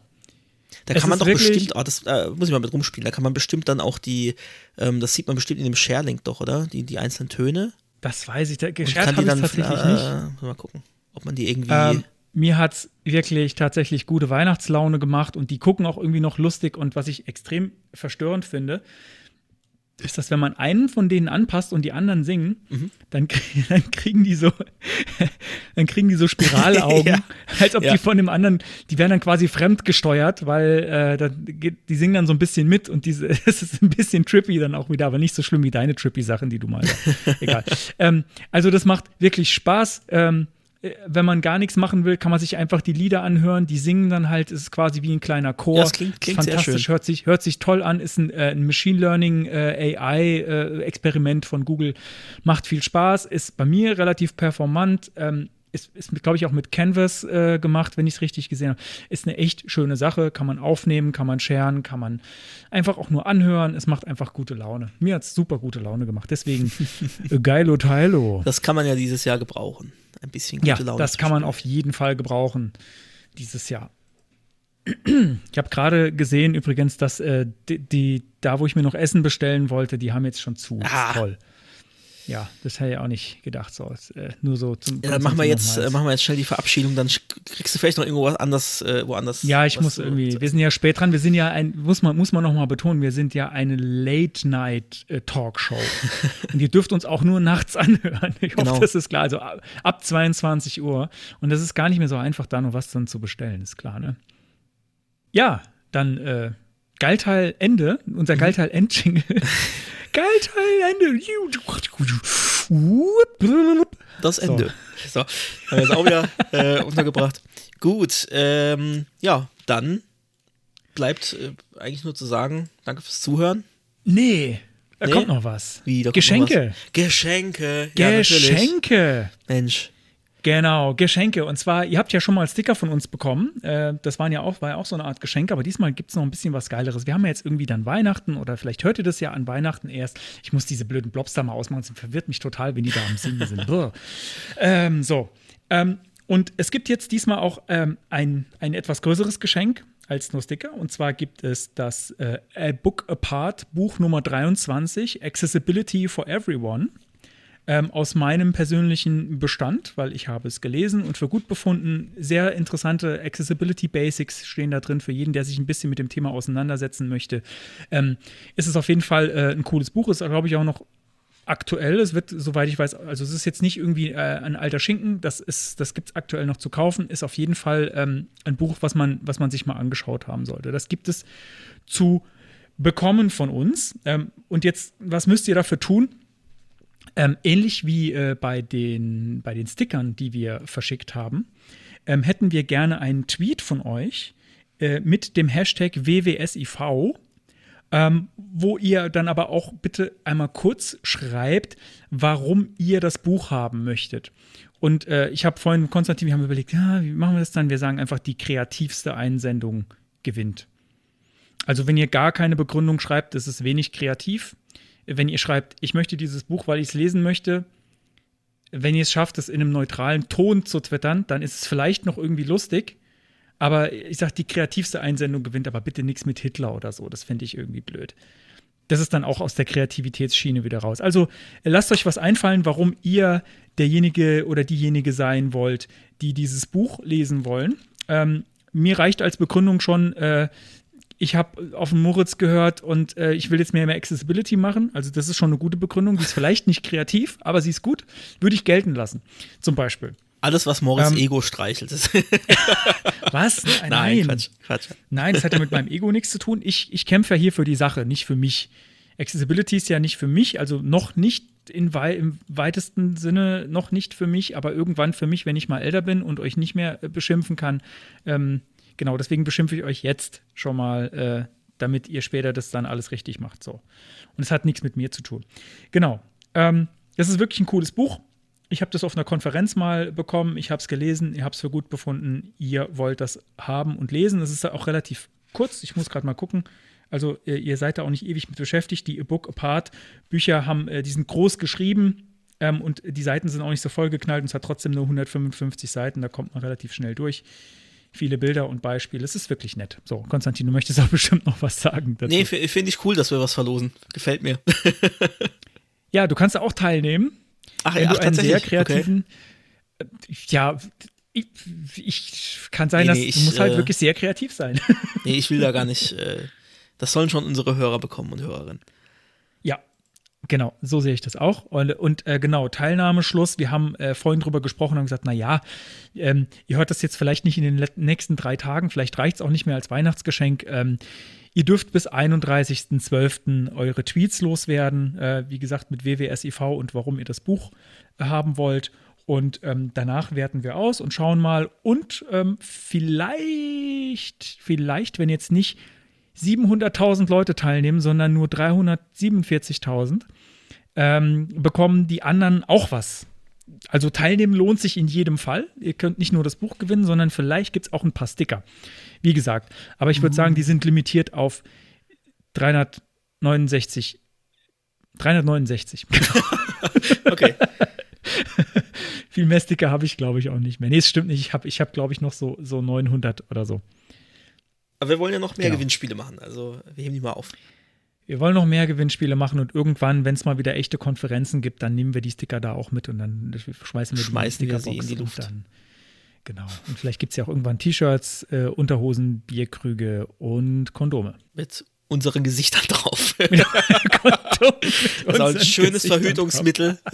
Da Es kann man doch bestimmt, oh, das äh, muss ich mal mit rumspielen, da kann man bestimmt dann auch die, ähm, das sieht man bestimmt in dem Share-Link doch, oder? Die, die einzelnen Töne. Das weiß ich. Da, Geschert habe die ich dann tatsächlich äh, nicht. Mal gucken, ob man die irgendwie. Ähm, mir hat es wirklich tatsächlich gute Weihnachtslaune gemacht und die gucken auch irgendwie noch lustig. Und was ich extrem verstörend finde, ist, dass wenn man einen von denen anpasst und die anderen singen, Mhm. dann, dann kriegen die so, dann kriegen die so Spiralaugen, Ja. als ob Ja. die von dem anderen, die werden dann quasi fremdgesteuert, weil äh, dann geht, die singen dann so ein bisschen mit und diese, es ist ein bisschen trippy dann auch wieder, aber nicht so schlimm wie deine trippy Sachen, die du mal. Egal. ähm, also das macht wirklich Spaß. Ähm, äh, wenn man gar nichts machen will, kann man sich einfach die Lieder anhören. Die singen dann halt, es ist quasi wie ein kleiner Chor. Ja, es klingt- klingt Fantastisch, hört sich, hört sich toll an, ist ein, äh, ein Machine Learning äh, AI äh, Experiment von Google. Macht viel Spaß, ist bei mir relativ performant. Ähm, ist, ist glaube ich, auch mit Canvas äh, gemacht, wenn ich es richtig gesehen habe. Ist eine echt schöne Sache. Kann man aufnehmen, kann man sharen, kann man einfach auch nur anhören. Es macht einfach gute Laune. Mir hat es super gute Laune gemacht. Deswegen geilo Teilo. das kann man ja dieses Jahr gebrauchen. Ein bisschen gute Ja, Laune. das kann man auf jeden Fall gebrauchen dieses Jahr. Ich habe gerade gesehen übrigens, dass äh, die, die, da, wo ich mir noch Essen bestellen wollte, die haben jetzt schon zu. Ah. toll. Ja, das hätte ich auch nicht gedacht. So, äh, nur so zum. Ja, dann machen wir, jetzt, äh, nochmals. machen wir jetzt schnell die Verabschiedung, dann kriegst du vielleicht noch irgendwo was anders, äh, woanders. Ja, ich muss irgendwie, wir sind ja spät dran, wir sind ja ein, muss man, muss man nochmal betonen, wir sind ja eine Late-Night-Talkshow. und ihr dürft uns auch nur nachts anhören. Ich hoffe, Genau. das ist klar. Also ab, ab 22 Uhr. Und das ist gar nicht mehr so einfach, da noch was dann zu bestellen, ist klar, ne? Ja, dann äh, Geilteil Ende, unser Geilteil Endjingle. Geilteil Ende. Das Ende. So, haben wir jetzt auch wieder äh, untergebracht. Gut, ähm, ja, dann bleibt äh, eigentlich nur zu sagen, danke fürs Zuhören. Nee, da Nee? kommt noch was. Wie, da kommt Geschenke. noch was. Geschenke. Ja, natürlich. Geschenke. Mensch. Genau, Geschenke. Und zwar, ihr habt ja schon mal Sticker von uns bekommen. Äh, das waren ja auch, war ja auch so eine Art Geschenk, aber diesmal gibt es noch ein bisschen was Geileres. Wir haben ja jetzt irgendwie dann Weihnachten oder vielleicht hört ihr das ja an Weihnachten erst. Ich muss diese blöden Blobs da mal ausmachen, das verwirrt mich total, wenn die da am Singen sind. Ähm, so. Ähm, und es gibt jetzt diesmal auch ähm, ein, ein etwas größeres Geschenk als nur Sticker. Und zwar gibt es das äh, A Book Apart Buch Nummer 23, Accessibility for Everyone ähm, aus meinem persönlichen Bestand, weil ich habe es gelesen und für gut befunden. Sehr interessante Accessibility Basics stehen da drin für jeden, der sich ein bisschen mit dem Thema auseinandersetzen möchte. Ähm, ist es auf jeden Fall äh, ein cooles Buch, ist glaube ich auch noch aktuell. Es wird, soweit ich weiß, also es ist jetzt nicht irgendwie äh, ein alter Schinken, das, das gibt es aktuell noch zu kaufen, ist auf jeden Fall ähm, ein Buch, was man, was man sich mal angeschaut haben sollte. Das gibt es zu bekommen von uns. Ähm, und jetzt, was müsst ihr dafür tun? Ähm, ähnlich wie äh, bei, den, bei den Stickern, die wir verschickt haben, ähm, hätten wir gerne einen Tweet von euch äh, mit dem Hashtag WWSIV, ähm, wo ihr dann aber auch bitte einmal kurz schreibt, warum ihr das Buch haben möchtet. Und äh, ich habe vorhin Konstantin, wir haben überlegt, ja, wie machen wir das dann? Wir sagen einfach, die kreativste Einsendung gewinnt. Also wenn ihr gar keine Begründung schreibt, ist wenig kreativ. Wenn ihr schreibt, ich möchte dieses Buch, weil ich es lesen möchte, wenn ihr es schafft, es in einem neutralen Ton zu twittern, dann ist es vielleicht noch irgendwie lustig. Aber ich sag, die kreativste Einsendung gewinnt, aber bitte nichts mit Hitler oder so. Das fände ich irgendwie blöd. Das ist dann auch aus der Kreativitätsschiene wieder raus. Also lasst euch was einfallen, warum ihr derjenige oder diejenige sein wollt, die dieses Buch lesen wollen. Ähm, mir reicht als Begründung schon, äh, ich habe auf den Moritz gehört und äh, ich will jetzt mehr mehr Accessibility machen. Also das ist schon eine gute Begründung. Die ist vielleicht nicht kreativ, aber sie ist gut. Würde ich gelten lassen. Zum Beispiel. Alles, was Moritz Ähm, Ego streichelt. Was? Nein, Nein, Quatsch, Quatsch. Nein, das hat ja mit meinem Ego nichts zu tun. Ich, ich kämpfe ja hier für die Sache, nicht für mich. Accessibility ist ja nicht für mich, also noch nicht in wei im weitesten Sinne noch nicht für mich, aber irgendwann für mich, wenn ich mal älter bin und euch nicht mehr äh, beschimpfen kann. Ähm, genau, deswegen beschimpfe ich euch jetzt schon mal, äh, damit ihr später das dann alles richtig macht. So. Und es hat nichts mit mir zu tun. Genau. Ähm, das ist wirklich ein cooles Buch. Ich habe das auf einer Konferenz mal bekommen. Ich habe es gelesen. Ihr habt es für gut befunden. Ihr wollt das haben und lesen. Es ist auch relativ kurz. Ich muss gerade mal gucken. Also ihr, ihr seid da auch nicht ewig mit beschäftigt. Die A Book Apart Bücher haben, äh, die sind groß geschrieben ähm, und die Seiten sind auch nicht so vollgeknallt und es hat trotzdem nur 155 Seiten. Da kommt man relativ schnell durch. Viele Bilder und Beispiele. Es ist wirklich nett. So, Konstantin, du möchtest auch bestimmt noch was sagen dazu. Nee, finde ich cool, dass wir was verlosen. Gefällt mir. ja, du kannst auch teilnehmen. Ach, wenn ach, du einen sehr tatsächlich? kreativen, äh, ja, ich, ich kann sein, Nee, dass nee, du ich, musst halt äh, wirklich sehr kreativ sein. Nee, ich will da gar nicht. Äh, das sollen schon unsere Hörer bekommen und Hörerinnen. Genau, so sehe ich das auch. Und, und äh, genau, Teilnahmeschluss. Wir haben äh, vorhin drüber gesprochen und gesagt, na ja, ähm, ihr hört das jetzt vielleicht nicht in den nächsten drei Tagen, vielleicht reicht es auch nicht mehr als Weihnachtsgeschenk. Ähm, Ihr dürft bis 31.12. eure Tweets loswerden, äh, wie gesagt, mit WWSIV und warum ihr das Buch haben wollt. Und ähm, danach werten wir aus und schauen mal. Und ähm, vielleicht, vielleicht, wenn jetzt nicht 700.000 Leute teilnehmen, sondern nur 347.000, ähm, bekommen die anderen auch was. Also teilnehmen lohnt sich in jedem Fall. Ihr könnt nicht nur das Buch gewinnen, sondern vielleicht gibt es auch ein paar Sticker. Wie gesagt, aber ich würde sagen, die sind limitiert auf 369. 369. Okay. Viel mehr Sticker habe ich, glaube ich, auch nicht mehr. Nee, es stimmt nicht. Ich habe, ich hab, glaube ich, noch so, so 900 oder so. Aber wir wollen ja noch mehr Genau. Gewinnspiele machen. Also wir heben die mal auf. Wir wollen noch mehr Gewinnspiele machen und irgendwann, wenn es mal wieder echte Konferenzen gibt, dann nehmen wir die Sticker da auch mit und dann schmeißen wir Schmeißen die wir sie in Stickerbox die Luft. Dann, genau. Und vielleicht gibt es ja auch irgendwann T-Shirts, äh, Unterhosen, Bierkrüge und Kondome. Mit unseren Gesichtern drauf. Kondome mit Das ist auch ein schönes Verhütungsmittel.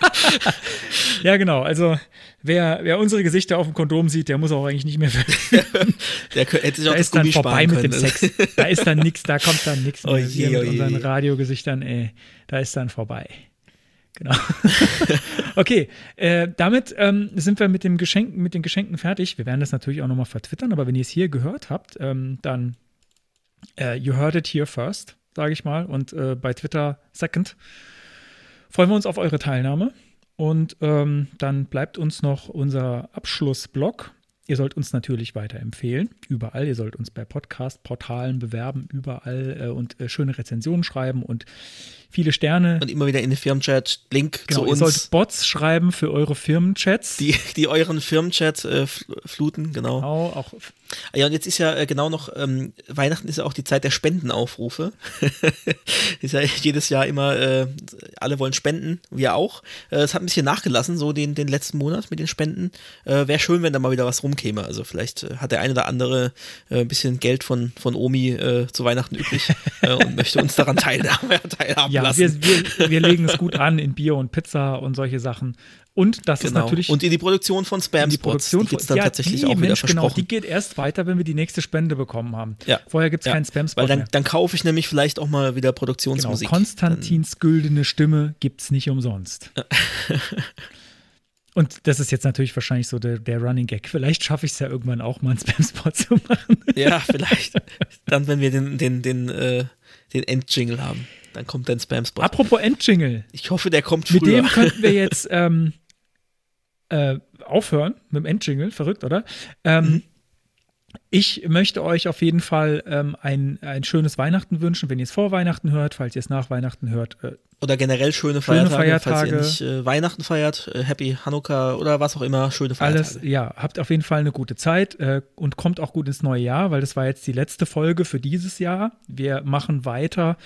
Ja, genau. Also wer, wer unsere Gesichter auf dem Kondom sieht, der muss auch eigentlich nicht mehr. Der hätte sich Da auch das ist dann Gummi vorbei sparen mit dem können. Sex. Da ist dann nichts, da kommt dann nichts mehr. Oje, Wir mit unseren Radiogesichtern, ey, da ist dann vorbei. Genau. okay, äh, damit ähm, sind wir mit, dem Geschenken, mit den Geschenken fertig. Wir werden das natürlich auch nochmal vertwittern, aber wenn ihr es hier gehört habt, ähm, dann äh, you heard it here first, sage ich mal, und äh, bei Twitter second. Freuen wir uns auf eure Teilnahme. Und ähm, dann bleibt uns noch unser Abschlussblock. Ihr sollt uns natürlich weiterempfehlen, überall. Ihr sollt uns bei Podcast-Portalen bewerben, überall äh, und äh, schöne Rezensionen schreiben und viele Sterne. Und immer wieder in den Firmenchat Link genau, zu ihr uns, sollt Bots schreiben für eure Firmenchats. die, die euren Firmenchat äh, fl- fluten, genau. Genau, auch Ja, und jetzt ist ja äh, genau noch, ähm, Weihnachten ist ja auch die Zeit der Spendenaufrufe. ist ja jedes Jahr immer, äh, alle wollen spenden, wir auch. Äh, Es hat ein bisschen nachgelassen, so den, den letzten Monat mit den Spenden. Äh, Wäre schön, wenn da mal wieder was rumkäme. Also vielleicht äh, hat der eine oder andere äh, ein bisschen Geld von, von Omi äh, zu Weihnachten übrig äh, und möchte uns daran teilhaben, teilhaben ja, lassen. wir, wir, wir legen es gut an in Bier und Pizza und solche Sachen. Und das ist Genau. natürlich und in die Produktion von Spam die Produktion die gibt's dann ja, tatsächlich die, auch wieder Mensch, genau, versprochen. die geht erst weiter, wenn wir die nächste Spende bekommen haben. Ja. Vorher gibt es Ja. keinen Spam-Spot Weil dann, mehr. dann kaufe ich nämlich vielleicht auch mal wieder Genau, Produktionsmusik. Konstantins güldene Stimme gibt es nicht umsonst. Und das ist jetzt natürlich wahrscheinlich so der, der Running Gag. Vielleicht schaffe ich es ja irgendwann auch mal einen Spam-Spot zu machen. Ja, vielleicht. dann, wenn wir den, den, den, äh, den Endjingle haben, dann kommt dein Spam-Spot. Apropos Endjingle. Ich hoffe, der kommt Mit früher. dem könnten wir jetzt ähm, äh, aufhören, mit dem Endjingle. Verrückt, oder? Ähm, Mhm. Ich möchte euch auf jeden Fall ähm, ein, ein schönes Weihnachten wünschen, wenn ihr es vor Weihnachten hört. Falls ihr es nach Weihnachten hört, äh, oder generell schöne Schöne Feiertage, Feiertage. falls ihr nicht äh, Weihnachten feiert, äh, Happy Hanukkah oder was auch immer, schöne Feiertage. Alles, ja, habt auf jeden Fall eine gute Zeit äh, und kommt auch gut ins neue Jahr, weil das war jetzt die letzte Folge für dieses Jahr. Wir machen weiter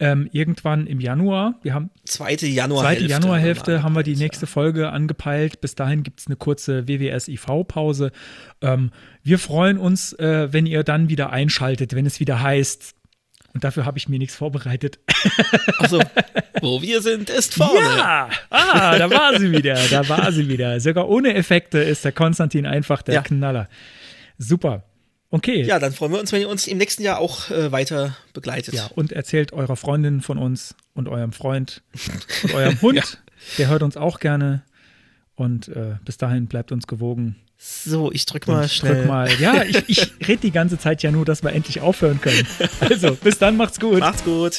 ähm, irgendwann im Januar. Wir haben Zweite Januarhälfte. zweite Januarhälfte haben wir die nächste Folge angepeilt. Bis dahin gibt es eine kurze WWS-IV-Pause. Ähm, wir freuen uns äh, wenn ihr dann wieder einschaltet, wenn es wieder heißt. Und dafür habe ich mir nichts vorbereitet. Also, wo wir sind, ist vorne. Ja! Ah, da war sie wieder. Da war sie wieder. Sogar ohne Effekte ist der Konstantin einfach der Ja. Knaller. Super. Okay. Ja, dann freuen wir uns, wenn ihr uns im nächsten Jahr auch äh, weiter begleitet. Ja, und erzählt eurer Freundin von uns und eurem Freund und eurem Hund. Der hört uns auch gerne. Und äh, bis dahin bleibt uns gewogen. So, ich drück Und mal schnell. drück mal. Ja, ich, ich rede die ganze Zeit ja nur, dass wir endlich aufhören können. Also, bis dann, macht's gut. Macht's gut.